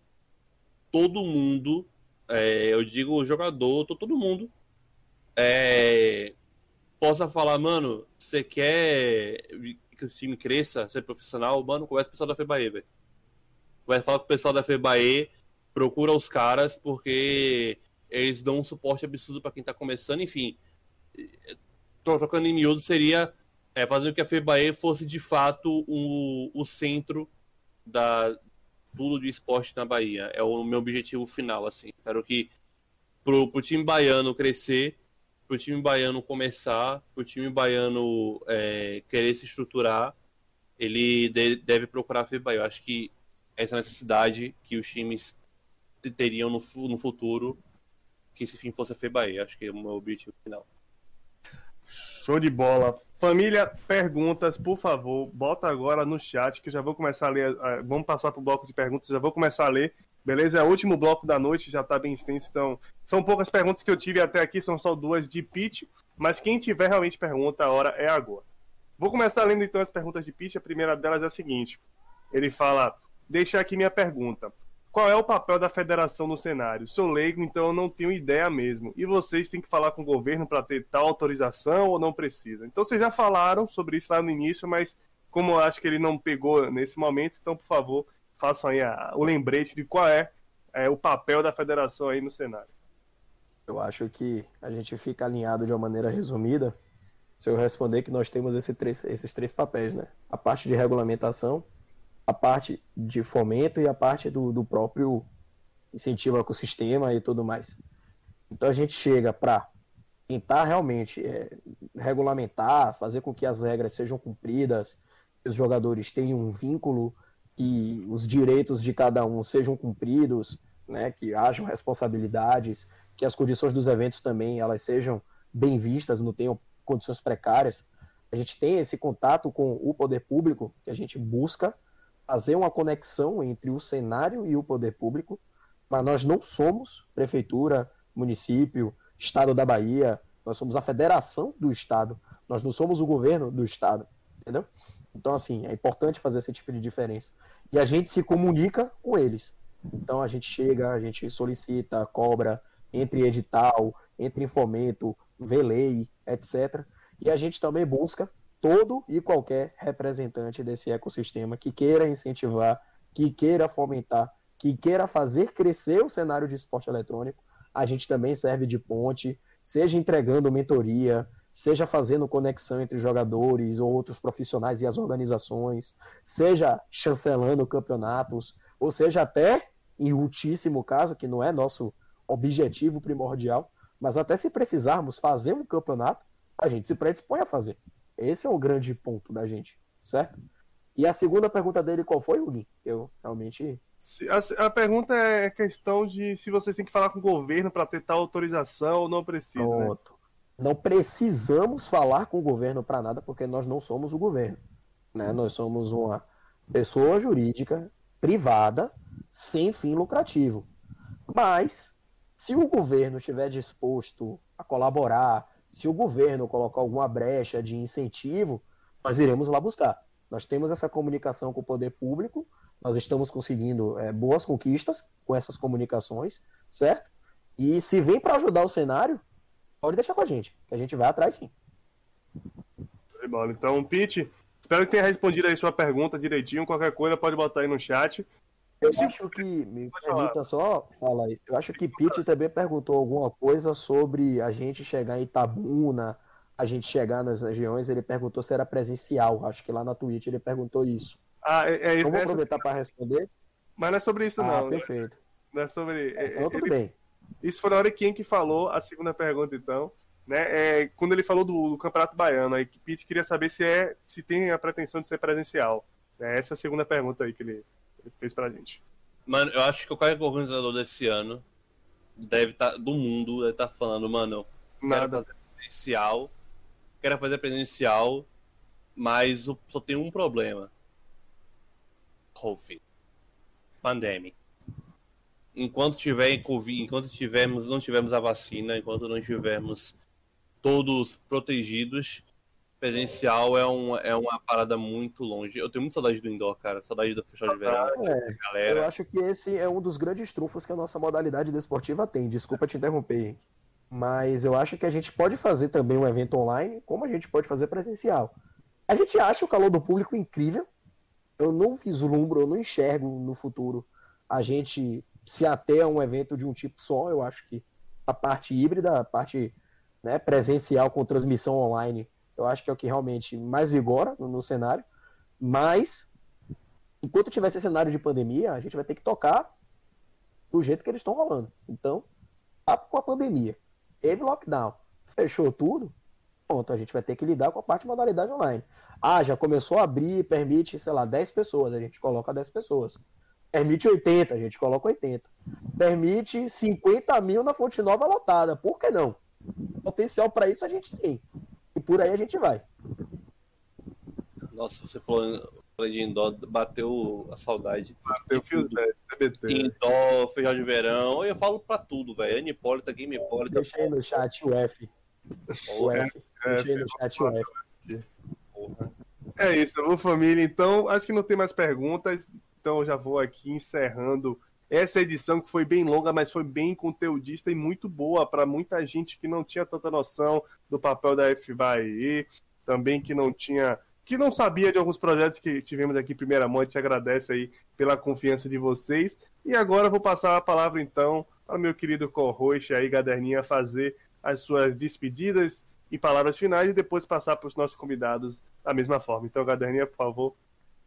todo mundo, é, eu digo jogador, to- todo mundo, é, possa falar, mano, você quer que o time cresça, ser profissional? Mano, conversa com o pessoal da FEBAE, velho. Vai falar com o pessoal da FEBAE, procura os caras, porque eles dão um suporte absurdo para quem tá começando, enfim. Tô trocando em miúdo seria é, fazer com que a FEBAE fosse de fato o, o centro da tudo de esporte na Bahia. É o meu objetivo final, assim. Quero que pro, pro time baiano crescer, pro time baiano começar, pro time baiano é, querer se estruturar, ele de- deve procurar a FEBAE. Eu acho que essa necessidade que os times te- teriam no, no futuro que esse fim fosse a FEBAE. Acho que é o meu objetivo final. Show de bola. Família, perguntas, por favor, bota agora no chat que já vou começar a ler. eh, Vamos passar pro bloco de perguntas, já vou começar a ler. Beleza? É o último bloco da noite, já tá bem extenso, então são poucas perguntas que eu tive até aqui, são só duas de pitch, mas quem tiver realmente pergunta, a hora é agora. Vou começar lendo então as perguntas de pitch, a primeira delas é a seguinte. Ele fala: "Deixa aqui minha pergunta. Qual é o papel da federação no cenário? Sou leigo, então eu não tenho ideia mesmo. E vocês têm que falar com o governo para ter tal autorização ou não precisa? Então vocês já falaram sobre isso lá no início, mas como eu acho que ele não pegou nesse momento, então por favor, façam aí a- o lembrete de qual é, é, o papel da federação aí no cenário. Eu acho que a gente fica alinhado de uma maneira resumida se eu responder que nós temos esse três- esses três papéis, né? A parte de regulamentação, a parte de fomento e a parte do, do próprio incentivo ao ecossistema e tudo mais. Então a gente chega para tentar realmente é, regulamentar, fazer com que as regras sejam cumpridas, que os jogadores tenham um vínculo, que os direitos de cada um sejam cumpridos, né, que hajam responsabilidades, que as condições dos eventos também elas sejam bem vistas, não tenham condições precárias. A gente tem esse contato com o poder público, que a gente busca fazer uma conexão entre o cenário e o poder público, mas nós não somos prefeitura, município, estado da Bahia, nós somos a federação do estado, nós não somos o governo do estado, entendeu? Então, assim, é importante fazer esse tipo de diferença. E a gente se comunica com eles. Então, a gente chega, a gente solicita, cobra, entre edital, entre fomento, vê lei, etc. E a gente também busca todo e qualquer representante desse ecossistema que queira incentivar, que queira fomentar, que queira fazer crescer o cenário de esporte eletrônico. A gente também serve de ponte, seja entregando mentoria, seja fazendo conexão entre jogadores ou outros profissionais e as organizações, seja chancelando campeonatos, ou seja até, em ultíssimo caso, que não é nosso objetivo primordial, mas até se precisarmos fazer um campeonato, a gente se predispõe a fazer. Esse é o grande ponto da gente, certo? E a segunda pergunta dele qual foi, Hugo? Eu realmente. A, a pergunta é questão de se vocês têm que falar com o governo para ter tal autorização ou não precisa. né? Pronto. Não precisamos falar com o governo para nada, porque nós não somos o governo. Né? Nós somos uma pessoa jurídica privada sem fim lucrativo. Mas, se o governo estiver disposto a colaborar, se o governo colocar alguma brecha de incentivo, nós iremos lá buscar. Nós temos essa comunicação com o poder público, nós estamos conseguindo é, boas conquistas com essas comunicações, certo? E se vem para ajudar o cenário, pode deixar com a gente, que a gente vai atrás sim. Então, Pete, espero que tenha respondido aí sua pergunta direitinho. Qualquer coisa pode botar aí no chat. Eu acho que, me permita só falar isso, eu acho que Pete também perguntou alguma coisa sobre a gente chegar em Itabuna, a gente chegar nas regiões, ele perguntou se era presencial, acho que lá na Twitch ele perguntou isso. Ah, é, é isso. Então, vou aproveitar para responder. Mas não é sobre isso, ah, não. Perfeito. Não é sobre. É, então, tudo ele... bem. Isso foi na hora que que falou a segunda pergunta, então. Né, é, quando ele falou do, do, Campeonato Baiano, aí Pete queria saber se é se tem a pretensão de ser presencial. É, essa é a segunda pergunta aí que ele, ele fez pra gente. Mano, eu acho que qualquer organizador desse ano deve estar tá, do mundo deve estar tá falando, mano, quero fazer presencial, quero fazer presencial, mas só tem um problema. COVID. Pandemic enquanto tiver Covid, enquanto tivermos, não tivermos a vacina, enquanto não tivermos todos protegidos, presencial é, um, é uma parada muito longe. Eu tenho muita saudade do indoor, cara. Saudade do festival de verão. É, galera. Eu acho que esse é um dos grandes trunfos que a nossa modalidade desportiva tem. Desculpa te interromper, mas eu acho que a gente pode fazer também um evento online, como a gente pode fazer presencial. A gente acha o calor do público incrível. Eu não vislumbro, eu não enxergo no futuro a gente se ater a um evento de um tipo só. Eu acho que a parte híbrida, a parte né, presencial com transmissão online, eu acho que é o que realmente mais vigora no, no cenário. Mas, enquanto tiver esse cenário de pandemia, a gente vai ter que tocar do jeito que eles estão rolando. Então, com a pandemia. Teve lockdown, fechou tudo, ponto. A gente vai ter que lidar com a parte de modalidade online. Ah, já começou a abrir, permite, sei lá, 10 pessoas, a gente coloca 10 pessoas. Permite 80, a gente coloca 80. Permite 50 mil na Fonte Nova lotada. Por que não? Potencial para isso a gente tem. E por aí a gente vai. Nossa, você falou de indoor, bateu a saudade. Bateu o fio né? Indoor, feijão de verão. Eu falo pra tudo, velho. Anipólita, Game Hipólita. Deixa aí no chat o F. O F. Deixa aí no chat o F. É isso, vou família. Então, acho que não tem mais perguntas. Então eu já vou aqui encerrando essa edição que foi bem longa, mas foi bem conteudista e muito boa para muita gente que não tinha tanta noção do papel da FBAE, também que não tinha, que não sabia de alguns projetos que tivemos aqui primeira mão. A gente agradece aí pela confiança de vocês. E agora vou passar a palavra então para meu querido co-host aí, Gaderninha, fazer as suas despedidas e palavras finais e depois passar para os nossos convidados da mesma forma. Então, Gaderninha, por favor.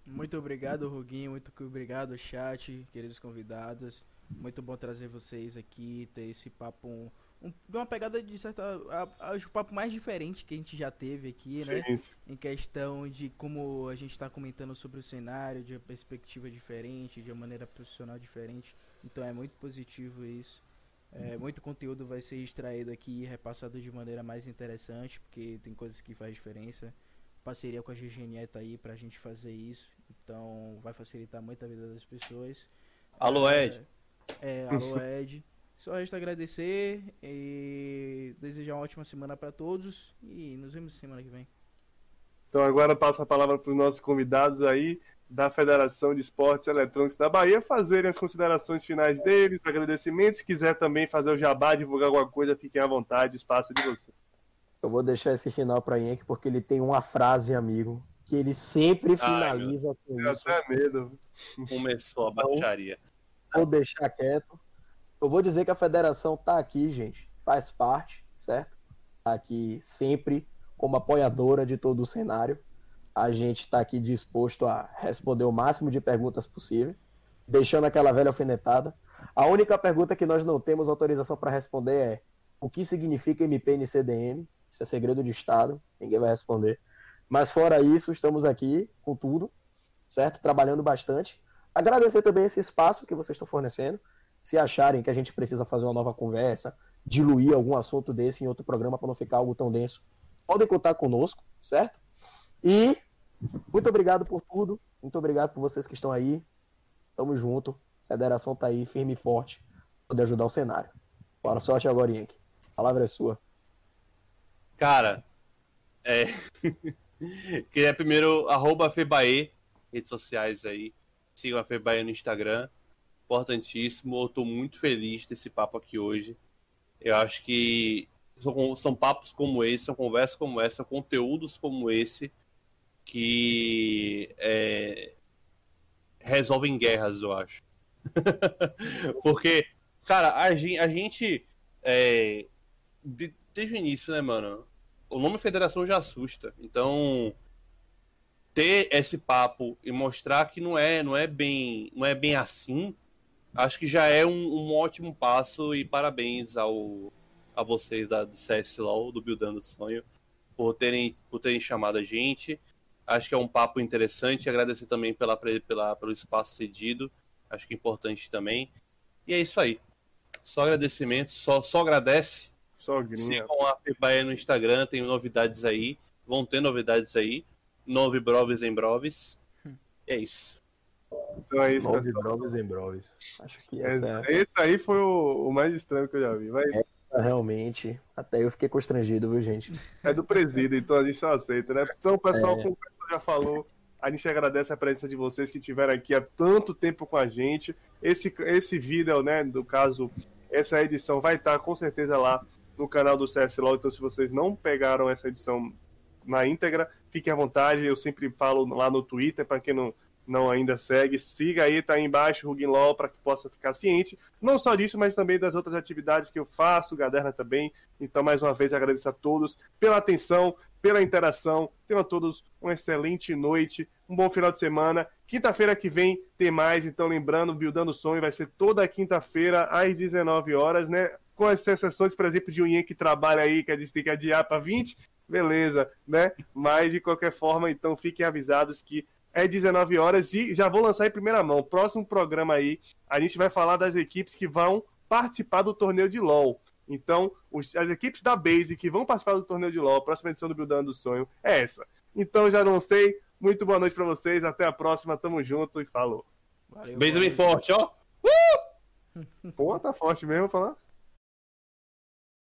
Muito obrigado, Ruguinho. Muito obrigado, chat, queridos convidados. Muito bom trazer vocês aqui, ter esse papo. Um, um, uma pegada de certa. Acho o papo mais diferente que a gente já teve aqui, né? sim, né? Em questão de como a gente está comentando sobre o cenário, de uma perspectiva diferente, de uma maneira profissional diferente. Então é muito positivo isso. É, muito conteúdo vai ser extraído aqui e repassado de maneira mais interessante, porque tem coisas que faz diferença parceria com a GGNE tá aí pra gente fazer isso. Então vai facilitar muito a vida das pessoas. Alô, é, Ed. É, alô, Ed. Só resta agradecer e desejar uma ótima semana para todos e nos vemos semana que vem. Então agora passo a palavra para os nossos convidados aí da Federação de Esportes Eletrônicos da Bahia fazerem as considerações finais deles, agradecimentos. Se quiser também fazer o jabá, divulgar alguma coisa, fiquem à vontade, espaço é de vocês. Eu vou deixar esse final para Yankee porque ele tem uma frase, amigo, que ele sempre finaliza Ai, com isso. até medo. Começou a então, baixaria. Então, vou deixar quieto. Eu vou dizer que a federação tá aqui, gente, faz parte, certo? Tá aqui sempre como apoiadora de todo o cenário. A gente está aqui disposto a responder o máximo de perguntas possível, deixando aquela velha alfinetada. A única pergunta que nós não temos autorização para responder é o que significa MPNCDM? Isso é segredo de Estado, ninguém vai responder. Mas fora isso, estamos aqui com tudo, certo? Trabalhando bastante. Agradecer também esse espaço que vocês estão fornecendo. Se acharem que a gente precisa fazer uma nova conversa, diluir algum assunto desse em outro programa para não ficar algo tão denso, podem contar conosco, certo? E muito obrigado por tudo. Muito obrigado por vocês que estão aí. Tamo junto. A federação tá aí, firme e forte, poder ajudar o cenário. Boa sorte agora, Yankee. A palavra é sua. Cara, é. Queria primeiro, arroba Febae, redes sociais aí. Sigam a Febae no Instagram. Importantíssimo. Eu tô muito feliz desse papo aqui hoje. Eu acho que são, são papos como esse, são conversas como essa, conteúdos como esse que é, resolvem guerras, eu acho. Porque, cara, a gente, a gente é, de, desde o início, né, mano? O nome Federação já assusta. Então, ter esse papo e mostrar que não é, não é bem, não é bem assim, acho que já é um, um ótimo passo e parabéns ao a vocês da, do CSLOL, do Buildando Sonho, por terem, por terem chamado a gente. Acho que é um papo interessante. Agradecer também pela, pela, pelo espaço cedido. Acho que é importante também. E é isso aí. Só agradecimento, só, só agradece. Só gringa. Sigam a Febaia no Instagram, tem novidades aí. Vão ter novidades aí. Nove Broves em Broves. E é isso. Então é isso, Nove drogas em broves. Acho que É, essa é, Esse aí foi o, o mais estranho que eu já vi. Mas realmente. Até eu fiquei constrangido, viu, gente? é do presídio, então a gente só aceita, né? Então, pessoal, É. como o pessoal já falou, a gente agradece a presença de vocês que estiveram aqui há tanto tempo com a gente. Esse, esse vídeo, né, no caso, essa edição vai estar com certeza lá no canal do CSLOL. Então, se vocês não pegaram essa edição na íntegra, fiquem à vontade. Eu sempre falo lá no Twitter, para quem não, não ainda segue, siga aí, tá aí embaixo, Ruginlaw, para que possa ficar ciente. Não só disso, mas também das outras atividades que eu faço, Gaderna também. Então, mais uma vez, agradeço a todos pela atenção, pela interação. Tenham a todos uma excelente noite, um bom final de semana. Quinta-feira que vem tem mais, então lembrando, Buildando Sonho vai ser toda quinta-feira às 19 horas, né? Com as exceções, por exemplo, de um Ian que trabalha aí, que a gente tem que adiar para 20, beleza, né? Mas de qualquer forma, então fiquem avisados que é 19 horas e já vou lançar em primeira mão. Próximo programa aí, a gente vai falar das equipes que vão participar do torneio de LoL. Então, os- as equipes da Base que vão participar do torneio de LoL, a próxima edição do Buildando do Sonho é essa. Então, já não sei. Muito boa noite pra vocês. Até a próxima. Tamo junto e falou. Valeu, Beijo bem forte, ó. Pô, tá forte mesmo, vou falar.